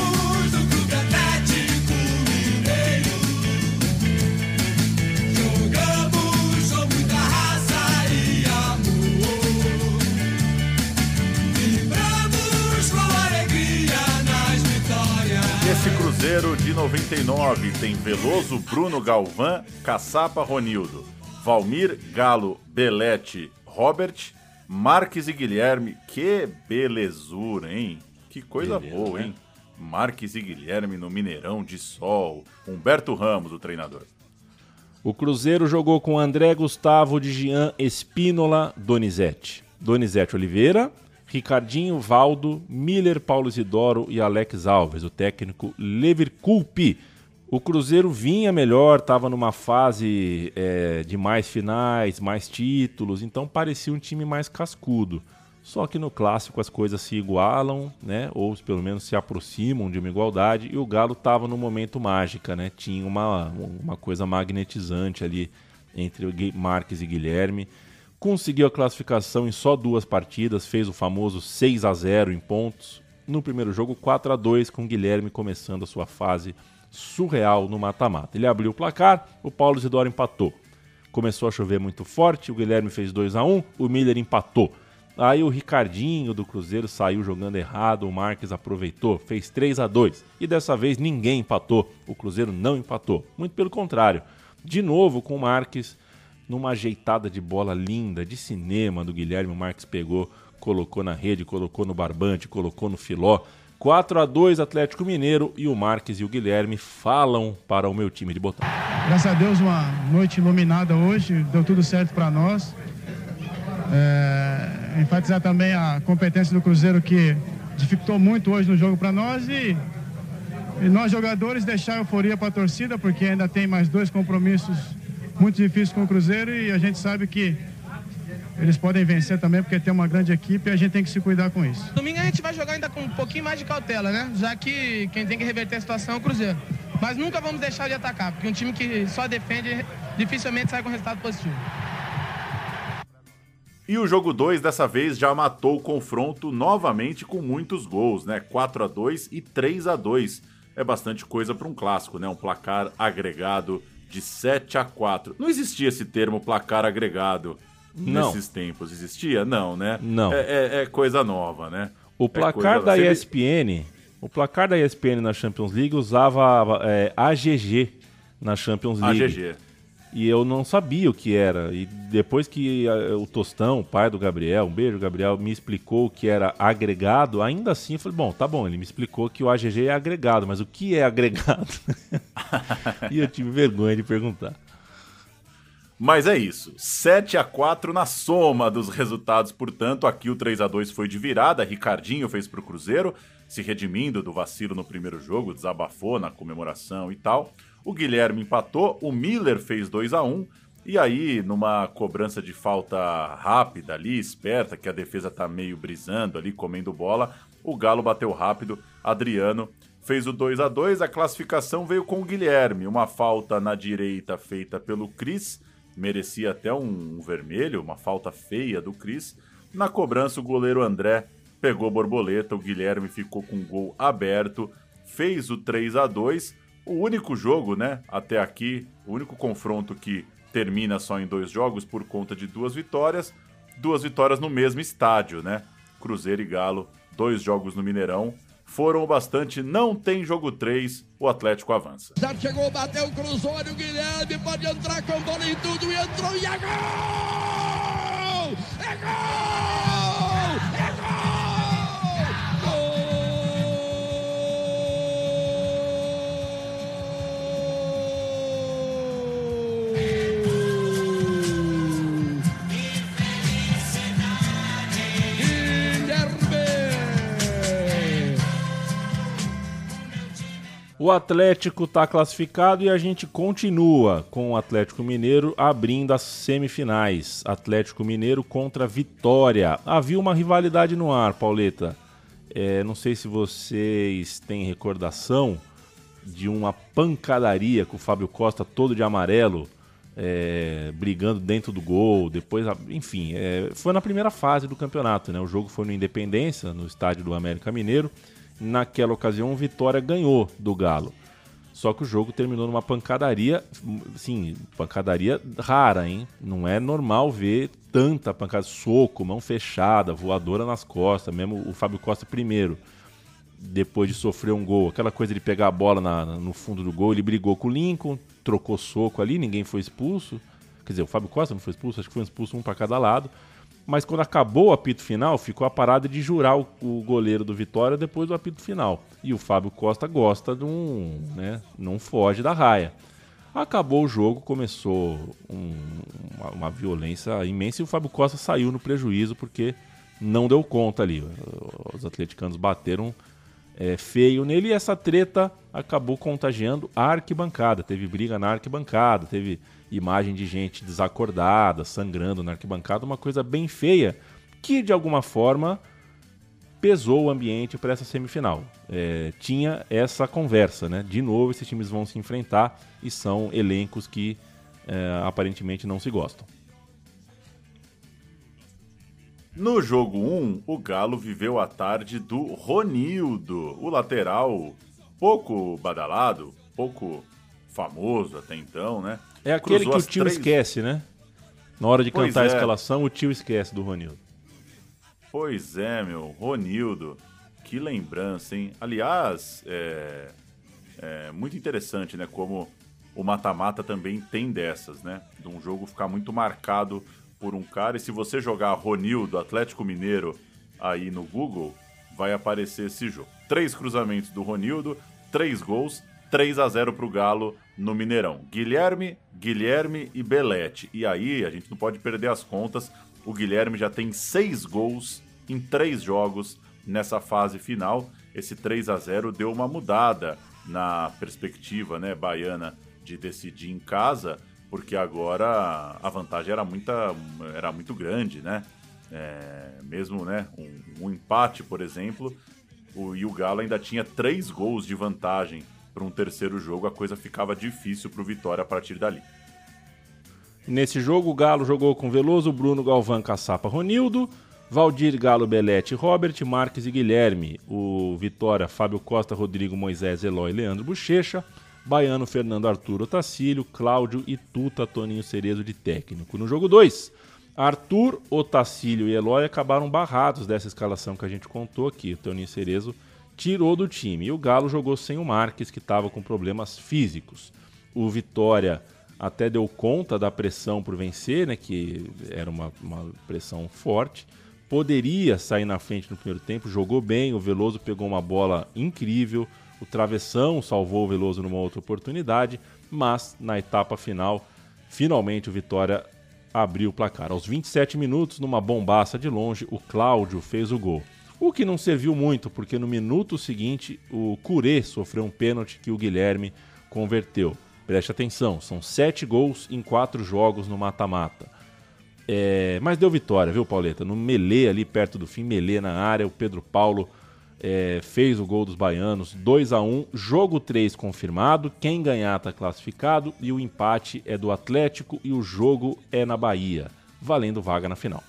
Esse Cruzeiro de 99 tem Veloso, Bruno Galvão, Caçapa Ronildo, Valmir, Galo, Belete, Robert, Marques e Guilherme. Que belezura, hein? Que coisa Beleza, boa, né? hein? Marques e Guilherme no Mineirão de Sol. Humberto Ramos, o treinador. O Cruzeiro jogou com André Gustavo de Jean Espínola Donizete. Donizete Oliveira, Ricardinho Valdo, Miller Paulo Isidoro e Alex Alves, o técnico Leverkusen. O Cruzeiro vinha melhor, estava numa fase é, de mais finais, mais títulos, então parecia um time mais cascudo. Só que no clássico as coisas se igualam, né? Ou pelo menos se aproximam de uma igualdade. E o Galo estava no momento mágica, né? Tinha uma, uma coisa magnetizante ali entre Marques e Guilherme. Conseguiu a classificação em só duas partidas, fez o famoso 6 a 0 em pontos. No primeiro jogo, 4 a 2 com Guilherme começando a sua fase surreal no mata-mata. Ele abriu o placar, o Paulo Isidoro empatou. Começou a chover muito forte, o Guilherme fez 2 a 1 o Miller empatou. Aí o Ricardinho do Cruzeiro saiu jogando errado, o Marques aproveitou, fez 3 a 2 E dessa vez ninguém empatou, o Cruzeiro não empatou. Muito pelo contrário. De novo com o Marques, numa ajeitada de bola linda, de cinema do Guilherme, Marques pegou, colocou na rede, colocou no barbante, colocou no filó. 4 a 2 Atlético Mineiro e o Marques e o Guilherme falam para o meu time de botão. Graças a Deus, uma noite iluminada hoje, deu tudo certo para nós. É, enfatizar também a competência do Cruzeiro que dificultou muito hoje no jogo para nós e, e, nós jogadores deixar euforia para a torcida porque ainda tem mais dois compromissos muito difíceis com o Cruzeiro e a gente sabe que eles podem vencer também porque tem uma grande equipe e a gente tem que se cuidar com isso. Domingo a gente vai jogar ainda com um pouquinho mais de cautela, né? Já que quem tem que reverter a situação é o Cruzeiro. Mas nunca vamos deixar de atacar, porque um time que só defende dificilmente sai com resultado positivo. E o jogo 2 dessa vez já matou o confronto novamente com muitos gols, né? 4 a 2 e 3 a 2. É bastante coisa para um clássico, né? Um placar agregado de 7 a 4. Não existia esse termo placar agregado Não. nesses tempos. Existia? Não, né? Não. É, é- é coisa nova, né? O É placar coisa- da ele- ESPN, o placar da ESPN na Champions League usava é, AGG na Champions League. AGG. E eu não sabia o que era. E depois que eh, o Tostão, o pai do Gabriel, um beijo, Gabriel, me explicou o que era agregado, ainda assim eu falei, bom, tá bom, ele me explicou que o AGG é agregado, mas o que é agregado? e eu tive vergonha de perguntar. Mas é isso. 7 a 4 na soma dos resultados, portanto, aqui o 3 a 2 foi de virada, Ricardinho fez pro Cruzeiro, se redimindo do vacilo no primeiro jogo, desabafou na comemoração e tal. O Guilherme empatou, o Miller fez 2 a 1 e aí numa cobrança de falta rápida ali, esperta, que a defesa tá meio brisando ali, comendo bola, o Galo bateu rápido, Adriano fez o 2 a 2 a classificação veio com o Guilherme, uma falta na direita feita pelo Cris, merecia até um, um vermelho, uma falta feia do Cris. Na cobrança, o goleiro André pegou borboleta, o Guilherme ficou com o gol aberto, fez o 3 a 2 O único jogo, né, até aqui, o único confronto que termina só em dois jogos por conta de duas vitórias, duas vitórias no mesmo estádio, né? Cruzeiro e Galo, dois jogos no Mineirão. Foram o bastante, não tem jogo 3, o Atlético avança. Já chegou, bateu, cruzou, o Guilherme, pode entrar com bola em tudo e entrou e é gol! É gol! O Atlético está classificado e a gente continua com o Atlético Mineiro abrindo as semifinais. Atlético Mineiro contra Vitória. Havia uma rivalidade no ar, Pauleta. É, não sei se vocês têm recordação de uma pancadaria com o Fábio Costa todo de amarelo, é, brigando dentro do gol. Depois, enfim, é, foi na primeira fase do campeonato. Né? O jogo foi no Independência, no estádio do América Mineiro. Naquela ocasião, o Vitória ganhou do Galo. Só que o jogo terminou numa pancadaria, sim, pancadaria rara, hein? Não é normal ver tanta pancada, soco, mão fechada, voadora nas costas, mesmo o Fábio Costa primeiro, depois de sofrer um gol, aquela coisa de pegar a bola na- no fundo do gol, ele brigou com o Lincoln, trocou soco ali, ninguém foi expulso. Quer dizer, o Fábio Costa não foi expulso, acho que foi expulso um para cada lado. Mas quando acabou o apito final, ficou a parada de jurar o, o goleiro do Vitória depois do apito final. E o Fábio Costa gosta de um. Né, não foge da raia. Acabou o jogo, começou um, uma, uma, violência imensa e o Fábio Costa saiu no prejuízo porque não deu conta ali. Os atleticanos bateram é, feio nele e essa treta acabou contagiando a arquibancada. Teve briga na arquibancada, teve imagem de gente desacordada, sangrando na arquibancada, uma coisa bem feia que de alguma forma pesou o ambiente para essa semifinal. É, tinha essa conversa, né? De novo, esses times vão se enfrentar e são elencos que é, aparentemente não se gostam. No jogo 1, o Galo viveu a tarde do Ronildo, o lateral pouco badalado, pouco famoso até então, né? É aquele Cruzou que o tio três... esquece, né? Na hora de pois cantar é. a escalação, o tio esquece do Ronildo. Pois é, meu, Ronildo. Que lembrança, hein? Aliás, é, é muito interessante, né? Como o mata-mata também tem dessas, né? De um jogo ficar muito marcado por um cara. E se você jogar Ronildo, Atlético Mineiro, aí no Google, vai aparecer esse jogo. Três cruzamentos do Ronildo, três gols, 3 a 0 para o Galo no Mineirão. Guilherme, Guilherme e Belete. E aí, a gente não pode perder as contas, o Guilherme já tem seis gols em três jogos nessa fase final. Esse 3 a 0 deu uma mudada na perspectiva né, baiana de decidir em casa, porque agora a vantagem era, muita, era muito grande, né? É, mesmo né, um, um, empate, por exemplo, o, e o Galo ainda tinha três gols de vantagem para um terceiro jogo, a coisa ficava difícil para o Vitória a partir dali. Nesse jogo, o Galo jogou com Veloso, Bruno, Galvão, Caçapa, Ronildo, Valdir, Galo, Belete, Robert, Marques e Guilherme. O Vitória, Fábio Costa, Rodrigo, Moisés, Eloy, Leandro Bochecha. Baiano, Fernando Arthur, Otacílio, Cláudio e Tuta, Toninho Cerezo de técnico. No jogo 2, Arthur, Otacílio e Eloy acabaram barrados dessa escalação que a gente contou aqui. O Toninho Cerezo tirou do time. E o Galo jogou sem o Marques, que estava com problemas físicos. O Vitória até deu conta da pressão por vencer, né, que era uma, uma pressão forte. Poderia sair na frente no primeiro tempo, jogou bem, o Veloso pegou uma bola incrível, o travessão salvou o Veloso numa outra oportunidade, mas na etapa final, finalmente o Vitória abriu o placar. Aos 27 minutos, numa bombaça de longe, o Cláudio fez o gol. O que não serviu muito, porque no minuto seguinte o Curê sofreu um pênalti que o Guilherme converteu. Preste atenção, são sete gols em quatro jogos no mata-mata. É, mas deu vitória, viu, Pauleta? No Melê, ali perto do fim, Melê na área, o Pedro Paulo é, fez o gol dos baianos, 2 a 1 jogo 3 confirmado, quem ganhar está classificado e o empate é do Atlético e o jogo é na Bahia, valendo vaga na final.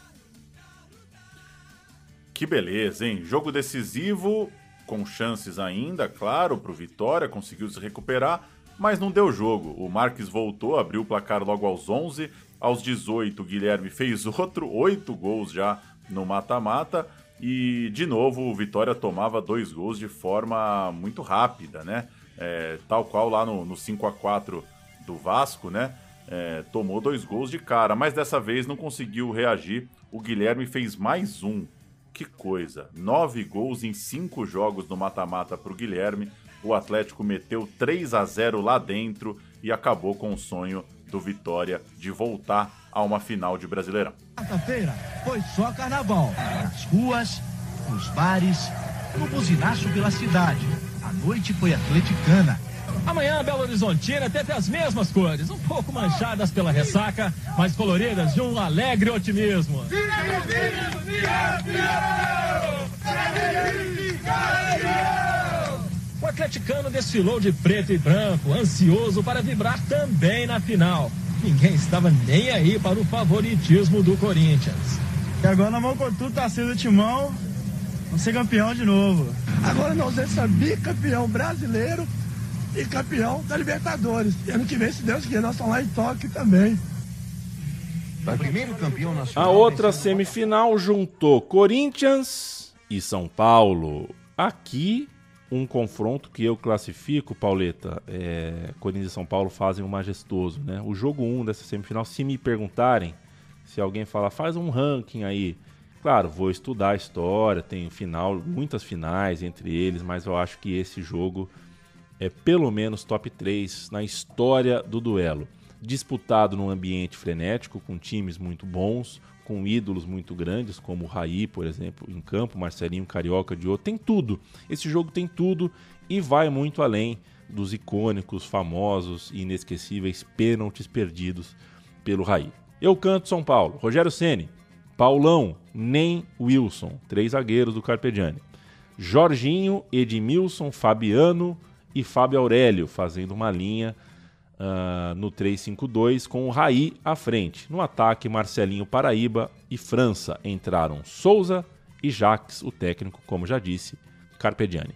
Que beleza, hein? Jogo decisivo, com chances ainda, claro, para o Vitória, conseguiu se recuperar, mas não deu jogo. O Marques voltou, abriu o placar logo aos 11. Aos 18, o Guilherme fez outro, oito gols já no mata-mata. E, de novo, o Vitória tomava dois gols de forma muito rápida, né? É, tal qual lá no, no 5 a 4 do Vasco, né? É, tomou dois gols de cara, mas dessa vez não conseguiu reagir. O Guilherme fez mais um. Que coisa! Nove gols em cinco jogos no mata-mata para o Guilherme o Atlético meteu 3 a 0 lá dentro e acabou com o sonho do Vitória de voltar a uma final de Brasileirão. Quarta-feira foi só carnaval. Nas ruas, nos bares, no buzinaço pela cidade. A noite foi atleticana. Amanhã, Belo Horizontina teve as mesmas cores, um pouco manchadas pela ressaca, mas coloridas de um alegre otimismo. O atleticano desfilou de preto e branco, ansioso para vibrar também na final. Ninguém estava nem aí para o favoritismo do Corinthians. E agora nós vamos com tudo, torcida do Timão, vamos ser campeão de novo. Agora nós vamos ser bicampeão brasileiro e campeão da Libertadores. E ano que vem, se Deus quiser, nós estamos lá em Tóquio também. primeiro campeão nacional. A outra semifinal juntou Corinthians e São Paulo. Aqui um confronto que eu classifico, Pauleta, é, Corinthians e São Paulo fazem um majestoso, né? O jogo 1 um dessa semifinal, se me perguntarem, se alguém falar, faz um ranking aí. Claro, vou estudar a história, tem final, muitas finais entre eles, mas eu acho que esse jogo é pelo menos top 3 na história do duelo. Disputado num ambiente frenético, com times muito bons, com ídolos muito grandes, como o Raí, por exemplo, em campo, Marcelinho Carioca de outro. Tem tudo. Esse jogo tem tudo e vai muito além dos icônicos, famosos e inesquecíveis pênaltis perdidos pelo Raí. Eu canto São Paulo. Rogério Ceni, Paulão, nem Wilson, três zagueiros do Carpegiani. Jorginho, Edmilson, Fabiano e Fábio Aurélio fazendo uma linha uh, no 3-5-2 com o Raí à frente. No ataque, Marcelinho Paraíba e França entraram Souza e Jaques, o técnico, como já disse, Carpegiani.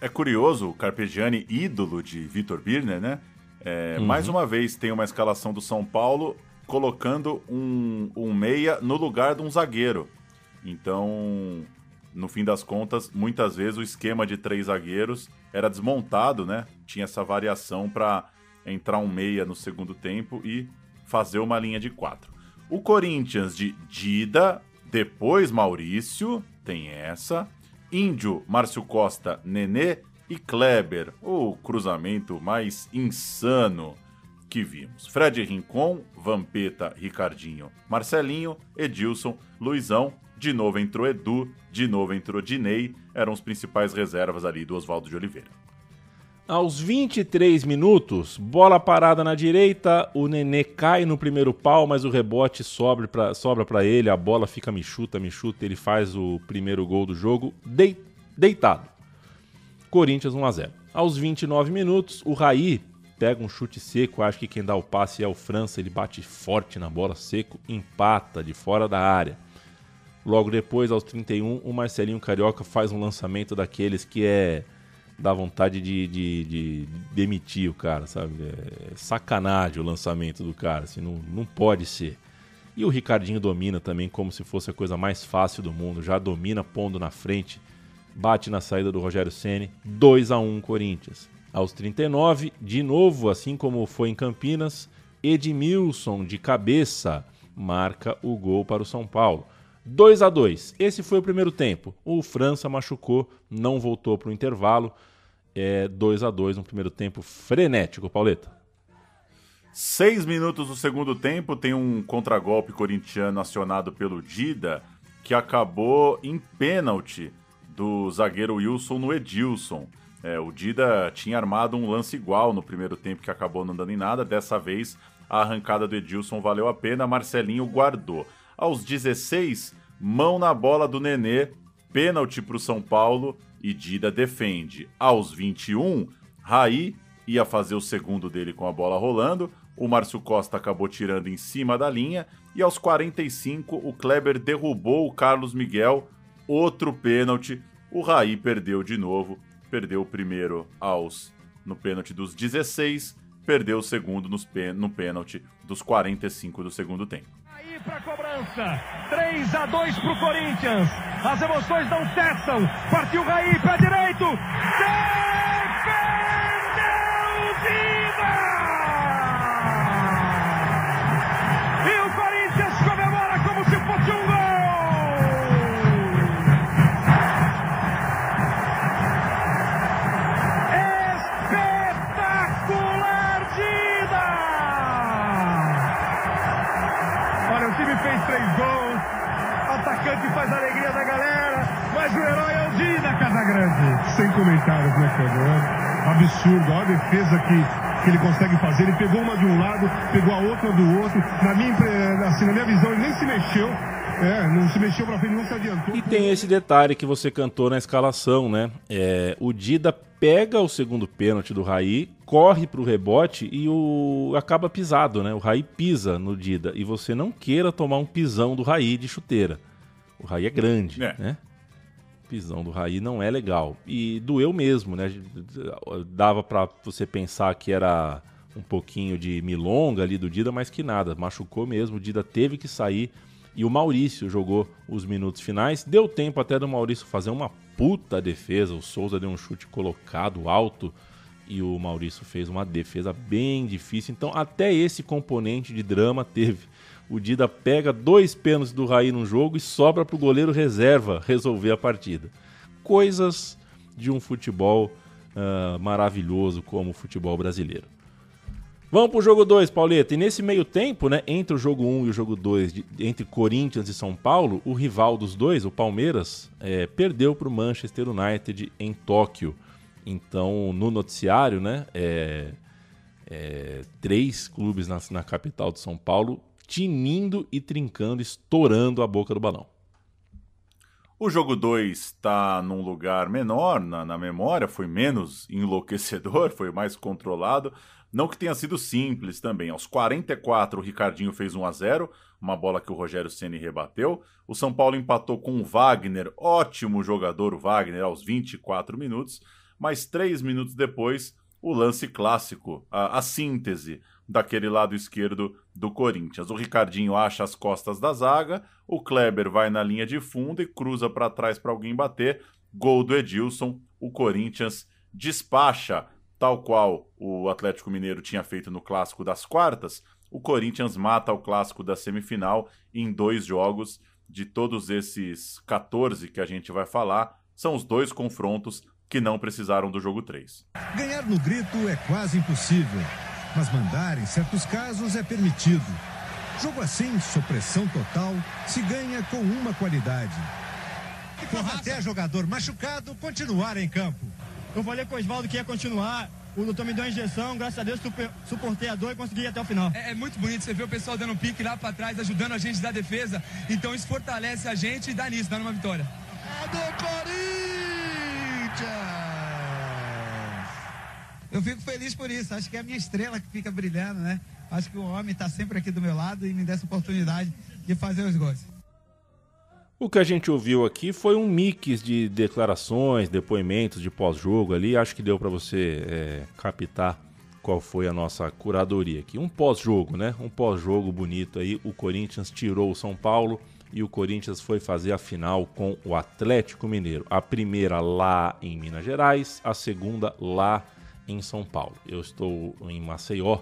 É curioso, o Carpegiani, ídolo de Vitor Birner, né? É, uhum. Mais uma vez tem uma escalação do São Paulo colocando um, um meia no lugar de um zagueiro. Então, no fim das contas, muitas vezes o esquema de três zagueiros era desmontado, né? Tinha essa variação para entrar um meia no segundo tempo e fazer uma linha de quatro. O Corinthians de Dida, depois Maurício, tem essa. Índio, Márcio Costa, Nenê e Kleber, o cruzamento mais insano que vimos. Fred Rincon, Vampeta, Ricardinho, Marcelinho, Edilson, Luizão, de novo entrou Edu, de novo entrou Dinei, eram os principais reservas ali do Oswaldo de Oliveira. Aos 23 minutos, bola parada na direita, o Nenê cai no primeiro pau, mas o rebote sobra para ele, a bola fica me chuta, me chuta, ele faz o primeiro gol do jogo deitado. Corinthians 1 a 0. Aos 29 minutos, o Raí pega um chute seco, acho que quem dá o passe é o França, ele bate forte na bola, seco, empata de fora da área. Logo depois, aos 31, o Marcelinho Carioca faz um lançamento daqueles que é dá vontade de, de, de, demitir o cara, sabe? É sacanagem o lançamento do cara, assim, não, não pode ser. E o Ricardinho domina também como se fosse a coisa mais fácil do mundo, já domina pondo na frente, bate na saída do Rogério Ceni, 2 a 1 Corinthians. Aos 39, de novo, assim como foi em Campinas, Edmilson de cabeça marca o gol para o São Paulo. 2 a 2 Esse foi o primeiro tempo. O França machucou, não voltou para o intervalo. É 2 a 2 no primeiro tempo frenético, Pauleta. Seis minutos do segundo tempo, tem um contragolpe corintiano acionado pelo Dida, que acabou em pênalti do zagueiro Wilson no Edilson. É, o Dida tinha armado um lance igual no primeiro tempo que acabou não dando em nada. Dessa vez, a arrancada do Edilson valeu a pena. Marcelinho guardou. Aos 16, mão na bola do Nenê, pênalti para o São Paulo e Dida defende. Aos 21, Raí ia fazer o segundo dele com a bola rolando. O Márcio Costa acabou tirando em cima da linha. E aos 45, o Kleber derrubou o Carlos Miguel. Outro pênalti. O Raí perdeu de novo perdeu o primeiro aos no pênalti dos 16, perdeu o segundo nos no pênalti dos 45 do segundo tempo. Aí para cobrança, 3 a 2 para o Corinthians. As emoções não cessam. Partiu Raí, pé direito. Defendeu sem comentários, né, Fernando? Absurdo, olha a defesa que, que ele consegue fazer. Ele pegou uma de um lado, pegou a outra do outro. Na minha, assim, na minha visão, ele nem se mexeu. É, não se mexeu pra frente, não se adiantou. E tem esse detalhe que você cantou na escalação, né? É, o Dida pega o segundo pênalti do Raí, corre pro rebote e o acaba pisado, né? O Raí pisa no Dida. E você não queira tomar um pisão do Raí de chuteira. O Raí é grande, é. né? Pisão do Raí não é legal. E doeu mesmo, né? Dava para você pensar que era um pouquinho de milonga ali do Dida, mas que nada, machucou mesmo. O Dida teve que sair e o Maurício jogou os minutos finais. Deu tempo até do Maurício fazer uma puta defesa. O Souza deu um chute colocado alto e o Maurício fez uma defesa bem difícil. Então, até esse componente de drama teve o Dida pega dois pênaltis do Raí no jogo e sobra para o goleiro reserva resolver a partida. Coisas de um futebol uh, maravilhoso como o futebol brasileiro. Vamos pro jogo 2, Pauleta. E nesse meio tempo, né, entre o jogo 1 um e o jogo 2, entre Corinthians e São Paulo, o rival dos dois, o Palmeiras, é, perdeu para o Manchester United em Tóquio. Então, no noticiário, né, é, é, três clubes na, na capital de São Paulo tinindo e trincando, estourando a boca do balão. O jogo 2 está num lugar menor na, na, memória, foi menos enlouquecedor, foi mais controlado. Não que tenha sido simples também. Aos 44, o Ricardinho fez 1 a 0 uma bola que o Rogério Ceni rebateu. O São Paulo empatou com o Wagner, ótimo jogador o Wagner, aos 24 minutos. Mas três minutos depois, o lance clássico, a, a síntese daquele lado esquerdo do Corinthians. O Ricardinho acha as costas da zaga, o Kleber vai na linha de fundo e cruza para trás para alguém bater. Gol do Edilson, o Corinthians despacha Tal qual o Atlético Mineiro tinha feito no clássico das quartas, o Corinthians mata o clássico da semifinal em dois jogos. De todos esses 14 que a gente vai falar, são os dois confrontos que não precisaram do jogo 3. Ganhar no grito é quase impossível, mas mandar em certos casos é permitido. Jogo assim, supressão total, se ganha com uma qualidade. Até jogador machucado continuar em campo. Eu falei com o Oswaldo que ia continuar. O doutor me deu uma injeção, graças a Deus suportei a dor e consegui ir até o final. É, é muito bonito você ver o pessoal dando um pique lá para trás, ajudando a gente da defesa. Então isso fortalece a gente e dá nisso, dá numa vitória. É do Corinthians! Eu fico feliz por isso. Acho que é a minha estrela que fica brilhando, né? Acho que o homem está sempre aqui do meu lado e me dá essa oportunidade de fazer os gols. O que a gente ouviu aqui foi um mix de declarações, depoimentos de pós-jogo ali. Acho que deu para você é, captar qual foi a nossa curadoria aqui. Um pós-jogo, né? Um pós-jogo bonito aí. O Corinthians tirou o São Paulo e o Corinthians foi fazer a final com o Atlético Mineiro. A primeira lá em Minas Gerais, a segunda lá em São Paulo. Eu estou em Maceió,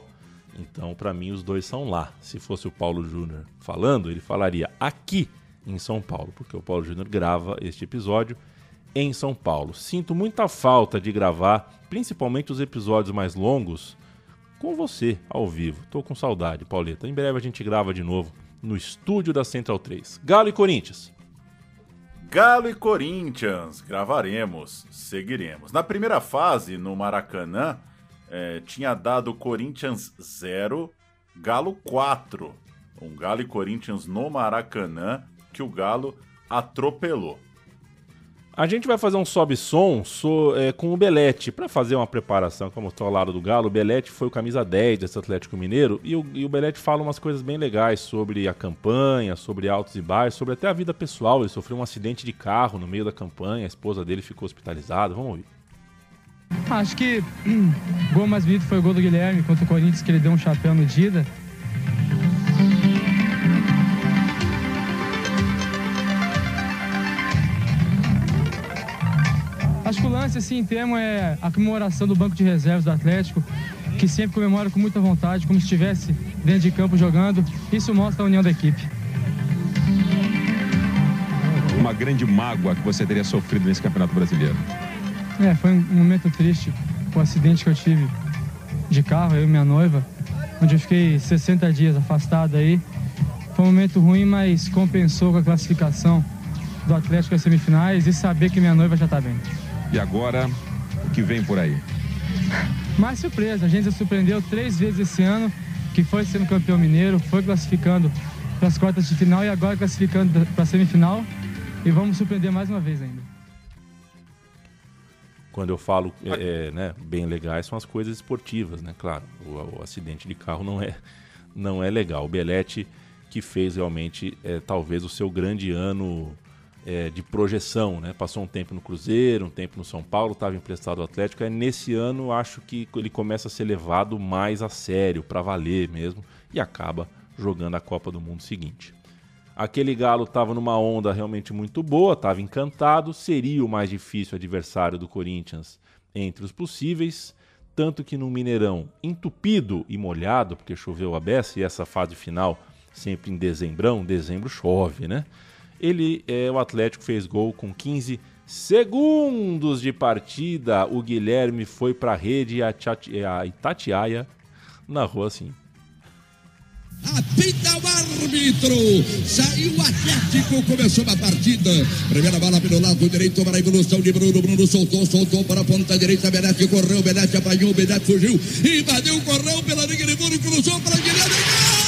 então para mim os dois são lá. Se fosse o Paulo Júnior falando, ele falaria aqui em São Paulo, porque o Paulo Júnior grava este episódio em São Paulo. Sinto muita falta de gravar, principalmente os episódios mais longos, com você ao vivo. Tô com saudade, Pauleta. Em breve a gente grava de novo no estúdio da Central 3. Galo e Corinthians. Galo e Corinthians, gravaremos, seguiremos. Na primeira fase, no Maracanã, é, tinha dado Corinthians 0, Galo 4. Um Galo e Corinthians no Maracanã que o Galo atropelou. A gente vai fazer um sobe-som so, é, com o Belete para fazer uma preparação, como estou ao lado do Galo. O Belete foi o camisa 10 desse Atlético Mineiro e o, e o Belete fala umas coisas bem legais sobre a campanha, sobre altos e baixos, sobre até a vida pessoal. Ele sofreu um acidente de carro no meio da campanha, a esposa dele ficou hospitalizada. Vamos ouvir. Acho que o gol mais bonito foi o gol do Guilherme contra o Corinthians, que ele deu um chapéu no Dida. Lance, assim, em termo, é a comemoração do banco de reservas do Atlético, que sempre comemora com muita vontade, como se estivesse dentro de campo jogando. Isso mostra a união da equipe. Uma grande mágoa que você teria sofrido nesse Campeonato Brasileiro? É, foi um momento triste, o acidente que eu tive de carro, eu e minha noiva, onde eu fiquei 60 dias afastado aí. Foi um momento ruim, mas compensou com a classificação do Atlético às semifinais e saber que minha noiva já está bem. E agora, o que vem por aí? Mais surpresa, a gente se surpreendeu três vezes esse ano, que foi sendo campeão mineiro, foi classificando para as quartas de final e agora classificando para a semifinal. E vamos surpreender mais uma vez ainda. Quando eu falo é, é, né, bem legais, são as coisas esportivas, né? Claro, o, o, acidente de carro não é, não é legal. O Belete que fez realmente é, talvez o seu grande ano é, de projeção, né? Passou um tempo no Cruzeiro, um tempo no São Paulo, estava emprestado ao Atlético. É nesse ano acho que ele começa a ser levado mais a sério, para valer mesmo, e acaba jogando a Copa do Mundo seguinte. Aquele Galo estava numa onda realmente muito boa, estava encantado, seria o mais difícil adversário do Corinthians entre os possíveis, tanto que no Mineirão, entupido e molhado, porque choveu a beça e essa fase final sempre em dezembrão, dezembro chove, né? Ele, é, o Atlético fez gol com 15 segundos de partida. O Guilherme foi para a rede a, a Itatiaia narrou assim. Apita o árbitro. Saiu o Atlético, começou a partida. Primeira bola pelo lado direito para a evolução de Bruno. Bruno soltou, soltou para a ponta direita. Benete correu, Benete apanhou, Benete fugiu. Invadiu, correu pela linha de fundo, cruzou para Guilherme. Atlético!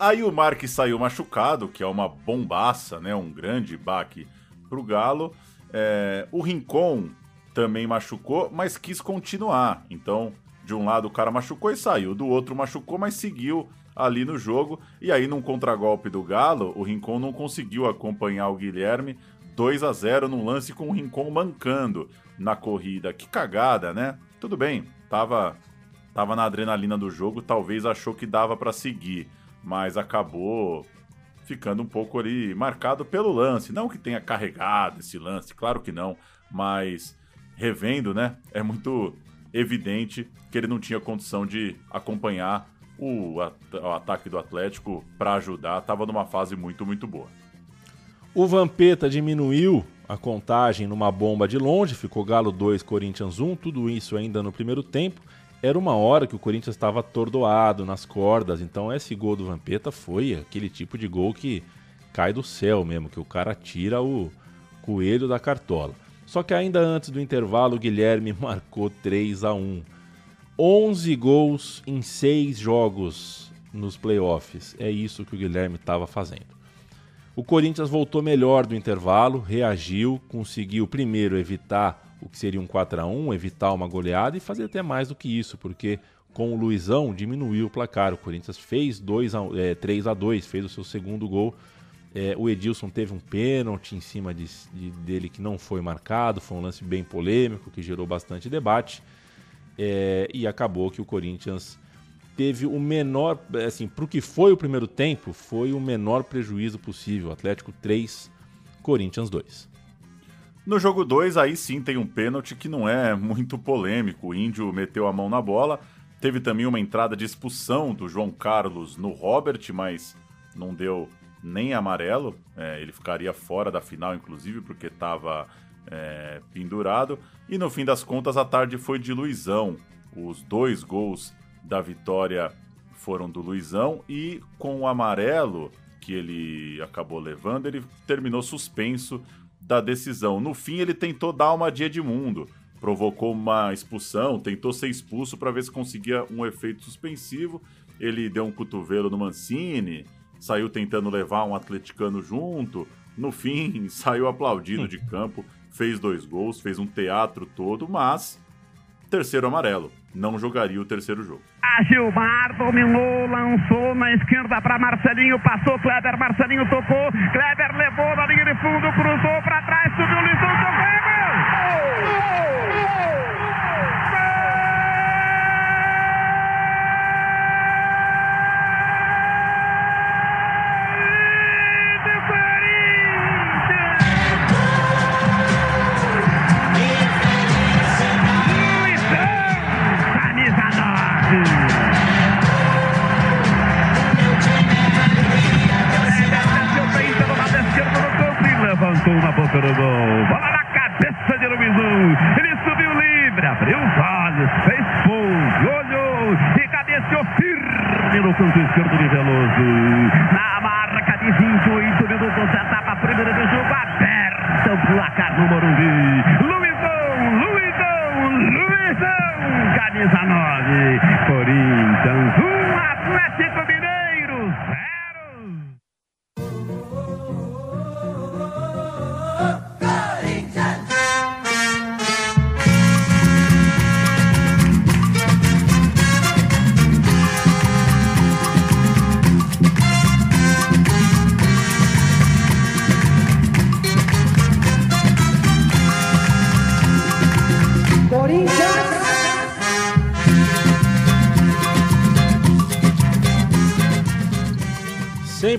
Aí o Marques saiu machucado, que é uma bombaça, né? Um grande baque pro Galo. É, o Rincon também machucou, mas quis continuar. Então, de um lado o cara machucou e saiu, do outro machucou, mas seguiu ali no jogo. E aí, num contragolpe do Galo, o Rincon não conseguiu acompanhar o Guilherme. 2 a 0 num lance com o Rincon mancando na corrida. Que cagada, né? Tudo bem, tava, tava na adrenalina do jogo, talvez achou que dava para seguir mas acabou ficando um pouco ali marcado pelo lance. Não que tenha carregado esse lance, claro que não, mas revendo, né? É muito evidente que ele não tinha condição de acompanhar o, at- o ataque do Atlético para ajudar, estava numa fase muito, muito boa. O Vampeta diminuiu a contagem numa bomba de longe, ficou Galo 2, Corinthians 1, tudo isso ainda no primeiro tempo. Era uma hora que o Corinthians estava atordoado nas cordas, então esse gol do Vampeta foi aquele tipo de gol que cai do céu mesmo, que o cara tira o coelho da cartola. Só que ainda antes do intervalo, o Guilherme marcou 3 a 1 11 gols em 6 jogos nos playoffs. É isso que o Guilherme estava fazendo. O Corinthians voltou melhor do intervalo, reagiu, conseguiu primeiro evitar o que seria um 4 a 1 evitar uma goleada e fazer até mais do que isso, porque com o Luizão diminuiu o placar. O Corinthians fez 2 a, é, 3 a 2 fez o seu segundo gol. É, o Edilson teve um pênalti em cima de, de- dele que não foi marcado, foi um lance bem polêmico que gerou bastante debate. É, e acabou que o Corinthians teve o menor, assim, para o que foi o primeiro tempo, foi o menor prejuízo possível. Atlético 3, Corinthians 2. No jogo 2, aí sim tem um pênalti que não é muito polêmico. O Índio meteu a mão na bola. Teve também uma entrada de expulsão do João Carlos no Robert, mas não deu nem amarelo. É, ele ficaria fora da final, inclusive, porque estava pendurado. E no fim das contas, a tarde foi de Luizão. Os dois gols da vitória foram do Luizão e com o amarelo que ele acabou levando, ele terminou suspenso da decisão. No fim, ele tentou dar uma de Edmundo, provocou uma expulsão, tentou ser expulso para ver se conseguia um efeito suspensivo. Ele deu um cotovelo no Mancini, saiu tentando levar um atleticano junto. No fim, saiu aplaudido de campo, fez dois gols, fez um teatro todo, mas terceiro amarelo. Não jogaria o terceiro jogo. A Gilmar dominou, lançou na esquerda para Marcelinho, passou Kleber, Marcelinho tocou, Kleber levou na linha de fundo, cruzou para trás, subiu Luizão, tocou 9. Levantou na boca do gol. Bola na cabeça de Luizão. Ele subiu livre, abriu os olhos, fez pouso, olhou e cabeceou firme no canto esquerdo de Veloso. Na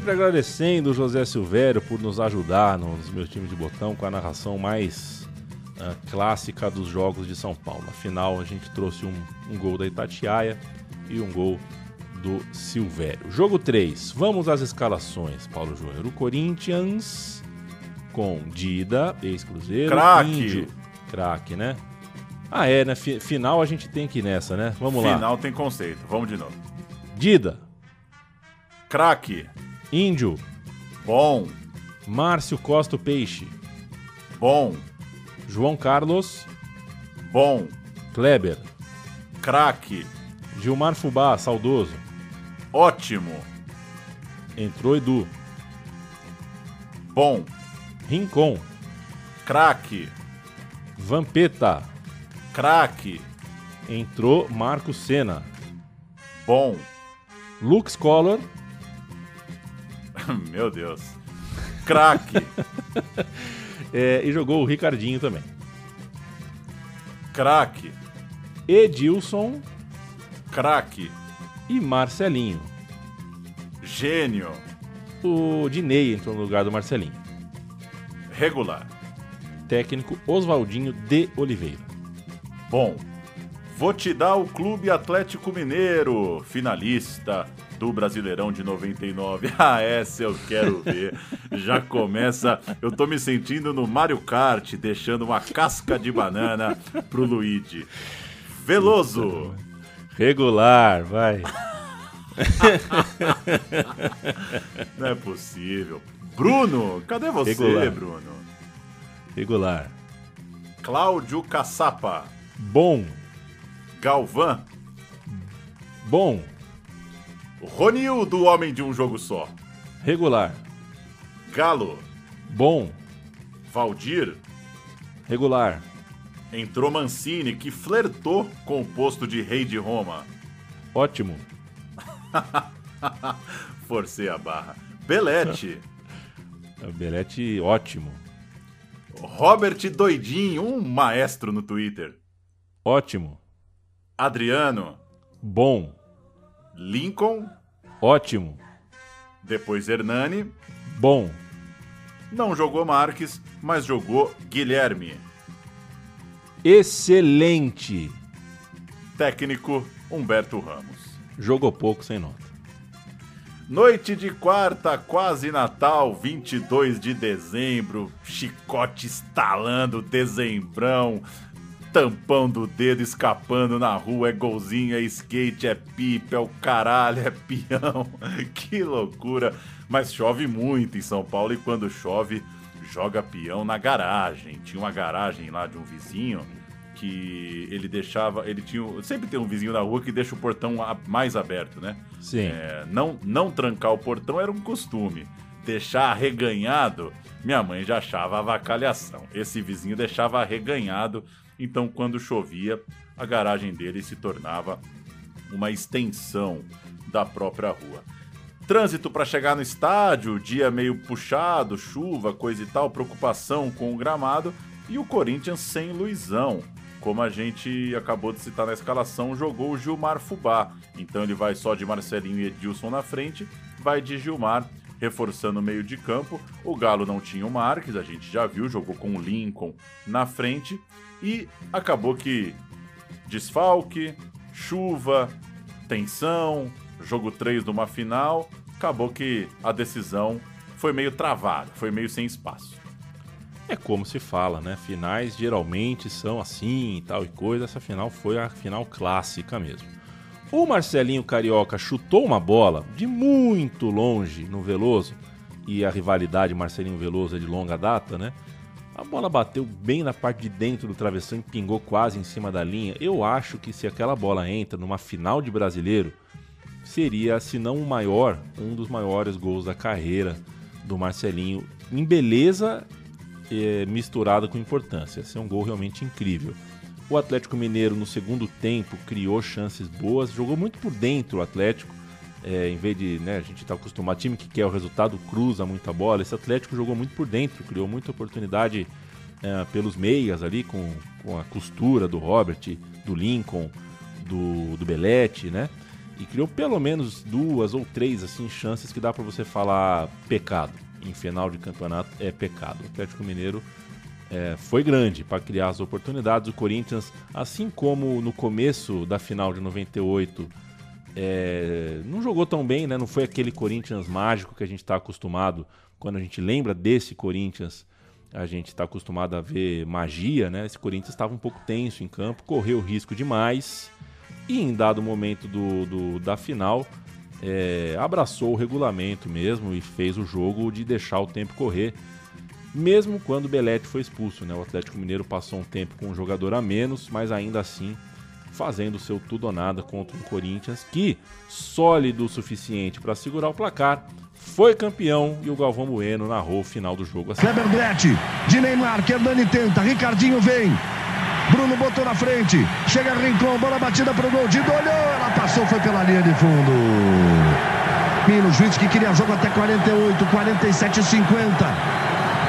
Sempre agradecendo o José Silvério por nos ajudar nos meus times de botão com a narração mais uh, clássica dos jogos de São Paulo. Afinal, a gente trouxe um, um gol da Itatiaia e um gol do Silvério. Jogo 3. Vamos às escalações, Paulo Júnior. O Corinthians com Dida, ex-Cruzeiro. Craque. Craque, né? Ah, é, né? Final a gente tem que ir nessa, né? Vamos lá. Final tem conceito. Vamos de novo. Dida. Craque. Índio. Bom. Márcio Costa Peixe. Bom. João Carlos. Bom. Kleber. Craque. Gilmar Fubá, saudoso. Ótimo. Entrou Edu. Bom. Rincon. Craque. Vampeta. Craque. Entrou Marco Senna. Bom. Lux Collor. Meu Deus. Craque. é, e jogou o Ricardinho também. Craque. Edilson. Craque. E Marcelinho. Gênio. O Dinei entrou no lugar do Marcelinho. Regular. Técnico Oswaldinho de Oliveira. Bom. Vou te dar o Clube Atlético Mineiro, finalista do Brasileirão de 99. Ah, essa eu quero ver. Já começa. Eu tô me sentindo no Mario Kart, deixando uma casca de banana pro Luigi. Veloso. Regular, vai. Não é possível. Bruno, cadê você, Regular. Bruno? Regular. Cláudio Caçapa. Bom. Galvão. Bom. Ronildo, homem de um jogo só. Regular. Galo. Bom. Valdir. Regular. Entrou Mancini, que flertou com o posto de rei de Roma. Ótimo. Forcei a barra. Belete. Belete, ótimo. Robert Doidinho, um maestro no Twitter. Ótimo. Adriano. Bom. Lincoln. Ótimo. Depois Hernani. Bom. Não jogou Marques, mas jogou Guilherme. Excelente. Técnico Humberto Ramos. Jogou pouco sem nota. Noite de quarta, quase Natal, 22 de dezembro, chicote estalando, dezembrão, tampão do dedo escapando na rua, é golzinho, é skate, é pipa, é o caralho, é peão. que loucura. Mas chove muito em São Paulo e quando chove, joga peão na garagem. Tinha uma garagem lá de um vizinho que ele deixava, ele tinha, sempre tem um vizinho na rua que deixa o portão mais aberto, né? Sim. É, não, não trancar o portão era um costume. Deixar arreganhado, minha mãe já achava avacalhação. Esse vizinho deixava arreganhado, então quando chovia, a garagem dele se tornava uma extensão da própria rua. Trânsito para chegar no estádio, dia meio puxado, chuva, coisa e tal, preocupação com o gramado e o Corinthians sem Luizão. Como a gente acabou de citar na escalação, jogou o Gilmar Fubá. Então ele vai só de Marcelinho e Edilson na frente, vai de Gilmar reforçando o meio de campo. O Galo não tinha o Marques, a gente já viu, jogou com o Lincoln na frente e acabou que desfalque, chuva, tensão, jogo 3 de uma final, acabou que a decisão foi meio travada, foi meio sem espaço. É como se fala, né? Finais geralmente são assim e tal e coisa. Essa final foi a final clássica mesmo. O Marcelinho Carioca chutou uma bola de muito longe no Veloso. E a rivalidade Marcelinho Veloso é de longa data, né? A bola bateu bem na parte de dentro do travessão e pingou quase em cima da linha. Eu acho que se aquela bola entra numa final de brasileiro, seria, se não o maior, um dos maiores gols da carreira do Marcelinho. Em beleza é, misturada com importância. Esse é um gol realmente incrível. O Atlético Mineiro, no segundo tempo, criou chances boas, jogou muito por dentro o Atlético. É, em vez de, né, a gente está acostumado, time que quer o resultado cruza muita bola. Esse Atlético jogou muito por dentro, criou muita oportunidade é, pelos meias ali, com, com a costura do Robert, do Lincoln, do, do né? e criou pelo menos duas ou três assim chances que dá para você falar pecado. Em final de campeonato é pecado. O Atlético Mineiro é, foi grande para criar as oportunidades. O Corinthians, assim como no começo da final de 98, é, não jogou tão bem, né? Não foi aquele Corinthians mágico que a gente está acostumado. Quando a gente lembra desse Corinthians, a gente está acostumado a ver magia, né? Esse Corinthians estava um pouco tenso em campo, correu risco demais e em dado momento do, do da final é, abraçou o regulamento mesmo e fez o jogo de deixar o tempo correr mesmo quando o Belete foi expulso. Né? O Atlético Mineiro passou um tempo com um jogador a menos, mas ainda assim fazendo seu tudo ou nada contra o Corinthians, que, sólido o suficiente para segurar o placar, foi campeão e o Galvão Bueno narrou o final do jogo assim. Kleber de Neymar, Kerdani tenta, Ricardinho vem. Bruno botou na frente, chega Rincon, bola batida pro gol, Dido olhou, ela passou, foi pela linha de fundo. Mino, juiz que queria jogo até 48, 47 50.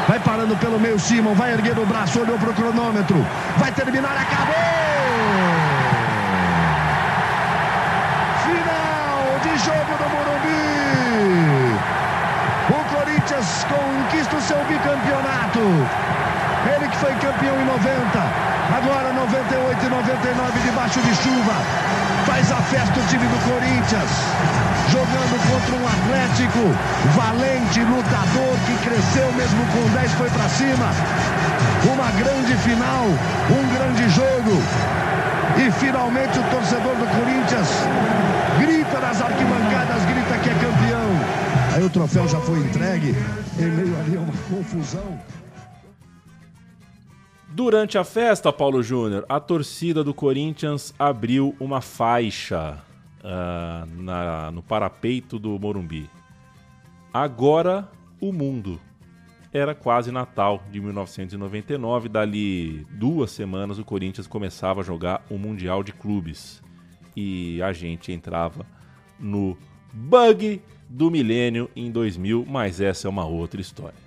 Vai parando pelo meio Simon, vai erguendo o braço, olhou pro cronômetro. Vai terminar, acabou! Conquista o seu bicampeonato. Ele que foi campeão em 90, agora 98 e 99 debaixo de chuva. Faz a festa o time do Corinthians jogando contra um Atlético valente, lutador, que cresceu mesmo com 10, foi para cima. Uma grande final, um grande jogo. E finalmente o torcedor do Corinthians grita nas arquibancadas, grita que é campeão. Aí o troféu já foi entregue, em meio ali a uma confusão. Durante a festa, Paulo Júnior, a torcida do Corinthians abriu uma faixa uh, na, no parapeito do Morumbi. Agora o mundo. Era quase Natal de 1999. Dali duas semanas o Corinthians começava a jogar o Mundial de Clubes. E a gente entrava no bug do milênio em 2000, mas essa é uma outra história.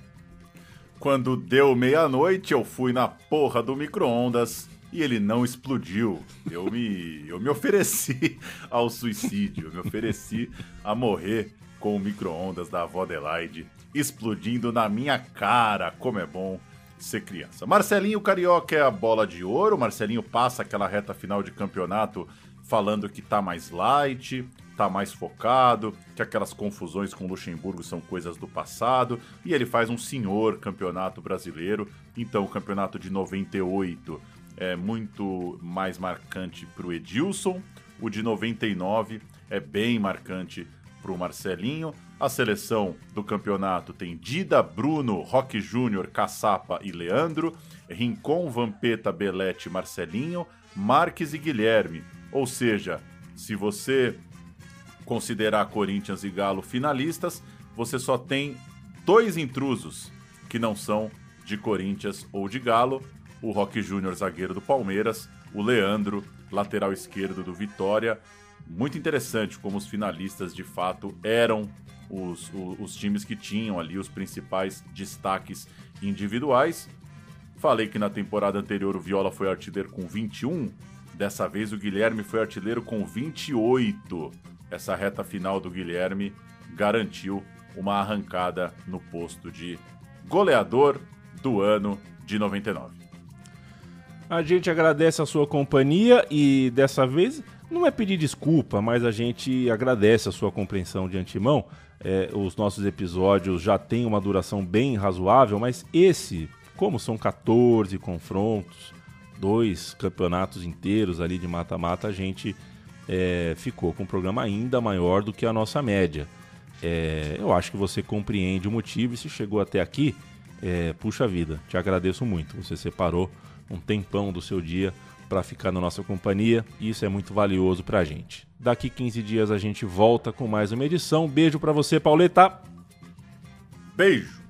Quando deu meia-noite, eu fui na porra do micro-ondas e ele não explodiu. Eu me, eu me ofereci ao suicídio, eu me ofereci a morrer com o micro-ondas da avó Adelaide explodindo na minha cara. Como é bom ser criança. Marcelinho Carioca é a bola de ouro. Marcelinho passa aquela reta final de campeonato falando que tá mais light, tá mais focado, que aquelas confusões com Luxemburgo são coisas do passado, e ele faz um senhor campeonato brasileiro. Então, o campeonato de 98 é muito mais marcante para o Edilson, o de 99 é bem marcante para o Marcelinho. A seleção do campeonato tem Dida, Bruno, Roque Júnior, Caçapa e Leandro, Rincon, Vampeta, Belete, Marcelinho, Marques e Guilherme. Ou seja, se você considerar Corinthians e Galo finalistas, você só tem dois intrusos que não são de Corinthians ou de Galo, o Roque Júnior, zagueiro do Palmeiras, o Leandro, lateral esquerdo do Vitória. Muito interessante como os finalistas de fato eram os, os, os times que tinham ali os principais destaques individuais. Falei que na temporada anterior o Viola foi artilheiro com 21, dessa vez o Guilherme foi artilheiro com 28. Essa reta final do Guilherme garantiu uma arrancada no posto de goleador do ano de 99. A gente agradece a sua companhia e dessa vez não é pedir desculpa, mas a gente agradece a sua compreensão de antemão. É, os nossos episódios já têm uma duração bem razoável, mas esse, como são 14 confrontos, dois campeonatos inteiros ali de mata-mata, a gente é, ficou com um programa ainda maior do que a nossa média. É, eu acho que você compreende o motivo e se chegou até aqui, é, puxa vida, te agradeço muito. Você separou um tempão do seu dia para ficar na nossa companhia e isso é muito valioso para a gente. Daqui 15 dias a gente volta com mais uma edição. Beijo para você, Pauleta. Beijo.